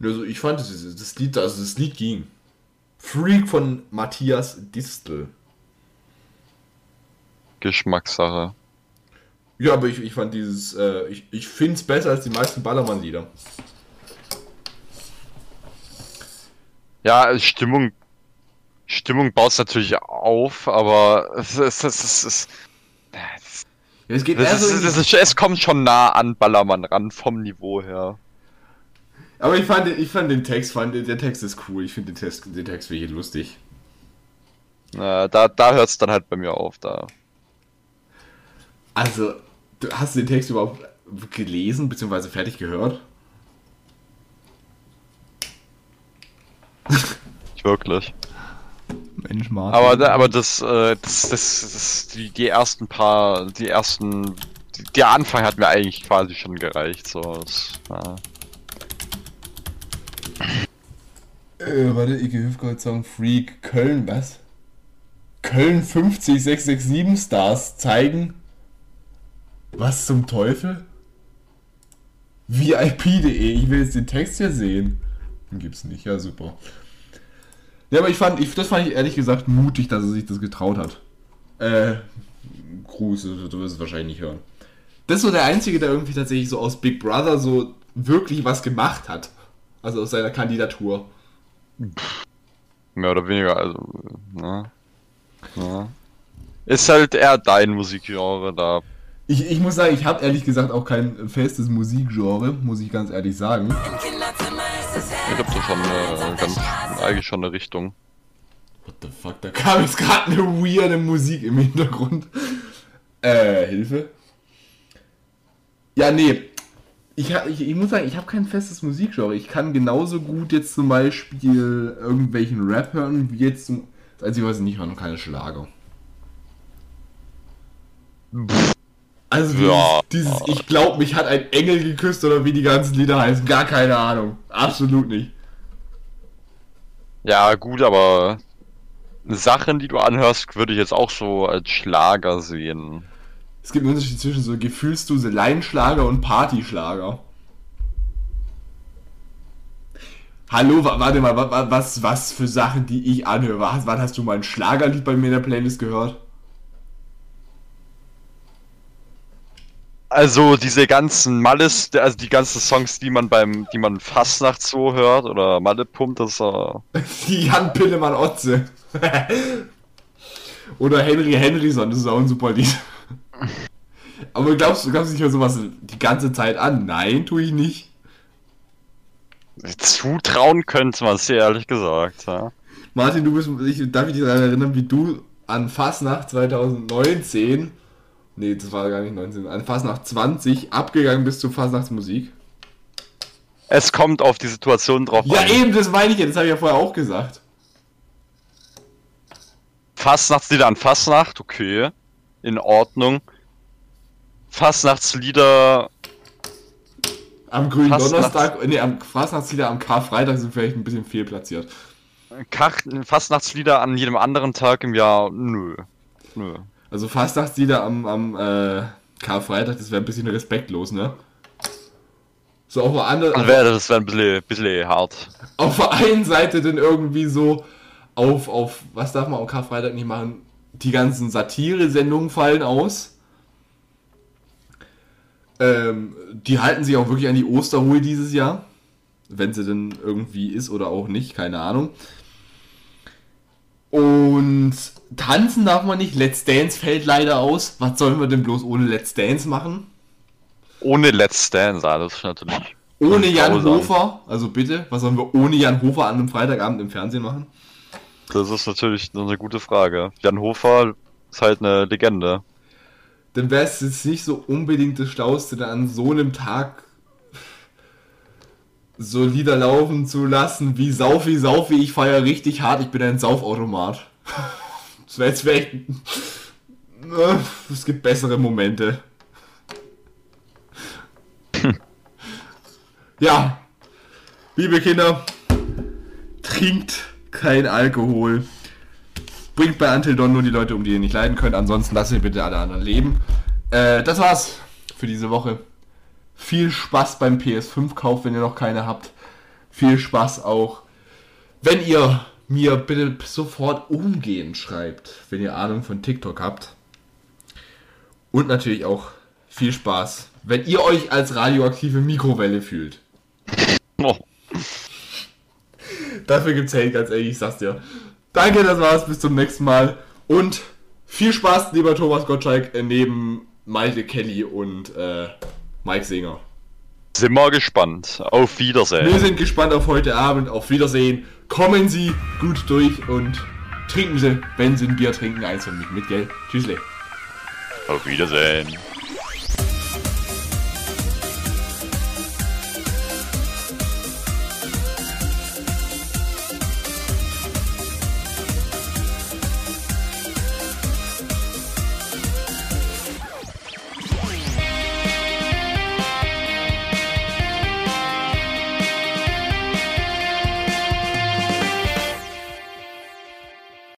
Also ich fand das, das Lied, also das Lied ging. Freak von Matthias Distel. Geschmackssache. Ja, aber ich, ich fand dieses, äh, ich, ich finde es besser als die meisten Ballermann-Lieder. Ja, Stimmung. Stimmung baut es natürlich auf, aber es, es, es, es, es, es geht eher so ist, es kommt schon nah an Ballermann ran vom Niveau her. aber ich fand, ich fand den Text, fand, der Text ist cool. Ich finde den Text, den Text wirklich lustig. Äh, da da hört es dann halt bei mir auf. Da. Also, du hast du den Text überhaupt gelesen, beziehungsweise fertig gehört? Wirklich. Mensch, Martin. Aber, aber das, äh, das, das, das, die, die ersten paar, die ersten, die, der Anfang hat mir eigentlich quasi schon gereicht. So, das, ja. Äh, warte, Ike Hüfgold Song Freak Köln, was? Köln 50667 Stars zeigen. Was zum Teufel? VIP.de, ich will jetzt den Text hier sehen. Den gibt's nicht, ja super. Ja, aber ich fand, ich, das fand ich ehrlich gesagt mutig, dass er sich das getraut hat. Äh, Gruß, du wirst es wahrscheinlich nicht hören. Das ist so der Einzige, der irgendwie tatsächlich so aus Big Brother so wirklich was gemacht hat. Also aus seiner Kandidatur. Mehr oder weniger, also, ne? Ja. Ist halt eher dein Musikgenre da. Ich, ich muss sagen, ich habe ehrlich gesagt auch kein festes Musikgenre, muss ich ganz ehrlich sagen. Ich hab da schon eine, ganz, eigentlich schon eine Richtung. What the fuck, da kam jetzt gerade eine weirde Musik im Hintergrund. Äh, Hilfe. Ja, nee. Ich, ha- ich, ich muss sagen, ich habe kein festes Musikgenre. Ich kann genauso gut jetzt zum Beispiel irgendwelchen Rap hören, wie jetzt zum. Was ich nicht höre, keine Schlager. Also dieses, Ja. dieses Ich glaub, mich hat ein Engel geküsst oder wie die ganzen Lieder heißen, gar keine Ahnung. Absolut nicht. Ja, gut, aber Sachen, die du anhörst, würde ich jetzt auch so als Schlager sehen. Es gibt einen Unterschied zwischen so Gefühlsduse Laienschlager und Partyschlager. Hallo, wa- warte mal, wa- wa- was, was für Sachen, die ich anhöre? Wann hast du mal ein Schlagerlied bei mir in der Playlist gehört? Also diese ganzen Malles, also die ganzen Songs, die man beim, die man Fastnacht so hört oder Malle pumpt, das äh, *laughs* Die Jan Pillemann Otze. *laughs* Oder Henry Henryson, das ist auch ein super Lied. *laughs* Aber glaubst du, glaubst du, ich höre sowas die ganze Zeit an? Nein, tue ich nicht. zutrauen könnte man es dir ehrlich gesagt. Ja. Martin, du bist, ich, darf ich dich daran erinnern, wie du an Fastnacht 2019, nee, das war gar nicht 19, an Fastnacht 20 abgegangen bist zu Fastnachtsmusik? Es kommt auf die Situation drauf Ja, an. eben, das meine ich ja, das habe ich ja vorher auch gesagt. Fastnachtslieder an Fastnacht, okay. In Ordnung. Fastnachtslieder, Am grünen Fastnachts- Donnerstag, nee, am Fastnachtslieder am Karfreitag sind vielleicht ein bisschen fehlplatziert. Kach, Fastnachtslieder an jedem anderen Tag im Jahr, nö. Nö. Also Fastnachtslieder am, am äh, Karfreitag, das wäre ein bisschen respektlos, ne? So auf der, anderen, wäre das wär ein bisschen, bisschen hart. auf der einen Seite dann irgendwie so auf, auf, was darf man am Karfreitag nicht machen? Die ganzen Satire-Sendungen fallen aus. Ähm, die halten sich auch wirklich an die Osterruhe dieses Jahr. Wenn sie denn irgendwie ist oder auch nicht, keine Ahnung. Und tanzen darf man nicht. Let's Dance fällt leider aus. Was sollen wir denn bloß ohne Let's Dance machen? Ohne Let's Dance, alles natürlich. Ohne Jan Grausam. Hofer, also bitte, was sollen wir ohne Jan Hofer an einem Freitagabend im Fernsehen machen? Das ist natürlich eine gute Frage. Jan Hofer ist halt eine Legende. Dann wäre es jetzt nicht so unbedingt das Schlauste, dann an so einem Tag so Lieder laufen zu lassen wie Saufi, Saufi, ich feiere richtig hart, ich bin ein Saufautomat. *laughs* Das wäre jetzt vielleicht. Es gibt bessere Momente. Ja, liebe Kinder, trinkt kein Alkohol. Bringt bei Until Dawn nur die Leute um, die ihr nicht leiden könnt. Ansonsten lasst ihr bitte alle anderen leben. Äh, das war's für diese Woche. Viel Spaß beim PS5-Kauf, wenn ihr noch keine habt. Viel Spaß auch, wenn ihr mir bitte sofort umgehend schreibt, wenn ihr Ahnung von TikTok habt. Und natürlich auch viel Spaß, wenn ihr euch als radioaktive Mikrowelle fühlt. Oh. Dafür gibt's Hate, ganz ehrlich, ich sag's dir. Danke, das war's, bis zum nächsten Mal. Und viel Spaß, lieber Thomas Gottschalk, neben Malte Kelly und äh, Mike Singer. Sind wir gespannt. Auf Wiedersehen. Wir sind gespannt auf heute Abend. Auf Wiedersehen. Kommen Sie gut durch und trinken Sie, wenn Sie ein Bier trinken, eins von mich mit, gell? Tschüssle. Auf Wiedersehen.